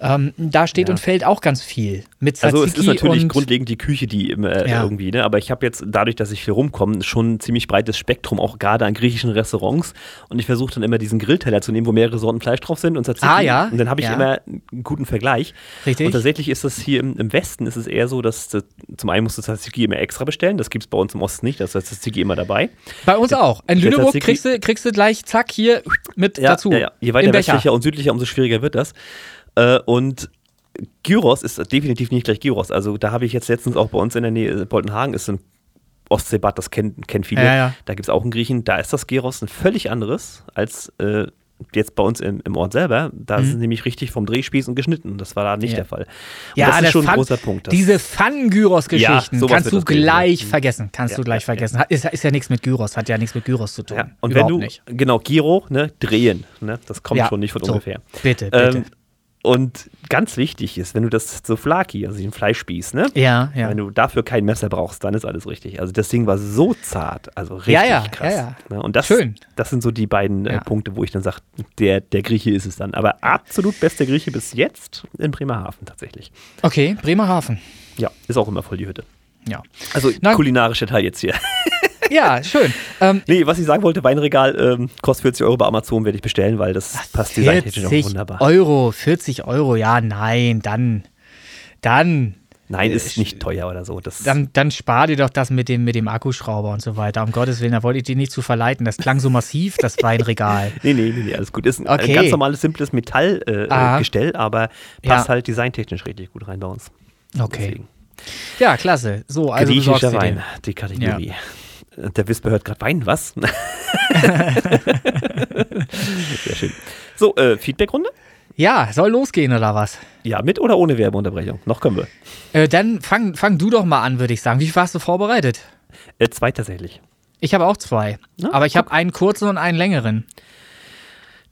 Ähm, da steht Ja. und fällt auch ganz viel. Mit Also Tzatziki es ist natürlich und grundlegend die Küche, die immer Ja. irgendwie, ne? aber ich habe jetzt dadurch, dass ich viel rumkomme, schon ein ziemlich breites Spektrum, auch gerade an griechischen Restaurants und ich versuche dann immer diesen Grillteller zu nehmen, wo mehrere Sorten Fleisch drauf sind und Tzatziki Ah, ja. Und dann habe ich Ja. immer einen guten Vergleich. Richtig. Und tatsächlich ist das hier im, im Westen ist es eher so, dass das, zum einen musst du Tzatziki immer extra bestellen, das gibt es bei uns im Osten nicht, da ist das Tzatziki immer dabei. bei uns auch. In der Lüneburg kriegst du, kriegst du gleich, zack, hier mit dazu. Ja, ja. Je weiter westlicher und südlicher, umso schwieriger wird das. Äh, und Gyros ist definitiv nicht gleich Gyros. Also da habe ich jetzt letztens auch bei uns in der Nähe, äh, Boltenhagen ist ein Ostseebad, das kennen, kennen viele. Ja, ja. Da gibt es auch einen Griechen, da ist das Gyros ein völlig anderes als äh, jetzt bei uns im, im Ort selber, da ist es nämlich richtig vom Drehspieß und geschnitten. Das war da nicht Mhm. Ja. der Fall. Und Ja, das ist schon ein Pfann- großer Punkt. Diese Pfannen-Gyros-Geschichten Ja, kannst wird du gleich sein. vergessen. Kannst du gleich vergessen. Hat, ist, ist ja nichts mit Gyros, hat ja nichts mit Gyros zu tun. Und Überhaupt wenn du, nicht. genau, Giro, ne, drehen, ne, das kommt schon nicht von so. ungefähr. Bitte, bitte. Ähm, und ganz wichtig ist, wenn du das Souflaki, also den Fleischspieß, ne? ja, ja. Wenn du dafür kein Messer brauchst, dann ist alles richtig. Also das Ding war so zart, also richtig Ja, ja, krass. ja, ja. Ne? Und das, Schön. das sind so die beiden äh. Punkte, wo ich dann sage, der, der Grieche ist es dann. Aber absolut bester Grieche bis jetzt in Bremerhaven tatsächlich. Okay, Bremerhaven. Ja, ist auch immer voll die Hütte. Ja. Also Na- kulinarische Teil jetzt hier. Ja, schön. Ähm, Nee, was ich sagen wollte, Weinregal ähm, kostet 40 Euro bei Amazon, werde ich bestellen, weil das passt designtechnisch auch 40 wunderbar. Euro, 40 Euro, ja, nein, dann, dann, Nein, ist nicht teuer oder so. Das, dann, dann spar dir doch das mit dem, mit dem Akkuschrauber und so weiter. Um Gottes Willen, da wollte ich dich nicht zu verleiten. Das klang so massiv, das Weinregal. Nee, nee, nee, nee, alles gut. Ist ein, Okay. ein ganz normales, simples Metallgestell, äh, äh, aber passt Ja. halt designtechnisch richtig gut rein bei uns. Okay. Deswegen. Ja, klasse. So, also Griechischer Wein, die Kategorie. Äh, Der Wisper hört gerade Wein, was? Sehr schön. So, äh, Feedbackrunde? Ja, soll losgehen oder was? Ja, mit oder ohne Werbeunterbrechung? Noch können wir. Äh, dann fang, fang du doch mal an, würde ich sagen. Wie viel hast du vorbereitet? Äh, zwei tatsächlich. Ich habe auch zwei. Ah, aber ich habe einen kurzen und einen längeren.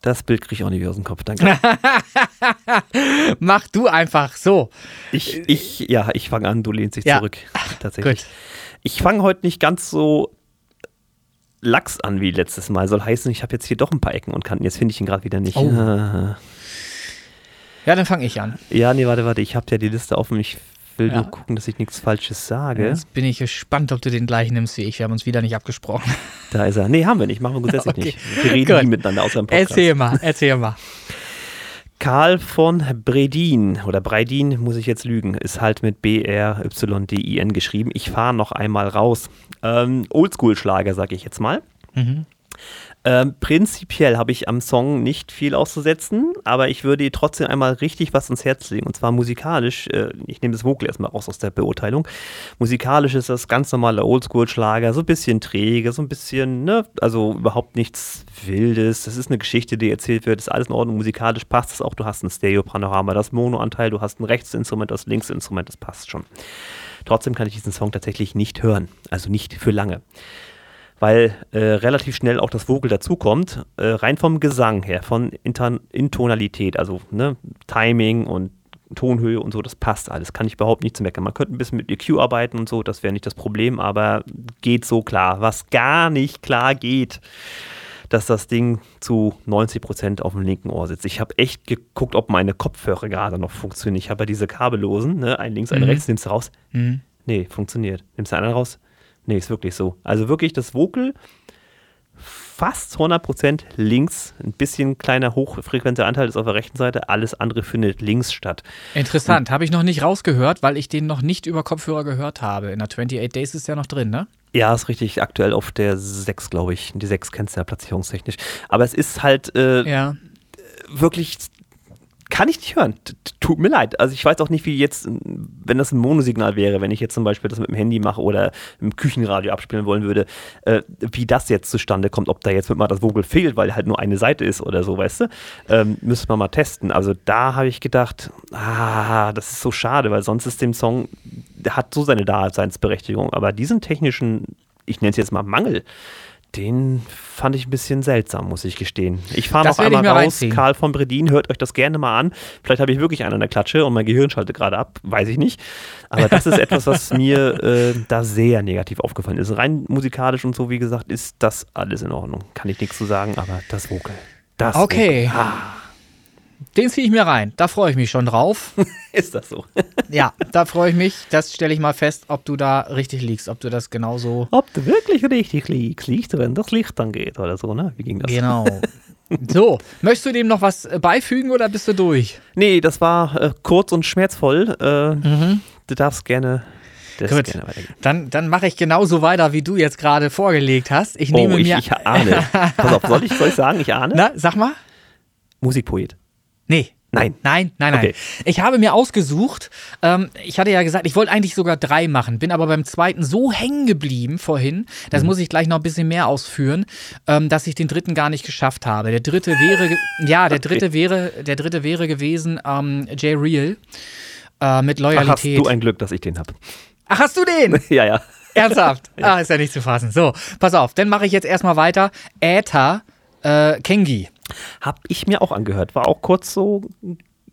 Das Bild kriege ich auch nicht wieder aus dem Kopf, danke. Mach du einfach so. Ich, ich, ja, ich fange an, du lehnst dich Ja. zurück. Tatsächlich. Gut. Ich fange heute nicht ganz so lax an wie letztes Mal. Soll heißen, ich habe jetzt hier doch ein paar Ecken und Kanten. Jetzt finde ich ihn gerade wieder nicht. Oh. Ja, dann fange ich an. Ja, nee, warte, warte. Ich habe ja die Liste offen. Ich will Ja. nur gucken, dass ich nichts Falsches sage. Jetzt bin ich gespannt, ob du den gleichen nimmst wie ich. Wir haben uns wieder nicht abgesprochen. Da ist er. Nee, haben wir nicht. Machen wir grundsätzlich Okay. nicht. Wir reden Gut. nie miteinander außer im Podcast. Erzähl mal, erzähl mal. Karl von Bredin oder Breidin, muss ich jetzt lügen, ist halt mit B-R-Y-D-I-N geschrieben. Ich fahre noch einmal raus. Ähm, Oldschool-Schlager, sag ich jetzt mal. Mhm. Ähm, prinzipiell habe ich am Song nicht viel auszusetzen, aber ich würde trotzdem einmal richtig was ins Herz legen. Und zwar musikalisch, äh, ich nehme das Vocal erstmal raus aus der Beurteilung. Musikalisch ist das ganz normale Oldschool-Schlager, so ein bisschen träge, so ein bisschen, ne, also überhaupt nichts Wildes. Das ist eine Geschichte, die erzählt wird, ist alles in Ordnung. Musikalisch passt es auch. Du hast ein Stereo-Panorama, das Mono-Anteil, du hast ein Rechtsinstrument, das Linksinstrument, das passt schon. Trotzdem kann ich diesen Song tatsächlich nicht hören, also nicht für lange weil äh, relativ schnell auch das Vogel dazukommt, äh, rein vom Gesang her, von Inton Intonalität, also ne, Timing und Tonhöhe und so, das passt alles, kann ich überhaupt nicht zu meckern. Man könnte ein bisschen mit EQ arbeiten und so, das wäre nicht das Problem, aber geht so klar. Was gar nicht klar geht, dass das Ding zu 90% auf dem linken Ohr sitzt. Ich habe echt geguckt, ob meine Kopfhörer gerade noch funktionieren. Ich habe ja diese kabellosen, ne, ein links, ein Mhm. rechts, nimmst du raus. Mhm. Nee, funktioniert. Nimmst du einen raus? Nee, ist wirklich so. Also wirklich das Vocal fast 100% links, ein bisschen kleiner hochfrequenter Anteil ist auf der rechten Seite, alles andere findet links statt. Interessant, habe ich noch nicht rausgehört, weil ich den noch nicht über Kopfhörer gehört habe. In der 28 Days ist ja noch drin, ne? Ja, ist richtig aktuell auf der 6, glaube ich. Die 6 kennst du ja platzierungstechnisch. Aber es ist halt äh, Ja. wirklich, kann ich nicht hören. Tut mir leid. Also ich weiß auch nicht, wie jetzt, wenn das ein Monosignal wäre, wenn ich jetzt zum Beispiel das mit dem Handy mache oder im Küchenradio abspielen wollen würde, äh, wie das jetzt zustande kommt, ob da jetzt mit mal das Vogel fehlt, weil halt nur eine Seite ist oder so, weißt du? Ähm, müsste man mal testen. Also da habe ich gedacht, ah, das ist so schade, weil sonst ist dem Song, der hat so seine Daseinsberechtigung, aber diesen technischen, ich nenne es jetzt mal Mangel, den fand ich ein bisschen seltsam, muss ich gestehen. Ich fahre noch einmal raus. reinziehen. Karl von Bredin, hört euch das gerne mal an. Vielleicht habe ich wirklich einen an der Klatsche und mein Gehirn schaltet gerade ab, weiß ich nicht. Aber das ist etwas, was mir äh, da sehr negativ aufgefallen ist. Rein musikalisch und so, wie gesagt, ist das alles in Ordnung. Kann ich nichts zu sagen, aber das Vocal. Das Okay. Vocal. Ah, Den ziehe ich mir rein. Da freue ich mich schon drauf. ist das so? ja, da freue ich mich. Das stelle ich mal fest, ob du da richtig liegst, ob du das genauso. Ob du wirklich richtig liegst, liegt wenn das Licht angeht oder so, ne? Wie ging das? Genau. So, möchtest du dem noch was äh, beifügen oder bist du durch? Nee, das war äh, kurz und schmerzvoll. Äh, Du darfst gerne, Gut. Dann, dann mache ich genauso weiter, wie du jetzt gerade vorgelegt hast. Ich Oh, nehme ich, mir. ich ahne. Pass auf, soll ich, soll ich sagen, ich ahne? Na, sag mal. Musikpoet. Nee, Nein. Nein, nein, nein. Okay. Ich habe mir ausgesucht, ähm, ich hatte ja gesagt, ich wollte eigentlich sogar drei machen, bin aber beim zweiten so hängen geblieben vorhin, das mhm. muss ich gleich noch ein bisschen mehr ausführen, ähm, dass ich den dritten gar nicht geschafft habe. Der dritte wäre, ja, der dritte okay. wäre, der dritte wäre gewesen ähm, Jay Real äh, mit Loyalität. Ach, hast du ein Glück, dass ich den habe. Ach, hast du den? ja, ja. Ernsthaft? ja. Ah, ist ja nicht zu fassen. So, pass auf, dann mache ich jetzt erstmal weiter. Äther äh, Kengi. Hab ich mir auch angehört. War auch kurz so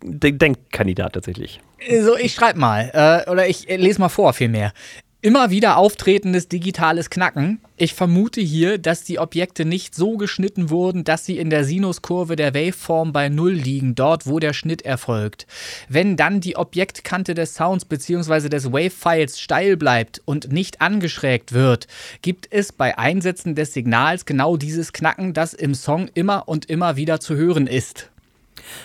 Denkkandidat tatsächlich. So, ich schreibe mal. Äh, oder ich lese mal vor, vielmehr. Immer wieder auftretendes digitales Knacken. Ich vermute hier, dass die Objekte nicht so geschnitten wurden, dass sie in der Sinuskurve der Waveform bei Null liegen, dort wo der Schnitt erfolgt. Wenn dann die Objektkante des Sounds bzw. des Wavefiles steil bleibt und nicht angeschrägt wird, gibt es bei Einsetzen des Signals genau dieses Knacken, das im Song immer und immer wieder zu hören ist.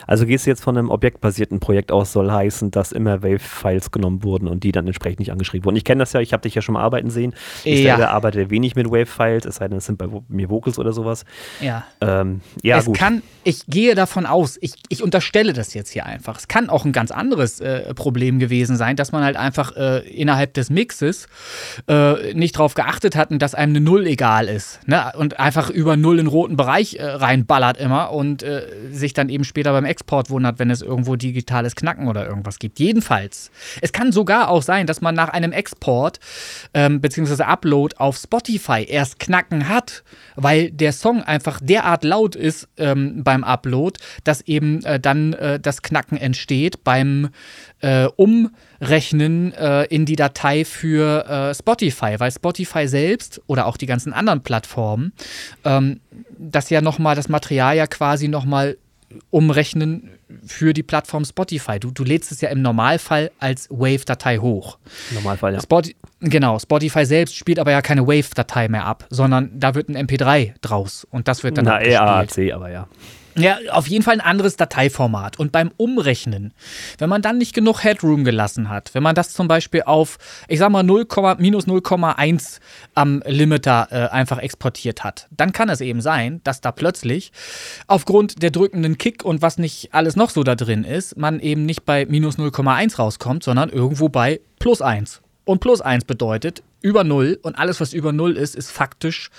Also gehst du jetzt von einem objektbasierten Projekt aus, soll heißen, dass immer Wave-Files genommen wurden und die dann entsprechend nicht angeschrieben wurden. Ich kenne das ja, ich habe dich ja schon mal arbeiten sehen. Ich ja. selber arbeite wenig mit Wave-Files, es sei denn, es sind bei mir Vocals oder sowas. Ja. Ähm, ja, es gut. kann, ich gehe davon aus, ich, ich unterstelle das jetzt hier einfach. Es kann auch ein ganz anderes äh, Problem gewesen sein, dass man halt einfach äh, innerhalb des Mixes äh, nicht darauf geachtet hat, dass einem eine Null egal ist. Ne? Und einfach über Null in den roten Bereich äh, reinballert immer und äh, sich dann eben später beim Export wundert, wenn es irgendwo digitales Knacken oder irgendwas gibt. Jedenfalls. Es kann sogar auch sein, dass man nach einem Export ähm, bzw. Upload auf Spotify erst Knacken hat, weil der Song einfach derart laut ist ähm, beim Upload, dass eben äh, dann äh, das Knacken entsteht beim äh, Umrechnen äh, in die Datei für äh, Spotify, weil Spotify selbst oder auch die ganzen anderen Plattformen ähm, das ja nochmal, das Material ja quasi nochmal umrechnen für die Plattform Spotify. Du, du lädst es ja im Normalfall als Wave-Datei hoch. Normalfall, ja. Spot, genau, Spotify selbst spielt aber ja keine Wave-Datei mehr ab, sondern da wird ein MP3 draus und das wird dann Na, AAC, aber ja. Ja, auf jeden Fall ein anderes Dateiformat. Und beim Umrechnen, wenn man dann nicht genug Headroom gelassen hat, wenn man das zum Beispiel auf, ich sag mal, 0, minus 0,1 am Limiter äh, einfach exportiert hat, dann kann es eben sein, dass da plötzlich aufgrund der drückenden Kick und was nicht alles noch so da drin ist, man eben nicht bei minus 0,1 rauskommt, sondern irgendwo bei plus 1. Und plus 1 bedeutet über 0 und alles, was über 0 ist, ist faktisch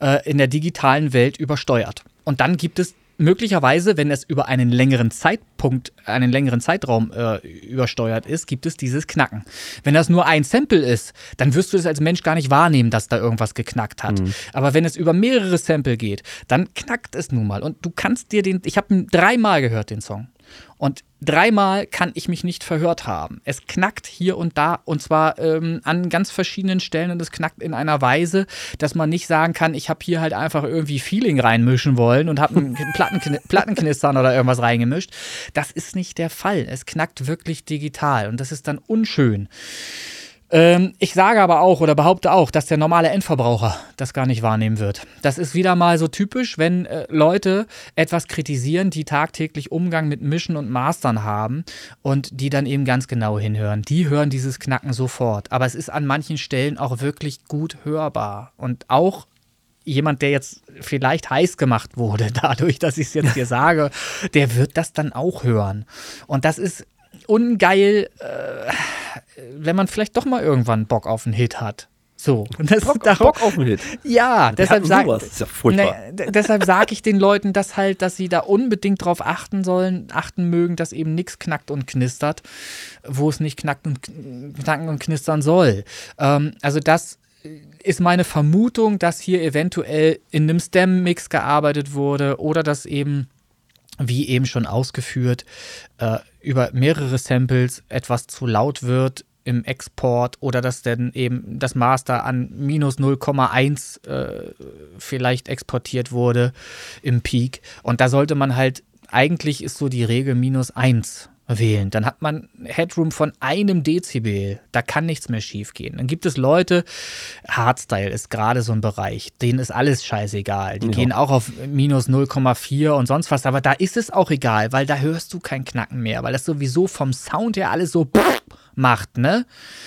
äh, in der digitalen Welt übersteuert. Und dann gibt es möglicherweise, wenn es über einen längeren Zeitpunkt, einen längeren Zeitraum äh, übersteuert ist, gibt es dieses Knacken. Wenn das nur ein Sample ist, dann wirst du es als Mensch gar nicht wahrnehmen, dass da irgendwas geknackt hat. Mhm. Aber wenn es über mehrere Sample geht, dann knackt es nun mal. Und du kannst dir den, ich habe ihn dreimal gehört, den Song. Und dreimal kann ich mich nicht verhört haben. Es knackt hier und da und zwar ähm, an ganz verschiedenen Stellen und es knackt in einer Weise, dass man nicht sagen kann, ich habe hier halt einfach irgendwie Feeling reinmischen wollen und habe ein Plattenkn Plattenknistern oder irgendwas reingemischt. Das ist nicht der Fall. Es knackt wirklich digital und das ist dann unschön. Ähm, ich sage aber auch oder behaupte auch, dass der normale Endverbraucher das gar nicht wahrnehmen wird. Das ist wieder mal so typisch, wenn äh, Leute etwas kritisieren, die tagtäglich Umgang mit Mischen und Mastern haben und die dann eben ganz genau hinhören. Die hören dieses Knacken sofort. Aber es ist an manchen Stellen auch wirklich gut hörbar. Und auch jemand, der jetzt vielleicht heiß gemacht wurde, dadurch, dass ich es jetzt hier sage, der wird das dann auch hören. Und das ist ungeil, äh, wenn man vielleicht doch mal irgendwann Bock auf einen Hit hat. So. Und das Bock, darum, Bock auf einen Hit. Ja, Wir deshalb sage ja ne, deshalb sag ich den Leuten das halt, dass sie da unbedingt drauf achten sollen, achten mögen, dass eben nichts knackt und knistert, wo es nicht knackt und knacken und knistern soll. Ähm, also das ist meine Vermutung, dass hier eventuell in einem Stem-Mix gearbeitet wurde oder dass eben wie eben schon ausgeführt, äh, über mehrere Samples etwas zu laut wird im Export oder dass dann eben das Master an minus 0,1 äh, vielleicht exportiert wurde im Peak. Und da sollte man halt, eigentlich ist so die Regel minus 1 wählen. Dann hat man Headroom von einem Dezibel. Da kann nichts mehr schiefgehen. Dann gibt es Leute, Hardstyle ist gerade so ein Bereich, denen ist alles scheißegal. Die ja. gehen auch auf minus 0,4 und sonst was. Aber da ist es auch egal, weil da hörst du kein Knacken mehr, weil das sowieso vom Sound her alles so macht, ne?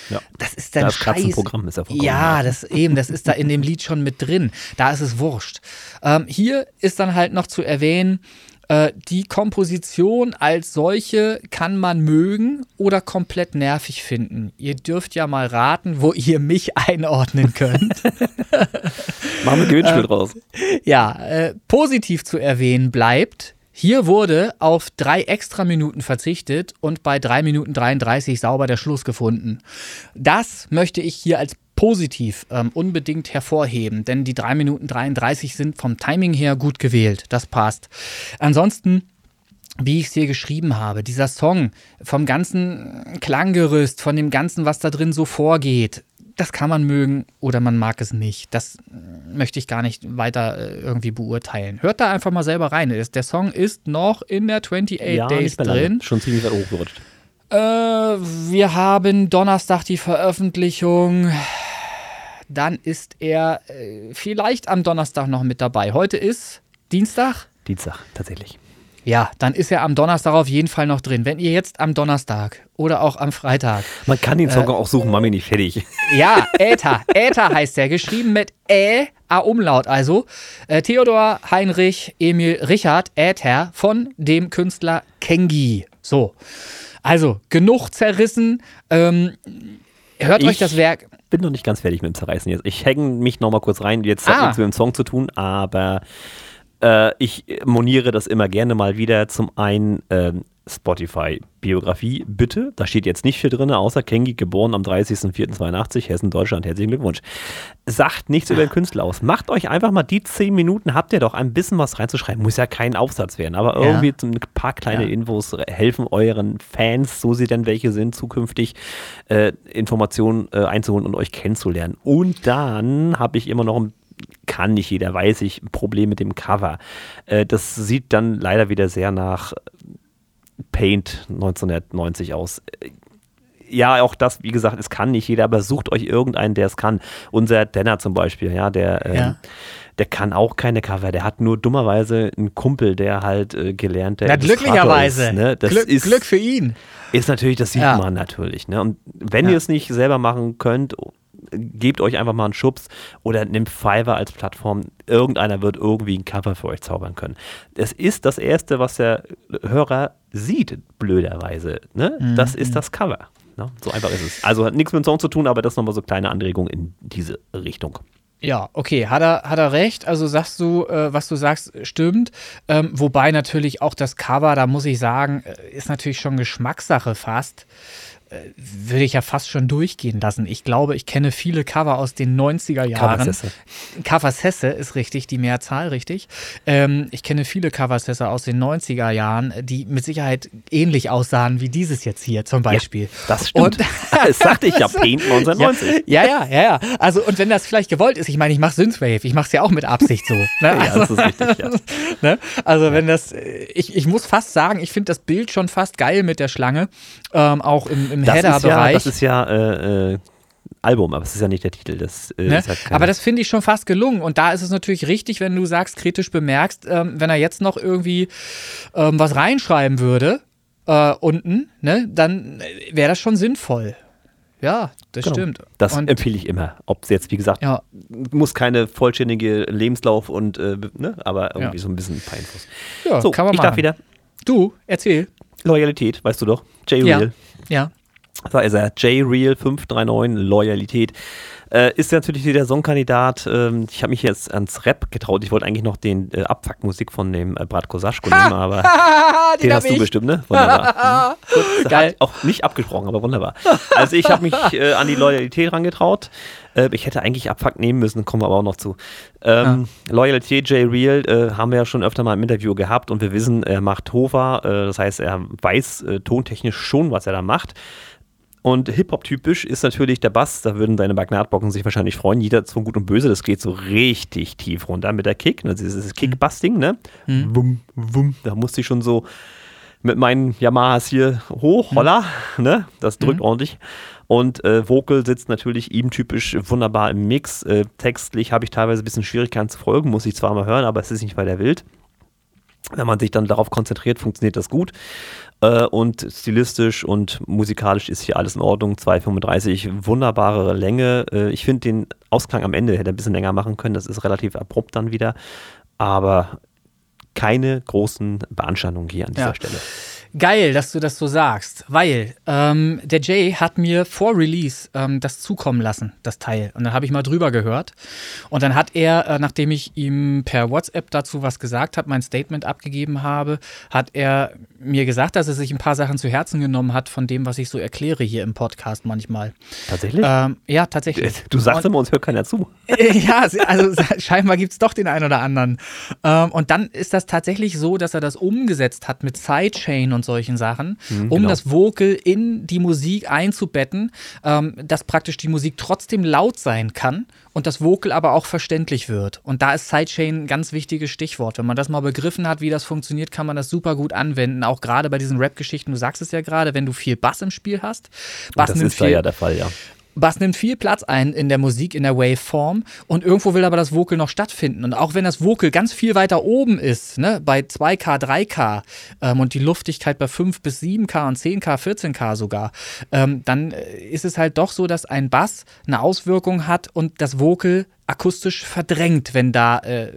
Ja. Das ist dann das scheiß. Programm ist ja Ja, das eben, das ist da in dem Lied schon mit drin. Da ist es wurscht. Ähm, hier ist dann halt noch zu erwähnen, Äh, die Komposition als solche kann man mögen oder komplett nervig finden. Ihr dürft ja mal raten, wo ihr mich einordnen könnt. Machen wir Gewinnspiel draus. Ja, äh, positiv zu erwähnen bleibt, hier wurde auf drei extra Minuten verzichtet und bei drei Minuten 33 sauber der Schluss gefunden. Das möchte ich hier als positiv ähm, unbedingt hervorheben, denn die 3 Minuten 33 sind vom Timing her gut gewählt. Das passt. Ansonsten wie ich es hier geschrieben habe, dieser Song vom ganzen Klanggerüst, von dem ganzen, was da drin so vorgeht, das kann man mögen oder man mag es nicht. Das möchte ich gar nicht weiter äh, irgendwie beurteilen. Hört da einfach mal selber rein. Der Song ist noch in der 28 ja, Days drin. Schon ziemlich weit hochgerutscht. Äh, wir haben Donnerstag die Veröffentlichung dann ist er äh, vielleicht am Donnerstag noch mit dabei. Heute ist Dienstag? Dienstag, tatsächlich. Ja, dann ist er am Donnerstag auf jeden Fall noch drin. Wenn ihr jetzt am Donnerstag oder auch am Freitag. Man kann den Song äh, auch suchen, Mami nicht fertig. Ja, Äther. Äther heißt er, geschrieben mit Ä, A-Umlaut also. Äh, Theodor Heinrich Emil Richard Äther von dem Künstler Kengi. So. Also, genug zerrissen. Ähm, hört ich, euch das Werk bin noch nicht ganz fertig mit dem Zerreißen jetzt. Ich hänge mich noch mal kurz rein. Jetzt hat ah. nichts mit dem Song zu tun, aber äh, ich moniere das immer gerne mal wieder. Zum einen ähm, Spotify-Biografie, bitte. Da steht jetzt nicht viel drin, außer Kengi, geboren am 30.04.82, Hessen, Deutschland. Herzlichen Glückwunsch. Sagt nichts über den Künstler aus. Macht euch einfach mal die zehn Minuten, habt ihr doch ein bisschen was reinzuschreiben. Muss ja kein Aufsatz werden, aber irgendwie ja. ein paar kleine ja. Infos helfen euren Fans, so sie denn welche sind, zukünftig äh, Informationen äh, einzuholen und euch kennenzulernen. Und dann habe ich immer noch ein kann nicht jeder, weiß ich, ein Problem mit dem Cover. Äh, das sieht dann leider wieder sehr nach Paint 1990 aus. Ja, auch das, wie gesagt, es kann nicht jeder, aber sucht euch irgendeinen, der es kann. Unser Denner zum Beispiel, ja, der, ähm, ja. der kann auch keine Cover. Der hat nur dummerweise einen Kumpel, der halt äh, gelernt der. Ja, glücklicherweise. Ist, ne? das Glück, ist, Glück für ihn. Ist natürlich, das sieht ja. man natürlich. Ne? Und wenn ihr es nicht selber machen könnt, gebt euch einfach mal einen Schubs oder nehmt Fiverr als Plattform. Irgendeiner wird irgendwie ein Cover für euch zaubern können. Es ist das Erste, was der Hörer sieht, blöderweise. Ne? Mhm. Das ist das Cover. Ne? So einfach ist es. Also hat nichts mit dem Song zu tun, aber das nochmal so kleine Anregung in diese Richtung. Ja, okay, hat er, hat er recht. Also sagst du, äh, was du sagst, stimmt. Ähm, wobei natürlich auch das Cover, da muss ich sagen, äh, ist natürlich schon Geschmackssache fast würde ich ja fast schon durchgehen lassen. Ich glaube, ich kenne viele Cover aus den 90er Jahren. Coversesse. Coversesse ist richtig, die Mehrzahl, richtig. Ähm, ich kenne viele Coversesse aus den 90er Jahren, die mit Sicherheit ähnlich aussahen wie dieses jetzt hier zum Beispiel. Ja, das stimmt. Und, das sagte ich ja, Paint 1990. Ja, ja, ja, ja. Also, und wenn das vielleicht gewollt ist, ich meine, ich mache Synthwave, ich mache es ja auch mit Absicht so. Ne? Also, ja, das ist richtig, ja. ne? Also, wenn das, ich, ich muss fast sagen, ich finde das Bild schon fast geil mit der Schlange, ähm, auch im, im Header-Bereich. Ja, das ist ja äh, äh, Album, aber es ist ja nicht der Titel. Das, äh, ne? halt aber das finde ich schon fast gelungen. Und da ist es natürlich richtig, wenn du sagst, kritisch bemerkst, ähm, wenn er jetzt noch irgendwie ähm, was reinschreiben würde, äh, unten, ne, dann wäre das schon sinnvoll. Ja, das genau. stimmt. Das und empfehle ich immer. Ob es jetzt, wie gesagt, ja. muss keine vollständige Lebenslauf und, äh, ne, aber irgendwie ja. so ein bisschen ein paar Infos. Ja, so, kann man ich machen. darf wieder. Du, erzähl. Loyalität, weißt du doch. J-Real. Ja. ja. Da ist er, J-Real539, Loyalität. Äh, ist natürlich der Songkandidat. Ähm, ich habe mich jetzt ans Rap getraut. Ich wollte eigentlich noch den äh, Abfuckmusik von dem äh, Bratko Saschko nehmen, aber den, den hast du ich. bestimmt, ne? Wunderbar. hm. Geil. Hat auch nicht abgesprochen, aber wunderbar. Also ich habe mich äh, an die Loyalität rangetraut. Äh, ich hätte eigentlich Abfuck nehmen müssen, kommen wir aber auch noch zu. Ähm, ja. Loyalität J Real äh, haben wir ja schon öfter mal im Interview gehabt und wir wissen, er macht Hofer. Äh, das heißt, er weiß tontechnisch schon, was er da macht. Und Hip-Hop-typisch ist natürlich der Bass, da würden deine Magnatbocken sich wahrscheinlich freuen. Jeder von Gut und Böse, das geht so richtig tief runter mit der Kick. Also dieses Kick-Bass-Ding, ne? Mhm. Wum, wum. Da musste ich schon so mit meinen Yamahas hier hoch, mhm. holla, mhm. ne? Das drückt mhm. ordentlich. Und äh, Vocal sitzt natürlich ihm typisch wunderbar im Mix. Äh, textlich habe ich teilweise ein bisschen Schwierigkeiten zu folgen, muss ich zwar mal hören, aber es ist nicht weiter wild. Wenn man sich dann darauf konzentriert, funktioniert das gut. Äh, und stilistisch und musikalisch ist hier alles in Ordnung. 2,35, wunderbare Länge. Äh, ich finde den Ausklang am Ende hätte ein bisschen länger machen können. Das ist relativ abrupt dann wieder. Aber keine großen Beanstandungen hier an dieser Ja. Stelle. Geil, dass du das so sagst, weil ähm, der Jay hat mir vor Release ähm, das zukommen lassen, das Teil. Und dann habe ich mal drüber gehört. Und dann hat er, äh, nachdem ich ihm per WhatsApp dazu was gesagt habe, mein Statement abgegeben habe, hat er mir gesagt, dass er sich ein paar Sachen zu Herzen genommen hat von dem, was ich so erkläre hier im Podcast manchmal. Tatsächlich? Ähm, ja, tatsächlich. du sagst Und- immer, uns hört keiner zu. ja, also scheinbar gibt es doch den einen oder anderen. Ähm, und dann ist das tatsächlich so, dass er das umgesetzt hat mit Sidechain und solchen Sachen, um genau. das Vocal in die Musik einzubetten, ähm, dass praktisch die Musik trotzdem laut sein kann und das Vocal aber auch verständlich wird. Und da ist Sidechain ein ganz wichtiges Stichwort. Wenn man das mal begriffen hat, wie das funktioniert, kann man das super gut anwenden. Auch gerade bei diesen Rap-Geschichten, du sagst es ja gerade, wenn du viel Bass im Spiel hast. Bass das nimmt ist da viel, ja der Fall, ja. Bass nimmt viel Platz ein in der Musik, in der Waveform und irgendwo will aber das Vocal noch stattfinden. Und auch wenn das Vocal ganz viel weiter oben ist, ne, bei 2K, 3K ähm, und die Luftigkeit bei 5 bis 7K und 10K, 14K sogar, ähm, dann äh, ist es halt doch so, dass ein Bass eine Auswirkung hat und das Vocal akustisch verdrängt, wenn da äh,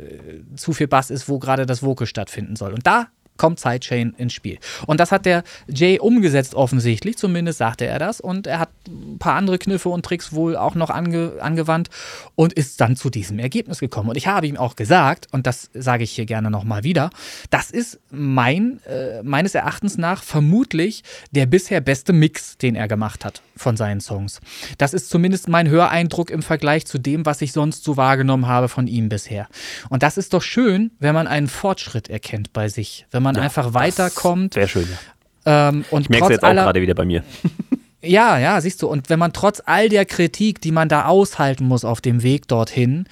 zu viel Bass ist, wo gerade das Vocal stattfinden soll. Und da kommt Sidechain ins Spiel. Und das hat der Jay umgesetzt offensichtlich, zumindest sagte er das. Und er hat ein paar andere Kniffe und Tricks wohl auch noch ange angewandt und ist dann zu diesem Ergebnis gekommen. Und ich habe ihm auch gesagt, und das sage ich hier gerne nochmal wieder, das ist mein, äh, meines Erachtens nach vermutlich der bisher beste Mix, den er gemacht hat von seinen Songs. Das ist zumindest mein Höreindruck im Vergleich zu dem, was ich sonst so wahrgenommen habe von ihm bisher. Und das ist doch schön, wenn man einen Fortschritt erkennt bei sich, wenn man einfach weiterkommt Sehr schön. Ja. ähm, und Ich merke es jetzt auch gerade wieder bei mir. ja, ja, siehst du. Und wenn man trotz all der Kritik, die man da aushalten muss auf dem Weg dorthin,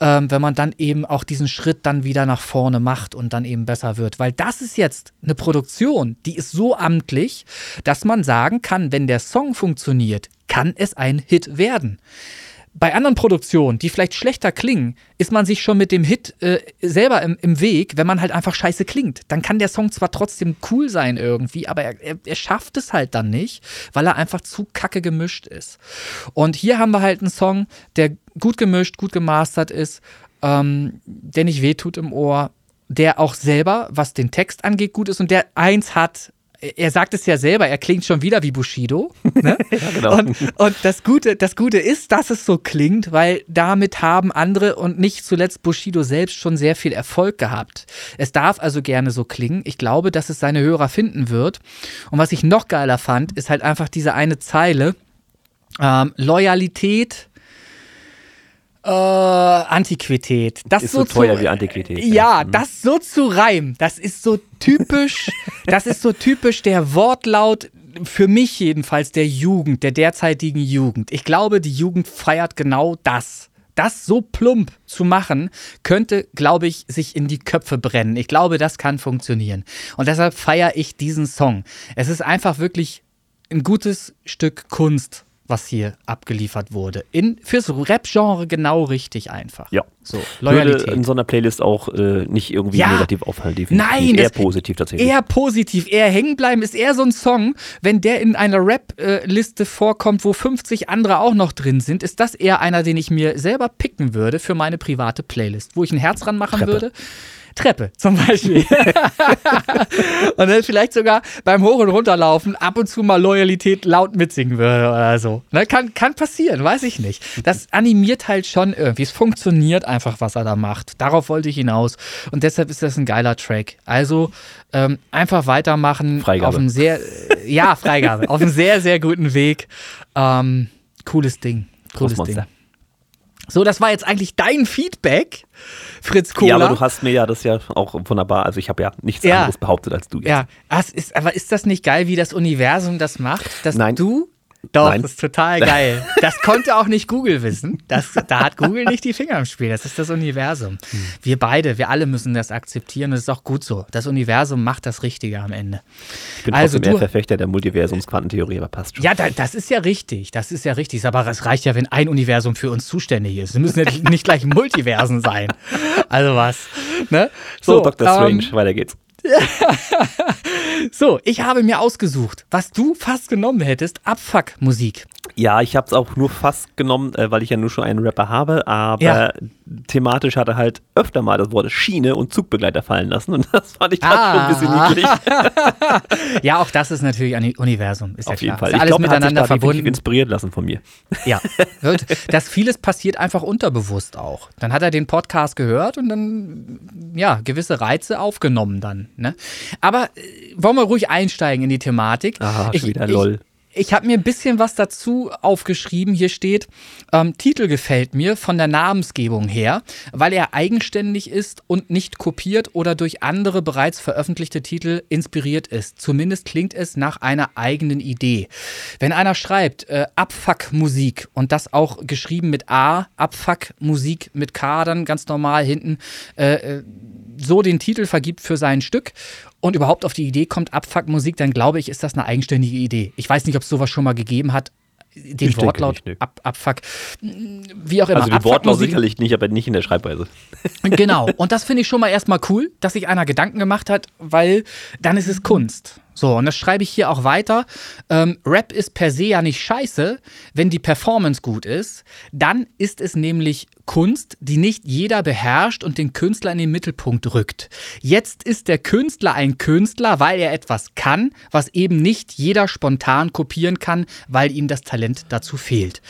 ähm, wenn man dann eben auch diesen Schritt dann wieder nach vorne macht und dann eben besser wird. Weil das ist jetzt eine Produktion, die ist so amtlich, dass man sagen kann, wenn der Song funktioniert, kann es ein Hit werden. Bei anderen Produktionen, die vielleicht schlechter klingen, ist man sich schon mit dem Hit äh, selber im, im Weg, wenn man halt einfach scheiße klingt. Dann kann der Song zwar trotzdem cool sein irgendwie, aber er, er, er schafft es halt dann nicht, weil er einfach zu kacke gemischt ist. Und hier haben wir halt einen Song, der gut gemischt, gut gemastert ist, ähm, der nicht wehtut im Ohr, der auch selber, was den Text angeht, gut ist und der eins hat. Er sagt es ja selber, er klingt schon wieder wie Bushido. Ne? genau. Und, und das, Gute, das Gute ist, dass es so klingt, weil damit haben andere und nicht zuletzt Bushido selbst schon sehr viel Erfolg gehabt. Es darf also gerne so klingen. Ich glaube, dass es seine Hörer finden wird. Und was ich noch geiler fand, ist halt einfach diese eine Zeile. Ähm, Loyalität, äh, Antiquität. Das Ist so zu- teuer wie Antiquität. Ja, Mhm. das so zu reimen, das ist so typisch, das ist so typisch der Wortlaut, für mich jedenfalls, der Jugend, der derzeitigen Jugend. Ich glaube, die Jugend feiert genau das. Das so plump zu machen, könnte, glaube ich, sich in die Köpfe brennen. Ich glaube, das kann funktionieren. Und deshalb feiere ich diesen Song. Es ist einfach wirklich ein gutes Stück Kunst, was hier abgeliefert wurde. In, fürs Rap-Genre genau richtig einfach. Ja. So, Würde Loyalität. in so einer Playlist auch äh, nicht irgendwie Ja. negativ auffallen. definitiv Nein, eher positiv tatsächlich. Eher positiv, eher hängen bleiben, ist eher so ein Song, wenn der in einer Rap-Liste vorkommt, wo 50 andere auch noch drin sind, ist das eher einer, den ich mir selber picken würde für meine private Playlist, wo ich ein Herz dran machen Treppe. würde. Treppe zum Beispiel. und dann vielleicht sogar beim Hoch- und Runterlaufen ab und zu mal Loyalität laut mitsingen würde oder so. Ne, kann, kann passieren, weiß ich nicht. Das animiert halt schon irgendwie. Es funktioniert einfach, was er da macht. Darauf wollte ich hinaus. Und deshalb ist das ein geiler Track. Also ähm, einfach weitermachen. Freigabe. Auf einem sehr, ja, Freigabe. auf einem sehr, sehr guten Weg. Ähm, cooles Ding. Cooles. Ding. So, das war jetzt eigentlich dein Feedback, Fritz Kohler. Ja, aber du hast mir ja das ja auch wunderbar, also ich habe ja nichts Ja. anderes behauptet als du jetzt. Ja, das ist, aber ist das nicht geil, wie das Universum das macht? Dass Nein. du. Doch, Nein. das ist total geil. Das konnte auch nicht Google wissen. Das, da hat Google nicht die Finger im Spiel. Das ist das Universum. Hm. Wir beide, wir alle müssen das akzeptieren. Das ist auch gut so. Das Universum macht das Richtige am Ende. Ich bin Also eher Verfechter der Multiversumsquantentheorie, aber passt schon. Ja, da, das ist ja richtig. Das ist ja richtig. Aber es reicht ja, wenn ein Universum für uns zuständig ist. Es müssen ja nicht gleich Multiversen sein. Also was. Ne? so, Dr. ähm, Strange, weiter geht's. So, ich habe mir ausgesucht, was du fast genommen hättest, Abfuck-Musik. Ja, ich habe es auch nur fast genommen, äh, weil ich ja nur schon einen Rapper habe, aber ja. Thematisch hat er halt öfter mal das Wort Schiene und Zugbegleiter fallen lassen und das fand ich dann ah. schon ein bisschen ah. niedlich. ja, auch das ist natürlich ein Universum, ist Auf ja jeden Fall. Ist ich alles glaub, miteinander hat sich verbunden. inspiriert lassen von mir. Ja, das vieles passiert einfach unterbewusst auch. Dann hat er den Podcast gehört und dann ja gewisse Reize aufgenommen dann. Ne? Aber äh, wollen wir ruhig einsteigen in die Thematik? Ah, ich, wieder lol. Ich, habe mir ein bisschen was dazu aufgeschrieben. Hier steht, ähm, Titel gefällt mir von der Namensgebung her, weil er eigenständig ist und nicht kopiert oder durch andere bereits veröffentlichte Titel inspiriert ist. Zumindest klingt es nach einer eigenen Idee. Wenn einer schreibt, äh, Abfuck Musik und das auch geschrieben mit A, Abfuck Musik mit K, dann ganz normal hinten, äh, äh so den Titel vergibt für sein Stück und überhaupt auf die Idee kommt, Abfuck-Musik, dann glaube ich, ist das eine eigenständige Idee. Ich weiß nicht, ob es sowas schon mal gegeben hat. Den ich Wortlaut nicht, Ab, Abfuck, wie auch immer. Also den Wortlaut sicherlich nicht, aber nicht in der Schreibweise. Genau. Und das finde ich schon mal erstmal cool, dass sich einer Gedanken gemacht hat, weil dann ist es Kunst. So, und das schreibe ich hier auch weiter. Ähm, Rap ist per se ja nicht scheiße, wenn die Performance gut ist. Dann ist es nämlich Kunst, die nicht jeder beherrscht und den Künstler in den Mittelpunkt rückt. Jetzt ist der Künstler ein Künstler, weil er etwas kann, was eben nicht jeder spontan kopieren kann, weil ihm das Talent dazu fehlt.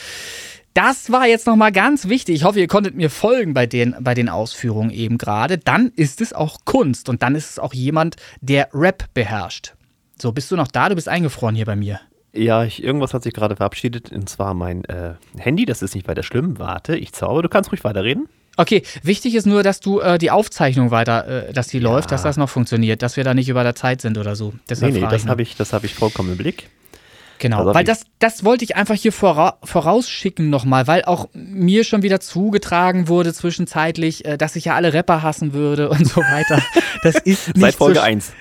Das war jetzt nochmal ganz wichtig. Ich hoffe, ihr konntet mir folgen bei den, bei den Ausführungen eben gerade. Dann ist es auch Kunst und dann ist es auch jemand, der Rap beherrscht. So, bist du noch da? Du bist eingefroren hier bei mir. Ja, ich, irgendwas hat sich gerade verabschiedet, und zwar mein äh, Handy. Das ist nicht weiter schlimm. Warte, ich zauber. Du kannst ruhig weiterreden. Okay, wichtig ist nur, dass du äh, die Aufzeichnung weiter, äh, dass die ja. läuft, dass das noch funktioniert, dass wir da nicht über der Zeit sind oder so. Deshalb nee, nee, das habe ich, hab ich vollkommen im Blick. Genau, also weil das, das wollte ich einfach hier vora vorausschicken nochmal, weil auch mir schon wieder zugetragen wurde zwischenzeitlich, äh, dass ich ja alle Rapper hassen würde und so weiter. Das ist nicht Seit Folge so 1.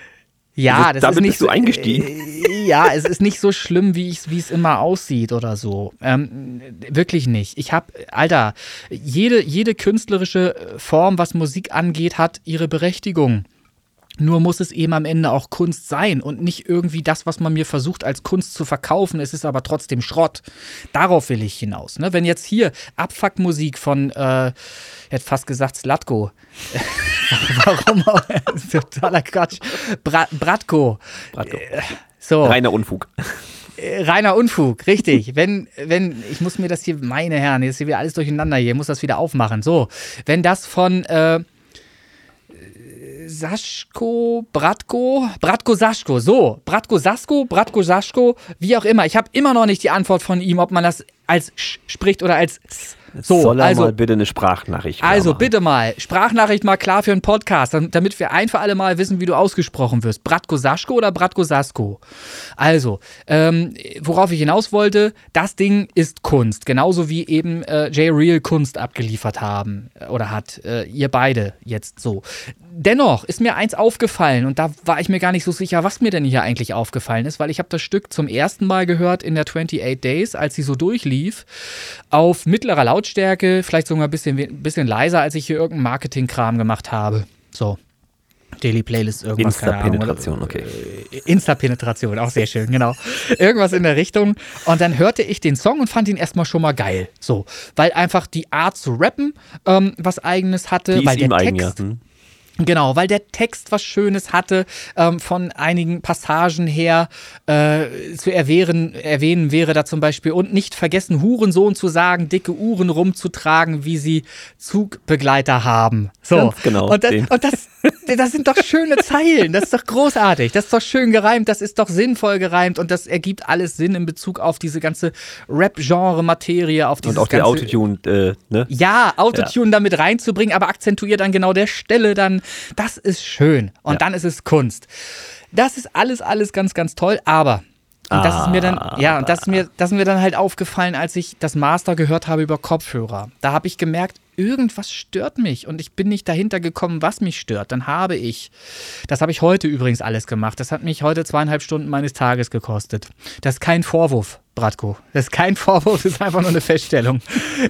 Ja, also, das damit ist nicht du eingestiegen. Äh, ja, es ist nicht so schlimm, wie es immer aussieht oder so. Ähm, wirklich nicht. Ich habe, Alter, jede, jede künstlerische Form, was Musik angeht, hat ihre Berechtigung. Nur muss es eben am Ende auch Kunst sein und nicht irgendwie das, was man mir versucht als Kunst zu verkaufen. Es ist aber trotzdem Schrott. Darauf will ich hinaus. Ne? Wenn jetzt hier Abfuckmusik von, äh, hätte fast gesagt Slatko. Warum auch? Totaler Quatsch. Bra Bratko. Bratko. Äh, so. Reiner Unfug. Äh, reiner Unfug, richtig. Wenn, wenn, ich muss mir das hier, meine Herren, jetzt ist hier wieder alles durcheinander hier, muss das wieder aufmachen. So, wenn das von, äh, Saschko, Bratko, Bratko Saschko, so, Bratko Sasko, Bratko Saschko, wie auch immer. Ich habe immer noch nicht die Antwort von ihm, ob man das als Sch spricht oder als S. So, Soll er also, mal bitte eine Sprachnachricht Also machen. bitte mal, Sprachnachricht mal klar für einen Podcast, damit wir ein für alle Mal wissen, wie du ausgesprochen wirst. Bratko Saschko oder Bratko Sasko? Also, ähm, worauf ich hinaus wollte, das Ding ist Kunst. Genauso wie eben äh, J-Real Kunst abgeliefert haben äh, oder hat. Äh, ihr beide jetzt so. Dennoch ist mir eins aufgefallen und da war ich mir gar nicht so sicher, was mir denn hier eigentlich aufgefallen ist, weil ich habe das Stück zum ersten Mal gehört in der 28 Days, als sie so durchlief, auf mittlerer Lautstärke, vielleicht sogar ein bisschen, bisschen leiser, als ich hier irgendeinen Marketing-Kram gemacht habe. So. Daily Playlist, irgendwas. Insta-Penetration, okay. Äh, Insta-Penetration, auch sehr schön, genau. irgendwas in der Richtung. Und dann hörte ich den Song und fand ihn erstmal schon mal geil. So, weil einfach die Art zu rappen ähm, was Eigenes hatte. Die weil ist der Text, eigen, ja. Genau, weil der Text was Schönes hatte, ähm, von einigen Passagen her äh, zu erwähnen, erwähnen wäre da zum Beispiel und nicht vergessen, Hurensohn zu sagen, dicke Uhren rumzutragen, wie sie Zugbegleiter haben. So, Ganz genau. Und, das, und das, das sind doch schöne Zeilen, das ist doch großartig, das ist doch schön gereimt, das ist doch sinnvoll gereimt und das ergibt alles Sinn in Bezug auf diese ganze Rap-Genre-Materie, auf Und auch der Autotune, äh, ne? Ja, Autotune ja. damit reinzubringen, aber akzentuiert an genau der Stelle dann das ist schön. Und ja. dann ist es Kunst. Das ist alles, alles ganz, ganz toll, aber Und das ist mir dann, ja, und das ist mir, das ist mir dann halt aufgefallen, als ich das Master gehört habe über Kopfhörer. Da habe ich gemerkt, irgendwas stört mich und ich bin nicht dahinter gekommen, was mich stört. Dann habe ich, das habe ich heute übrigens alles gemacht. Das hat mich heute zweieinhalb Stunden meines Tages gekostet. Das ist kein Vorwurf, Bratko. Das ist kein Vorwurf, das ist einfach nur eine Feststellung.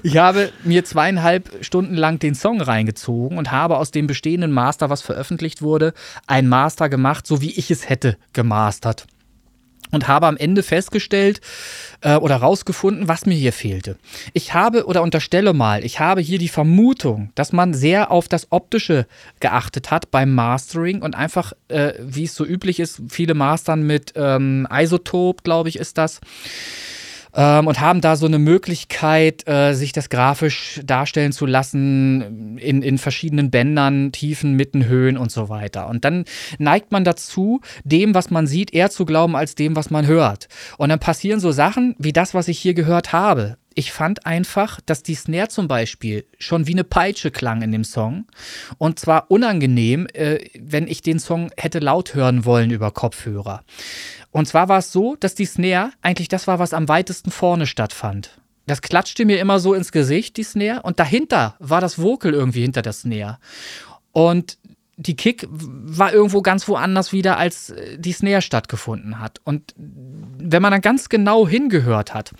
Ich habe mir zweieinhalb Stunden lang den Song reingezogen und habe aus dem bestehenden Master, was veröffentlicht wurde, ein Master gemacht, so wie ich es hätte gemastert und habe am Ende festgestellt äh, oder rausgefunden, was mir hier fehlte. Ich habe oder unterstelle mal, ich habe hier die Vermutung, dass man sehr auf das Optische geachtet hat beim Mastering und einfach, äh, wie es so üblich ist, viele Mastern mit ähm, Isotop, glaube ich, ist das ähm, und haben da so eine Möglichkeit, äh, sich das grafisch darstellen zu lassen in, in verschiedenen Bändern, Tiefen, Mitten, Höhen und so weiter. Und dann neigt man dazu, dem, was man sieht, eher zu glauben als dem, was man hört. Und dann passieren so Sachen wie das, was ich hier gehört habe ich fand einfach, dass die Snare zum Beispiel schon wie eine Peitsche klang in dem Song. Und zwar unangenehm, äh, wenn ich den Song hätte laut hören wollen über Kopfhörer. Und zwar war es so, dass die Snare eigentlich das war, was am weitesten vorne stattfand. Das klatschte mir immer so ins Gesicht, die Snare, und dahinter war das Vocal irgendwie hinter der Snare. Und die Kick war irgendwo ganz woanders wieder, als äh, die Snare stattgefunden hat. Und wenn man dann ganz genau hingehört hat,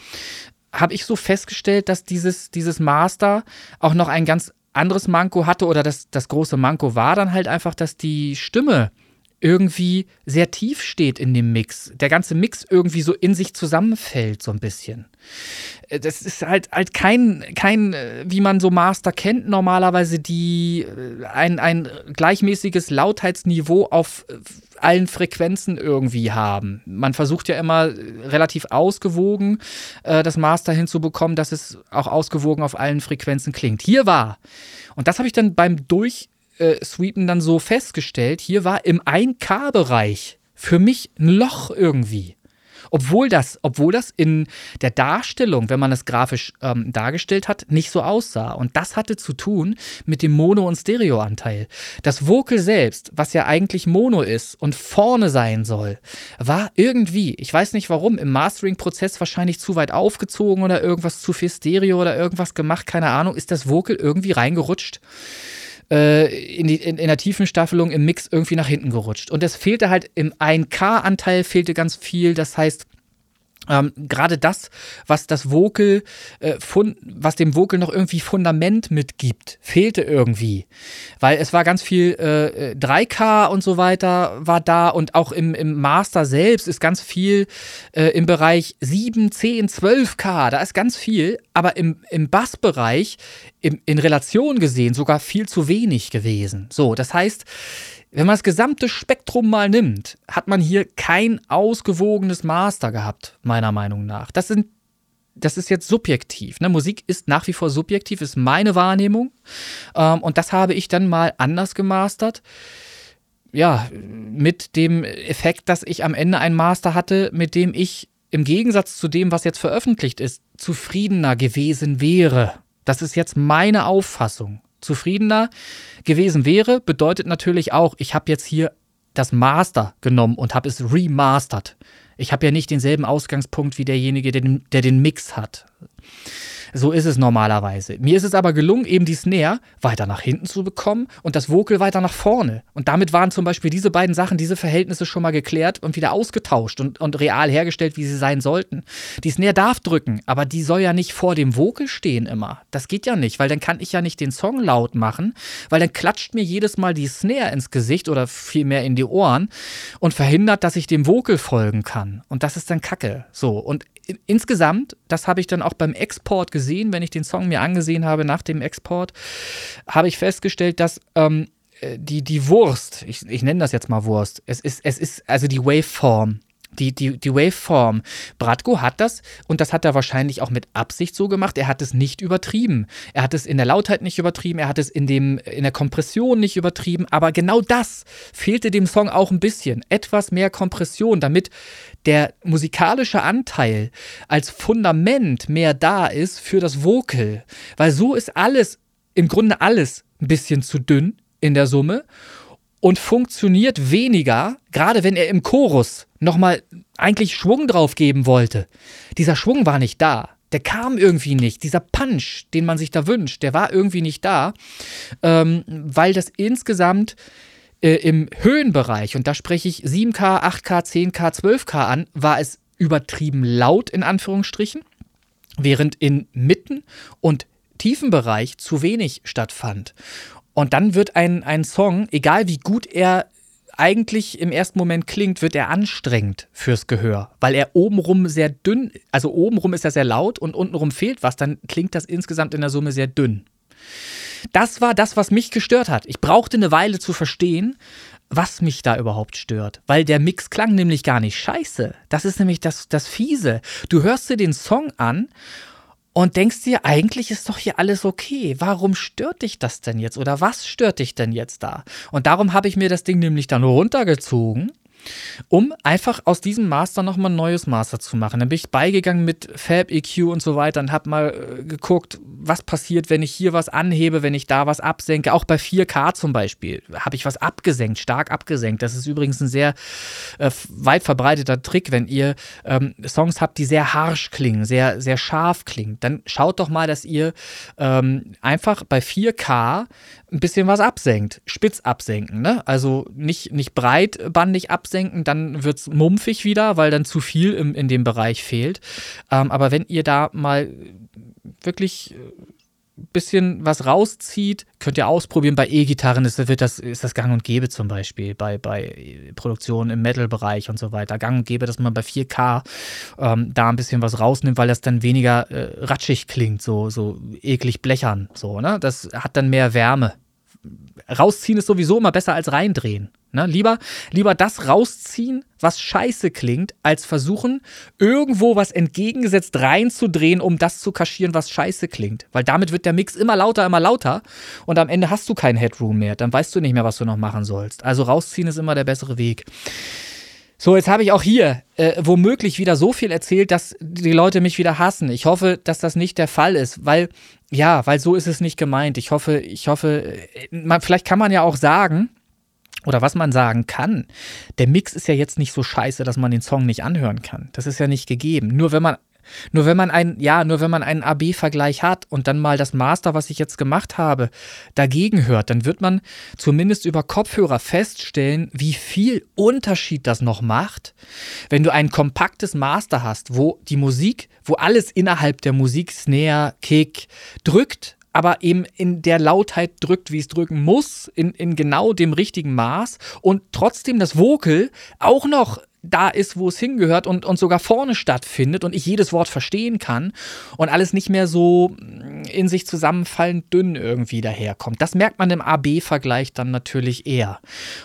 habe ich so festgestellt, dass dieses, dieses Master auch noch ein ganz anderes Manko hatte oder das, das große Manko war dann halt einfach, dass die Stimme irgendwie sehr tief steht in dem Mix. Der ganze Mix irgendwie so in sich zusammenfällt, so ein bisschen. Äh, das ist halt, halt kein, kein, äh, wie man so Master kennt, normalerweise, die äh, ein, ein gleichmäßiges Lautheitsniveau auf allen Frequenzen irgendwie haben. Man versucht ja immer relativ ausgewogen das Master hinzubekommen, dass es auch ausgewogen auf allen Frequenzen klingt. Hier war, und das habe ich dann beim Durch äh, Sweepen dann so festgestellt, hier war im 1K-Bereich für mich ein Loch irgendwie. Obwohl das, obwohl das in der Darstellung, wenn man es grafisch ähm, dargestellt hat, nicht so aussah. Und das hatte zu tun mit dem Mono- und Stereoanteil. Das Vocal selbst, was ja eigentlich Mono ist und vorne sein soll, war irgendwie, ich weiß nicht warum, im Mastering-Prozess wahrscheinlich zu weit aufgezogen oder irgendwas zu viel Stereo oder irgendwas gemacht, keine Ahnung, ist das Vocal irgendwie reingerutscht äh, in, die, in, in der Tiefenstaffelung im Mix irgendwie nach hinten gerutscht. Und es fehlte halt im 1K-Anteil fehlte ganz viel. Das heißt, ähm, Gerade das, was das Vocal, äh, was dem Vocal noch irgendwie Fundament mitgibt, fehlte irgendwie. Weil es war ganz viel äh, 3K und so weiter war da und auch im, im Master selbst ist ganz viel äh, im Bereich 7, 10, 12K. Da ist ganz viel, aber im, im Bassbereich im, in Relation gesehen sogar viel zu wenig gewesen. So, das heißt, wenn man das gesamte Spektrum mal nimmt, hat man hier kein ausgewogenes Master gehabt, meiner Meinung nach. Das sind das ist jetzt subjektiv. Ne? Musik ist nach wie vor subjektiv, ist meine Wahrnehmung. Ähm, und das habe ich dann mal anders gemastert. Ja, mit dem Effekt, dass ich am Ende ein Master hatte, mit dem ich im Gegensatz zu dem, was jetzt veröffentlicht ist, zufriedener gewesen wäre. Das ist jetzt meine Auffassung zufriedener gewesen wäre, bedeutet natürlich auch, ich habe jetzt hier das Master genommen und habe es remastert. Ich habe ja nicht denselben Ausgangspunkt wie derjenige, der den, der den Mix hat. So ist es normalerweise. Mir ist es aber gelungen, eben die Snare weiter nach hinten zu bekommen und das Vocal weiter nach vorne. Und damit waren zum Beispiel diese beiden Sachen, diese Verhältnisse schon mal geklärt und wieder ausgetauscht und, und real hergestellt, wie sie sein sollten. Die Snare darf drücken, aber die soll ja nicht vor dem Vocal stehen immer. Das geht ja nicht, weil dann kann ich ja nicht den Song laut machen, weil dann klatscht mir jedes Mal die Snare ins Gesicht oder vielmehr in die Ohren und verhindert, dass ich dem Vocal folgen kann. Und das ist dann Kacke. So. Und insgesamt, das habe ich dann auch beim Export gesehen, wenn ich den Song mir angesehen habe nach dem Export, habe ich festgestellt, dass ähm, äh, die, die Wurst, ich, ich nenne das jetzt mal Wurst, es ist, es ist also die Waveform, die, die, die Waveform. Bratko hat das, und das hat er wahrscheinlich auch mit Absicht so gemacht, er hat es nicht übertrieben. Er hat es in der Lautheit nicht übertrieben, er hat es in, dem, in der Kompression nicht übertrieben, aber genau das fehlte dem Song auch ein bisschen. Etwas mehr Kompression, damit der musikalische Anteil als Fundament mehr da ist für das Vocal. Weil so ist alles, im Grunde alles, ein bisschen zu dünn in der Summe. Und funktioniert weniger, gerade wenn er im Chorus nochmal eigentlich Schwung drauf geben wollte. Dieser Schwung war nicht da. Der kam irgendwie nicht. Dieser Punch, den man sich da wünscht, der war irgendwie nicht da, ähm, weil das insgesamt äh, im Höhenbereich, und da spreche ich 7K, 8K, 10K, 12K an, war es übertrieben laut in Anführungsstrichen, während in Mitten und Tiefenbereich zu wenig stattfand. Und dann wird ein, ein Song, egal wie gut er eigentlich im ersten Moment klingt, wird er anstrengend fürs Gehör, weil er obenrum sehr dünn, also obenrum ist er sehr laut und untenrum fehlt was, dann klingt das insgesamt in der Summe sehr dünn. Das war das, was mich gestört hat. Ich brauchte eine Weile zu verstehen, was mich da überhaupt stört. Weil der Mix klang nämlich gar nicht scheiße. Das ist nämlich das, das Fiese. Du hörst dir den Song an und denkst dir, eigentlich ist doch hier alles okay. Warum stört dich das denn jetzt? Oder was stört dich denn jetzt da? Und darum habe ich mir das Ding nämlich dann runtergezogen um einfach aus diesem Master nochmal ein neues Master zu machen. Dann bin ich beigegangen mit Fab EQ und so weiter und habe mal äh, geguckt, was passiert, wenn ich hier was anhebe, wenn ich da was absenke. Auch bei 4K zum Beispiel habe ich was abgesenkt, stark abgesenkt. Das ist übrigens ein sehr äh, weit verbreiteter Trick, wenn ihr ähm, Songs habt, die sehr harsch klingen, sehr, sehr scharf klingen. Dann schaut doch mal, dass ihr ähm, einfach bei 4K ein bisschen was absenkt, spitz absenken. Ne? Also nicht, nicht breitbandig absenken, dann wird es mumpfig wieder, weil dann zu viel im, in dem Bereich fehlt. Ähm, aber wenn ihr da mal wirklich bisschen was rauszieht, könnt ihr ausprobieren. Bei E-Gitarren ist, das, ist das gang und gäbe zum Beispiel, bei, bei Produktionen im Metal-Bereich und so weiter. Gang und gäbe, dass man bei 4K ähm, da ein bisschen was rausnimmt, weil das dann weniger äh, ratschig klingt, so, so eklig blechern. So, ne? Das hat dann mehr Wärme rausziehen ist sowieso immer besser als reindrehen. Ne? Lieber, lieber das rausziehen, was scheiße klingt, als versuchen, irgendwo was entgegengesetzt reinzudrehen, um das zu kaschieren, was scheiße klingt. Weil damit wird der Mix immer lauter, immer lauter und am Ende hast du keinen Headroom mehr. Dann weißt du nicht mehr, was du noch machen sollst. Also rausziehen ist immer der bessere Weg. So, jetzt habe ich auch hier äh, womöglich wieder so viel erzählt, dass die Leute mich wieder hassen. Ich hoffe, dass das nicht der Fall ist, weil, ja, weil so ist es nicht gemeint. Ich hoffe, ich hoffe, äh, man, vielleicht kann man ja auch sagen, oder was man sagen kann, der Mix ist ja jetzt nicht so scheiße, dass man den Song nicht anhören kann. Das ist ja nicht gegeben. Nur wenn man nur wenn man ein, ja, nur wenn man einen AB-Vergleich hat und dann mal das Master, was ich jetzt gemacht habe, dagegen hört, dann wird man zumindest über Kopfhörer feststellen, wie viel Unterschied das noch macht, wenn du ein kompaktes Master hast, wo die Musik, wo alles innerhalb der Musik, Snare, Kick drückt, aber eben in der Lautheit drückt, wie es drücken muss, in, in genau dem richtigen Maß und trotzdem das Vocal auch noch da ist, wo es hingehört und, und sogar vorne stattfindet und ich jedes Wort verstehen kann und alles nicht mehr so in sich zusammenfallend dünn irgendwie daherkommt. Das merkt man im AB-Vergleich dann natürlich eher.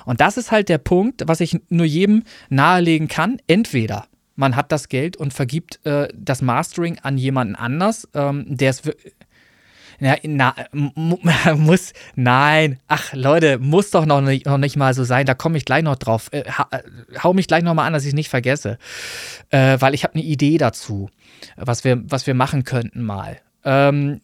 Und das ist halt der Punkt, was ich nur jedem nahelegen kann. Entweder man hat das Geld und vergibt äh, das Mastering an jemanden anders, ähm, der es na, na, muss, nein, ach Leute, muss doch noch nicht, noch nicht mal so sein, da komme ich gleich noch drauf. Äh, äh, hau mich gleich noch mal an, dass ich es nicht vergesse, äh, weil ich habe eine Idee dazu, was wir, was wir machen könnten mal ähm,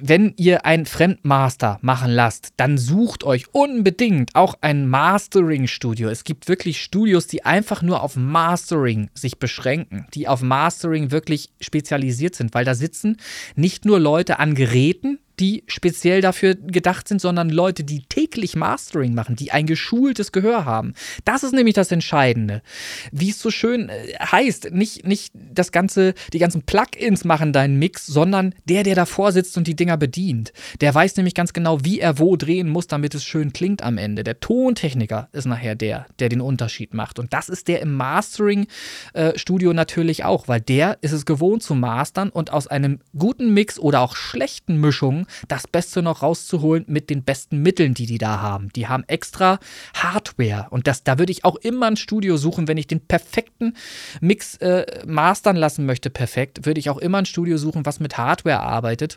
wenn ihr ein Fremdmaster machen lasst, dann sucht euch unbedingt auch ein Mastering-Studio. Es gibt wirklich Studios, die einfach nur auf Mastering sich beschränken, die auf Mastering wirklich spezialisiert sind, weil da sitzen nicht nur Leute an Geräten, die speziell dafür gedacht sind, sondern Leute, die täglich Mastering machen, die ein geschultes Gehör haben. Das ist nämlich das Entscheidende. Wie es so schön äh, heißt, nicht, nicht das ganze, die ganzen Plugins machen deinen Mix, sondern der, der davor sitzt und die Dinger bedient. Der weiß nämlich ganz genau, wie er wo drehen muss, damit es schön klingt am Ende. Der Tontechniker ist nachher der, der den Unterschied macht. Und das ist der im Mastering-Studio äh, natürlich auch, weil der ist es gewohnt zu mastern und aus einem guten Mix oder auch schlechten Mischungen das Beste noch rauszuholen mit den besten Mitteln, die die da haben. Die haben extra Hardware und das, da würde ich auch immer ein Studio suchen, wenn ich den perfekten Mix äh, mastern lassen möchte, perfekt, würde ich auch immer ein Studio suchen, was mit Hardware arbeitet.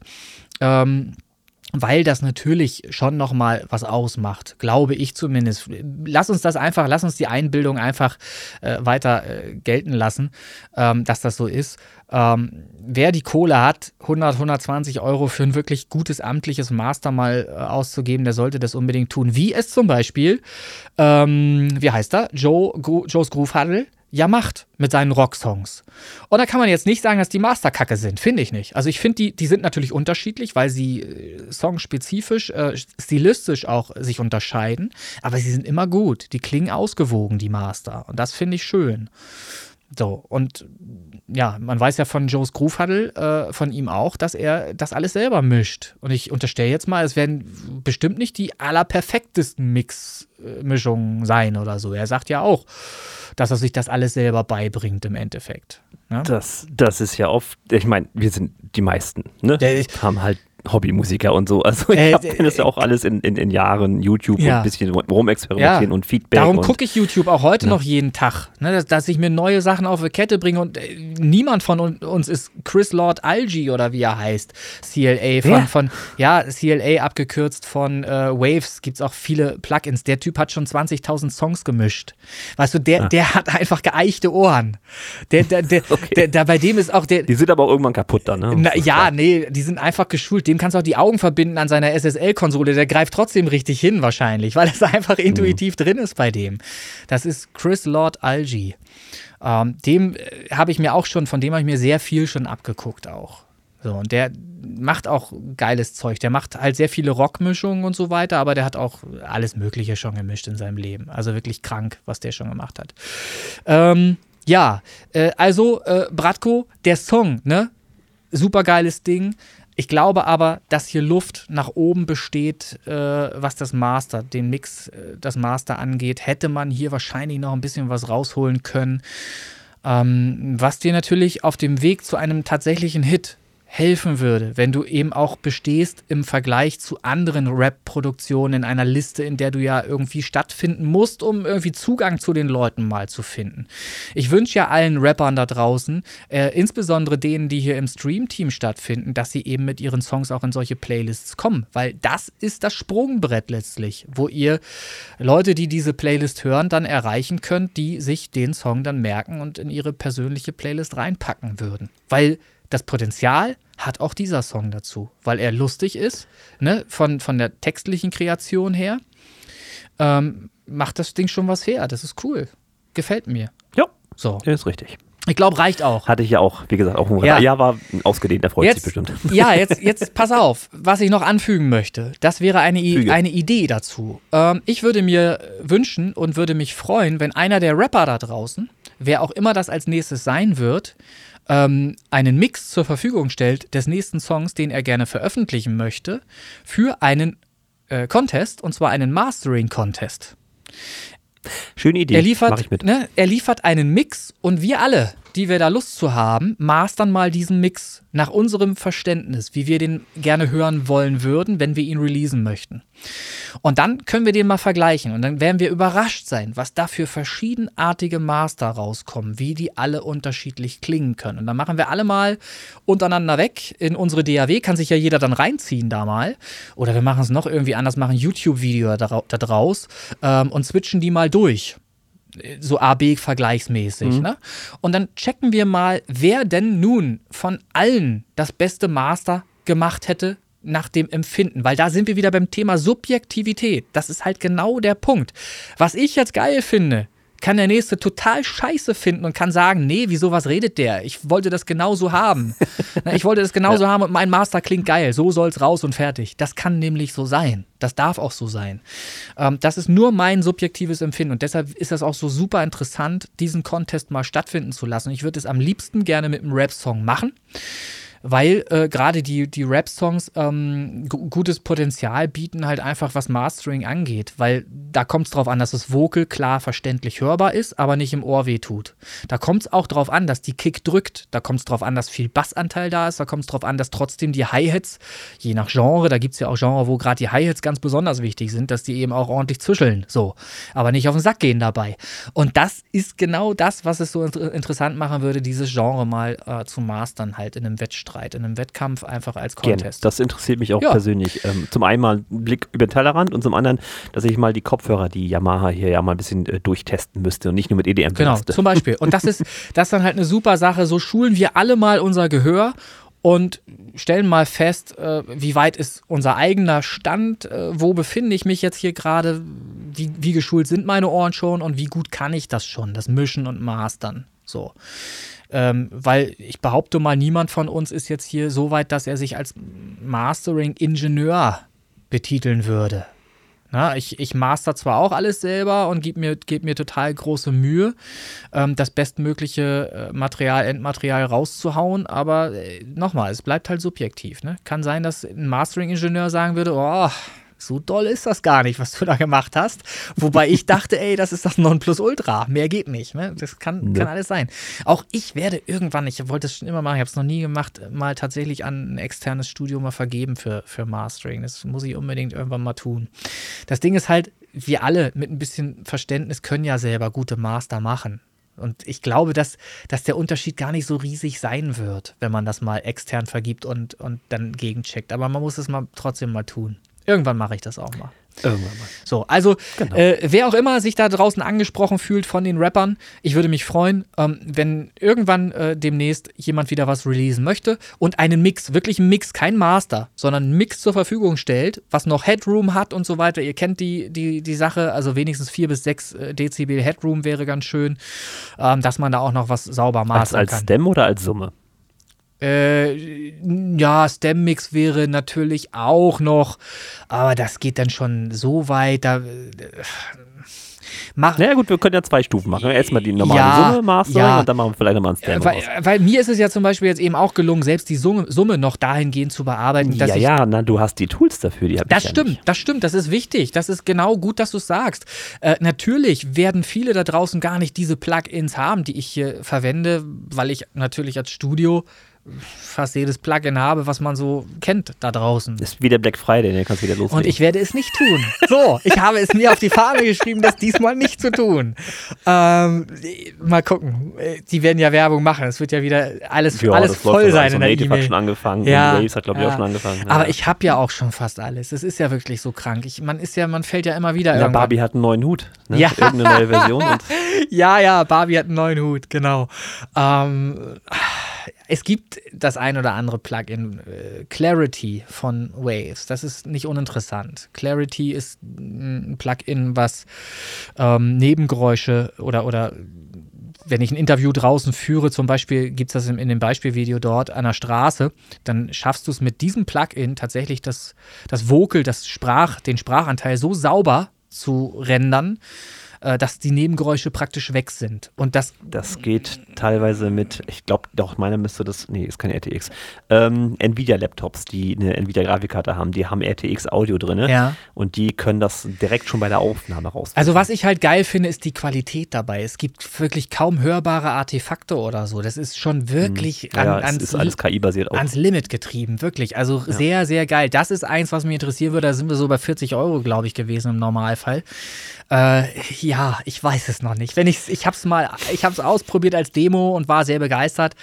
Ähm, weil das natürlich schon noch mal was ausmacht, glaube ich zumindest. Lass uns das einfach, lass uns die Einbildung einfach äh, weiter äh, gelten lassen, ähm, dass das so ist. Ähm, wer die Kohle hat, 100, 120 Euro für ein wirklich gutes amtliches Master mal äh, auszugeben, der sollte das unbedingt tun. Wie es zum Beispiel, ähm, wie heißt er? Joe, Joe's Groove Huddle ja macht mit seinen Rocksongs. Und da kann man jetzt nicht sagen, dass die Masterkacke sind, finde ich nicht. Also ich finde, die, die sind natürlich unterschiedlich, weil sie äh, songspezifisch, äh, stilistisch auch sich unterscheiden, aber sie sind immer gut. Die klingen ausgewogen, die Master. Und das finde ich schön. So, und ja, man weiß ja von Joe's Groove Huddle, äh, von ihm auch, dass er das alles selber mischt. Und ich unterstelle jetzt mal, es werden bestimmt nicht die allerperfektesten Mix-Mischungen sein oder so. Er sagt ja auch, dass er sich das alles selber beibringt im Endeffekt. Ne? Das, das ist ja oft, ich meine, wir sind die meisten, ne? Der, haben halt Hobbymusiker und so. Also ich äh, kenne das ja auch alles in, in, in Jahren, YouTube ja. und ein bisschen rumexperimentieren ja. und Feedback. Darum gucke ich YouTube auch heute ja. noch jeden Tag, ne, dass, dass, ich mir neue Sachen auf die Kette bringe und äh, niemand von uns ist Chris Lord Algie oder wie er heißt. CLA von, von ja, CLA abgekürzt von äh, Waves gibt es auch viele Plugins. Der Typ hat schon 20.000 Songs gemischt. Weißt du, der, ah. der hat einfach geeichte Ohren. Der, der, der, okay. der, der, bei dem ist auch der. Die sind aber auch irgendwann kaputt dann, ne? Na, ja, nee, die sind einfach geschult. Dem kannst du auch die Augen verbinden an seiner SSL-Konsole. Der greift trotzdem richtig hin, wahrscheinlich, weil es einfach intuitiv mhm. drin ist bei dem. Das ist Chris Lord Algie. Ähm, dem äh, habe ich mir auch schon, von dem habe ich mir sehr viel schon abgeguckt auch. So, und der macht auch geiles Zeug. Der macht halt sehr viele Rockmischungen und so weiter, aber der hat auch alles Mögliche schon gemischt in seinem Leben. Also wirklich krank, was der schon gemacht hat. Ähm, ja, äh, also äh, Bratko, der Song, ne? Super geiles Ding. Ich glaube aber, dass hier Luft nach oben besteht, äh, was das Master, den Mix, äh, das Master angeht. Hätte man hier wahrscheinlich noch ein bisschen was rausholen können. Ähm, was dir natürlich auf dem Weg zu einem tatsächlichen Hit helfen würde, wenn du eben auch bestehst im Vergleich zu anderen Rap-Produktionen in einer Liste, in der du ja irgendwie stattfinden musst, um irgendwie Zugang zu den Leuten mal zu finden. Ich wünsche ja allen Rappern da draußen, äh, insbesondere denen, die hier im Stream-Team stattfinden, dass sie eben mit ihren Songs auch in solche Playlists kommen, weil das ist das Sprungbrett letztlich, wo ihr Leute, die diese Playlist hören, dann erreichen könnt, die sich den Song dann merken und in ihre persönliche Playlist reinpacken würden. Weil das Potenzial hat auch dieser Song dazu, weil er lustig ist, ne, von, von der textlichen Kreation her. Ähm, macht das Ding schon was her. Das ist cool. Gefällt mir. Ja, so. ist richtig. Ich glaube, reicht auch. Hatte ich ja auch, wie gesagt, auch ein ja. ja war ausgedehnt, der freut jetzt, sich bestimmt. Ja, jetzt, jetzt pass auf, was ich noch anfügen möchte. Das wäre eine, eine Idee dazu. Ähm, ich würde mir wünschen und würde mich freuen, wenn einer der Rapper da draußen, wer auch immer das als nächstes sein wird, ähm, einen Mix zur Verfügung stellt des nächsten Songs, den er gerne veröffentlichen möchte, für einen äh, Contest, und zwar einen Mastering-Contest. Schöne Idee. Er liefert, ne, er liefert einen Mix und wir alle die wir da Lust zu haben, mastern mal diesen Mix nach unserem Verständnis, wie wir den gerne hören wollen würden, wenn wir ihn releasen möchten. Und dann können wir den mal vergleichen und dann werden wir überrascht sein, was da für verschiedenartige Master rauskommen, wie die alle unterschiedlich klingen können. Und dann machen wir alle mal untereinander weg in unsere DAW, kann sich ja jeder dann reinziehen da mal. Oder wir machen es noch irgendwie anders, machen YouTube-Video da, da draus ähm, und switchen die mal durch so AB-vergleichsmäßig. Mhm. Ne? Und dann checken wir mal, wer denn nun von allen das beste Master gemacht hätte nach dem Empfinden, weil da sind wir wieder beim Thema Subjektivität. Das ist halt genau der Punkt. Was ich jetzt geil finde, kann der Nächste total scheiße finden und kann sagen, nee, wieso was redet der? Ich wollte das genauso haben. ich wollte das genauso ja. haben und mein Master klingt geil. So soll's raus und fertig. Das kann nämlich so sein. Das darf auch so sein. Ähm, das ist nur mein subjektives Empfinden und deshalb ist das auch so super interessant, diesen Contest mal stattfinden zu lassen. Ich würde es am liebsten gerne mit einem Rap-Song machen weil äh, gerade die, die Rap-Songs ähm, gutes Potenzial bieten, halt einfach was Mastering angeht, weil da kommt es drauf an, dass das Vocal klar verständlich hörbar ist, aber nicht im Ohr wehtut. Da kommt es auch drauf an, dass die Kick drückt, da kommt es drauf an, dass viel Bassanteil da ist, da kommt es drauf an, dass trotzdem die Hi-Hats, je nach Genre, da gibt es ja auch Genre, wo gerade die Hi-Hats ganz besonders wichtig sind, dass die eben auch ordentlich zischeln, so, aber nicht auf den Sack gehen dabei. Und das ist genau das, was es so inter interessant machen würde, dieses Genre mal äh, zu mastern halt in einem Wettstreit ausreit in einem Wettkampf einfach als Gerne. Contest. Das interessiert mich auch Ja. persönlich. Ähm, zum einen mal ein Blick über den Tellerrand und zum anderen, dass ich mal die Kopfhörer, die Yamaha hier ja mal ein bisschen äh, durchtesten müsste und nicht nur mit EDM Genau, belaste. zum Beispiel. Und das ist, das ist dann halt eine super Sache. So schulen wir alle mal unser Gehör und stellen mal fest, äh, wie weit ist unser eigener Stand, äh, wo befinde ich mich jetzt hier gerade, wie, wie geschult sind meine Ohren schon und wie gut kann ich das schon, das Mischen und Mastern. So. Ähm, weil ich behaupte mal, niemand von uns ist jetzt hier so weit, dass er sich als Mastering-Ingenieur betiteln würde. Na, ich, ich master zwar auch alles selber und gebe mir, geb mir total große Mühe, ähm, das bestmögliche äh, Material, Endmaterial rauszuhauen, aber äh, nochmal, es bleibt halt subjektiv. Ne? Kann sein, dass ein Mastering-Ingenieur sagen würde, oh, so doll ist das gar nicht, was du da gemacht hast. Wobei ich dachte, ey, das ist das Nonplusultra. Mehr geht nicht. Ne? Das kann, Ja. kann alles sein. Auch ich werde irgendwann, ich wollte es schon immer machen, ich habe es noch nie gemacht, mal tatsächlich an ein externes Studio mal vergeben für, für Mastering. Das muss ich unbedingt irgendwann mal tun. Das Ding ist halt, wir alle mit ein bisschen Verständnis können ja selber gute Master machen. Und ich glaube, dass, dass der Unterschied gar nicht so riesig sein wird, wenn man das mal extern vergibt und, und dann gegencheckt. Aber man muss es mal trotzdem mal tun. Irgendwann mache ich das auch mal. Irgendwann mal. So, also Genau. äh, wer auch immer sich da draußen angesprochen fühlt von den Rappern, ich würde mich freuen, ähm, wenn irgendwann äh, demnächst jemand wieder was releasen möchte und einen Mix, wirklich einen Mix, kein Master, sondern einen Mix zur Verfügung stellt, was noch Headroom hat und so weiter. Ihr kennt die, die, die Sache, also wenigstens 4 bis 6 äh, Dezibel Headroom wäre ganz schön, ähm, dass man da auch noch was sauber Als, mastern als kann. Stem oder als Summe? Äh, ja, Stem-Mix wäre natürlich auch noch, aber das geht dann schon so weit, da. Äh, mach, Naja gut, wir können ja zwei Stufen machen. Erstmal die normale Ja, Summe, Mastering ja. und dann machen wir vielleicht nochmal ein Stem weil, weil mir ist es ja zum Beispiel jetzt eben auch gelungen, selbst die Summe, Summe noch dahingehend zu bearbeiten, dass Ja, ich ja, na, du hast die Tools dafür, die habe Das ja stimmt, nicht. das stimmt, das ist wichtig. Das ist genau gut, dass du es sagst. Äh, natürlich werden viele da draußen gar nicht diese Plugins haben, die ich hier verwende, weil ich natürlich als Studio fast jedes Plugin habe, was man so kennt da draußen. Ist wieder Black Friday, dann kannst du wieder loslegen. Und ich werde es nicht tun. So, ich habe es mir auf die Fahne geschrieben, das diesmal nicht zu tun. Ähm, mal gucken. Die werden ja Werbung machen. Es wird ja wieder alles, ja, alles voll sein in der Native hat E-Mail. schon angefangen. Ja, Waves hat, glaube ich, ja. auch schon angefangen. Ja. Aber ich habe ja auch schon fast alles. Es ist ja wirklich so krank. Ich, man ist ja, man fällt ja immer wieder Na, irgendwann. Barbie hat einen neuen Hut. Ne? Ja. Irgendeine neue Version. Und Ja, ja, Barbie hat einen neuen Hut, genau. Ähm, es gibt das ein oder andere Plugin, äh, Clarity von Waves. Das ist nicht uninteressant. Clarity ist ein Plugin, was ähm, Nebengeräusche oder, oder wenn ich ein Interview draußen führe, zum Beispiel gibt es das in, in dem Beispielvideo dort an der Straße, dann schaffst du es mit diesem Plugin tatsächlich das, das Vocal, das Sprach, den Sprachanteil so sauber zu rendern, äh, dass die Nebengeräusche praktisch weg sind. Und das das geht teilweise mit, ich glaube, doch, meiner müsste das, nee, ist kein RTX. Ähm, Nvidia-Laptops, die eine Nvidia-Grafikkarte haben, die haben RTX-Audio drin. Ja. Und die können das direkt schon bei der Aufnahme raus. Also was ich halt geil finde, ist die Qualität dabei. Es gibt wirklich kaum hörbare Artefakte oder so. Das ist schon wirklich an, ja, es ans, ist alles KI-basiert ans Limit getrieben, wirklich. Also sehr, sehr geil. Das ist eins, was mich interessieren würde. Da sind wir so bei 40 Euro, glaube ich, gewesen im Normalfall. Äh, ja, ich weiß es noch nicht. Wenn ich's, ich habe es mal, ich habe es ausprobiert als Demo und war sehr begeistert.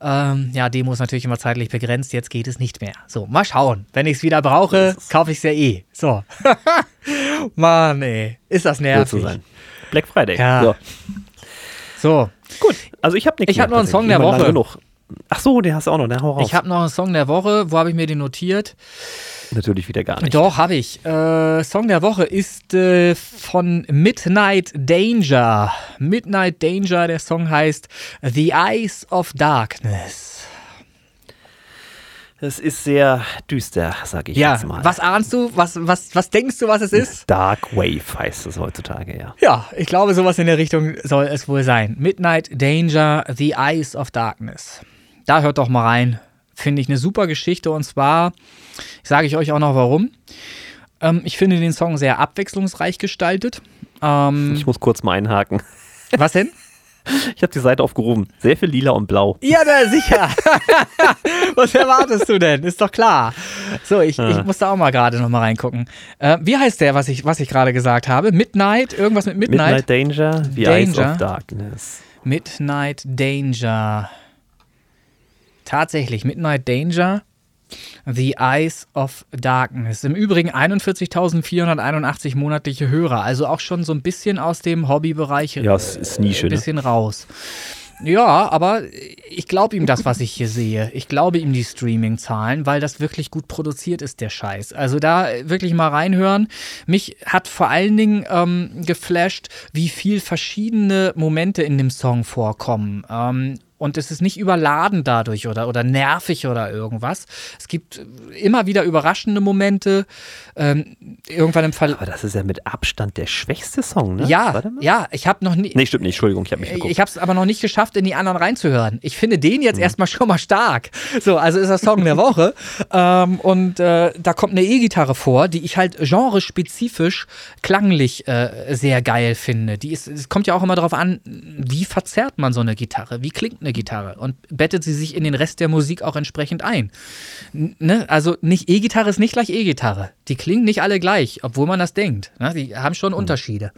Ähm, ja, Demo ist natürlich immer zeitlich begrenzt. Jetzt geht es nicht mehr. So, mal schauen. Wenn ich es wieder brauche, kaufe ich es ja eh. So. Mann, ey. Ist das nervig. so sein. Black Friday. Ja. So. So, Gut, also ich habe nichts Ich hab mehr noch einen Song der Woche. Ach so, den hast du auch noch, den hau raus. ich habe noch einen Song der Woche. Wo habe ich mir den notiert? Natürlich wieder gar nicht. Doch, habe ich. Äh, Song der Woche ist äh, von Midnight Danger. Midnight Danger, der Song heißt The Eyes of Darkness. Es ist sehr düster, sage ich Ja, jetzt mal. was ahnst du? Was, was, was denkst du, was es ist? Dark Wave heißt es heutzutage, ja. Ja, ich glaube, sowas in der Richtung soll es wohl sein. Midnight Danger, The Eyes of Darkness. Da hört doch mal rein. Finde ich eine super Geschichte und zwar sage ich euch auch noch warum. Ähm, ich finde den Song sehr abwechslungsreich gestaltet. Ähm, Ich muss kurz mal einhaken. was denn? Ich habe die Seite aufgerufen. Sehr viel lila und blau. Ja, na, sicher. was erwartest du denn? Ist doch klar. So, ich, Ah. ich muss da auch mal gerade noch mal reingucken. Äh, wie heißt der, was ich, was ich gerade gesagt habe? Midnight? Irgendwas mit Midnight? Midnight Danger, The Eyes Danger. of Darkness. Midnight Danger. Tatsächlich Midnight Danger, The Eyes of Darkness. Im Übrigen 41.481 monatliche Hörer, also auch schon so ein bisschen aus dem Hobbybereich. Ja, es ist Nische. Ein Ne? bisschen raus. Ja, aber ich glaube ihm das, was ich hier sehe. Ich glaube ihm die Streaming-Zahlen, weil das wirklich gut produziert ist, der Scheiß. Also da wirklich mal reinhören. Mich hat vor allen Dingen ähm, geflasht, wie viel verschiedene Momente in dem Song vorkommen. Ähm, und es ist nicht überladen dadurch oder, oder nervig oder irgendwas. Es gibt immer wieder überraschende Momente. Ähm, irgendwann im Fall. Aber das ist ja mit Abstand der schwächste Song, ne? Ja, ja, ich habe noch nie. Nee, stimmt nicht, Entschuldigung, ich habe mich verguckt. Ich habe es aber noch nicht geschafft, in die anderen reinzuhören. Ich finde den jetzt mhm. erstmal schon mal stark. So, also ist das Song der Woche. ähm, und äh, da kommt eine E-Gitarre vor, die ich halt genrespezifisch klanglich äh, sehr geil finde. Die ist, es kommt ja auch immer darauf an, wie verzerrt man so eine Gitarre, wie klingt eine Gitarre und bettet sie sich in den Rest der Musik auch entsprechend ein. Ne? Also nicht E-Gitarre ist nicht gleich E-Gitarre. Die klingen nicht alle gleich, obwohl man das denkt. Ne? Die haben schon mhm. Unterschiede.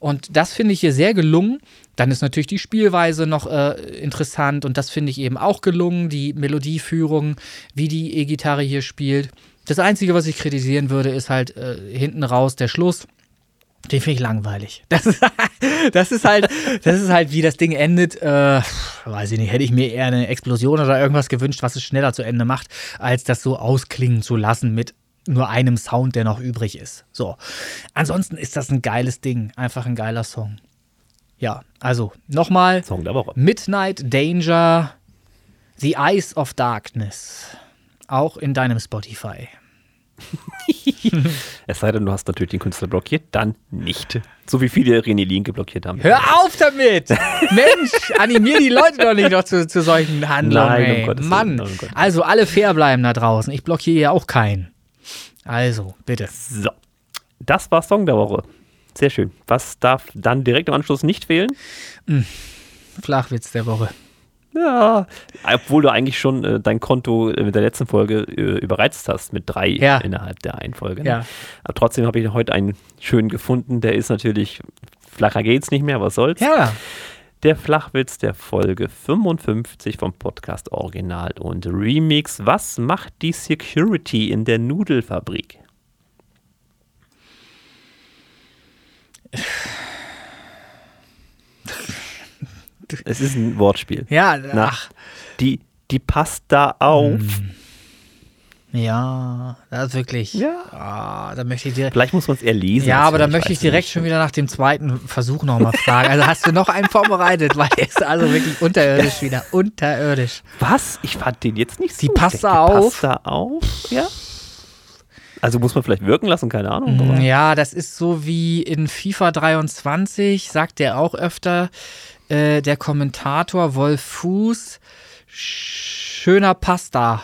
Und das finde ich hier sehr gelungen. Dann ist natürlich die Spielweise noch äh, interessant und das finde ich eben auch gelungen, die Melodieführung, wie die E-Gitarre hier spielt. Das Einzige, was ich kritisieren würde, ist halt äh, hinten raus der Schluss. Den finde ich langweilig. Das ist, das ist, halt, das ist halt, wie das Ding endet. Äh, weiß ich nicht, hätte ich mir eher eine Explosion oder irgendwas gewünscht, was es schneller zu Ende macht, als das so ausklingen zu lassen mit nur einem Sound, der noch übrig ist. So. Ansonsten ist das ein geiles Ding. Einfach ein geiler Song. Ja, also nochmal. Song der Woche. Midnight Danger, The Eyes of Darkness. Auch in deinem Spotify. es sei denn, du hast natürlich den Künstler blockiert, dann nicht. So wie viele René Linke blockiert haben. Hör auf damit! Mensch, animier die Leute doch nicht noch zu, zu solchen Handlungen. Nein, um Gottes Mann. Willen, um also alle fair bleiben da draußen. Ich blockiere ja auch keinen. Also, bitte. So. Das war Song der Woche. Sehr schön. Was darf dann direkt im Anschluss nicht fehlen? Hm. Flachwitz der Woche. Ja, obwohl du eigentlich schon äh, dein Konto äh, mit der letzten Folge äh, überreizt hast mit drei ja. innerhalb der einen Folge. Ne? Ja. Aber trotzdem habe ich heute einen schönen gefunden. Der ist natürlich, flacher geht's nicht mehr, was soll's. Ja. Der Flachwitz der Folge 55 vom Podcast Original und Remix. Was macht die Security in der Nudelfabrik? Es ist ein Wortspiel. Ja, ach. Die, die passt da auf. Hm. Ja, das ist wirklich. Ja. Ah, da möchte ich dir. Vielleicht muss man es eher lesen. Ja, aber da möchte ich direkt nicht. schon wieder nach dem zweiten Versuch nochmal fragen. Also hast du noch einen vorbereitet, weil er ist also wirklich unterirdisch wieder. Unterirdisch. Was? Ich fand den jetzt nicht so. Die passt da auf. Passt da auf? Ja. Also muss man vielleicht wirken lassen, keine Ahnung. Ja, das ist so wie in FIFA 23, sagt der auch öfter äh, der Kommentator Wolf Fuß. Schöner Pasta.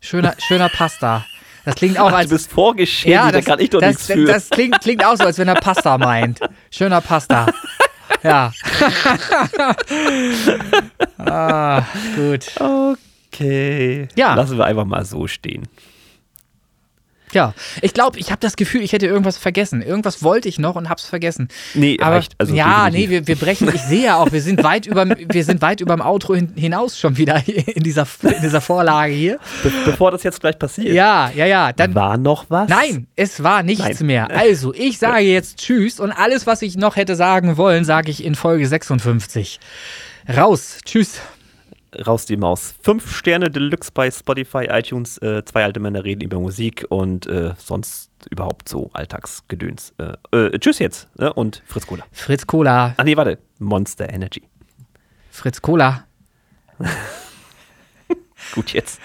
Schöner, schöner Pasta. Das klingt auch als. Du bist vorgeschrieben, ja, das, da kann ich doch das, nichts für. Das klingt, klingt auch so, als wenn er Pasta meint. Schöner Pasta. Ja. ah, gut. Okay. Ja. Lassen wir einfach mal so stehen. Ja, ich glaube, ich habe das Gefühl, ich hätte irgendwas vergessen. Irgendwas wollte ich noch und hab's vergessen. Nee, aber reicht. Also ja, definitiv. nee, wir, wir brechen. Ich sehe ja auch, wir sind weit über, wir sind weit über dem Outro hin, hinaus schon wieder in dieser, in dieser Vorlage hier. Be bevor das jetzt gleich passiert. Ja, ja, ja. Dann war noch was? Nein, es war nichts Nein. mehr. Also, ich sage jetzt Tschüss und alles, was ich noch hätte sagen wollen, sage ich in Folge 56. Raus. Tschüss raus die Maus. Fünf Sterne Deluxe bei Spotify, iTunes. Äh, zwei alte Männer reden über Musik und äh, sonst überhaupt so Alltagsgedöns. Äh, äh tschüss jetzt ne? und Fritz Cola. Fritz Cola. Ach nee, warte. Monster Energy. Fritz Cola. Gut jetzt.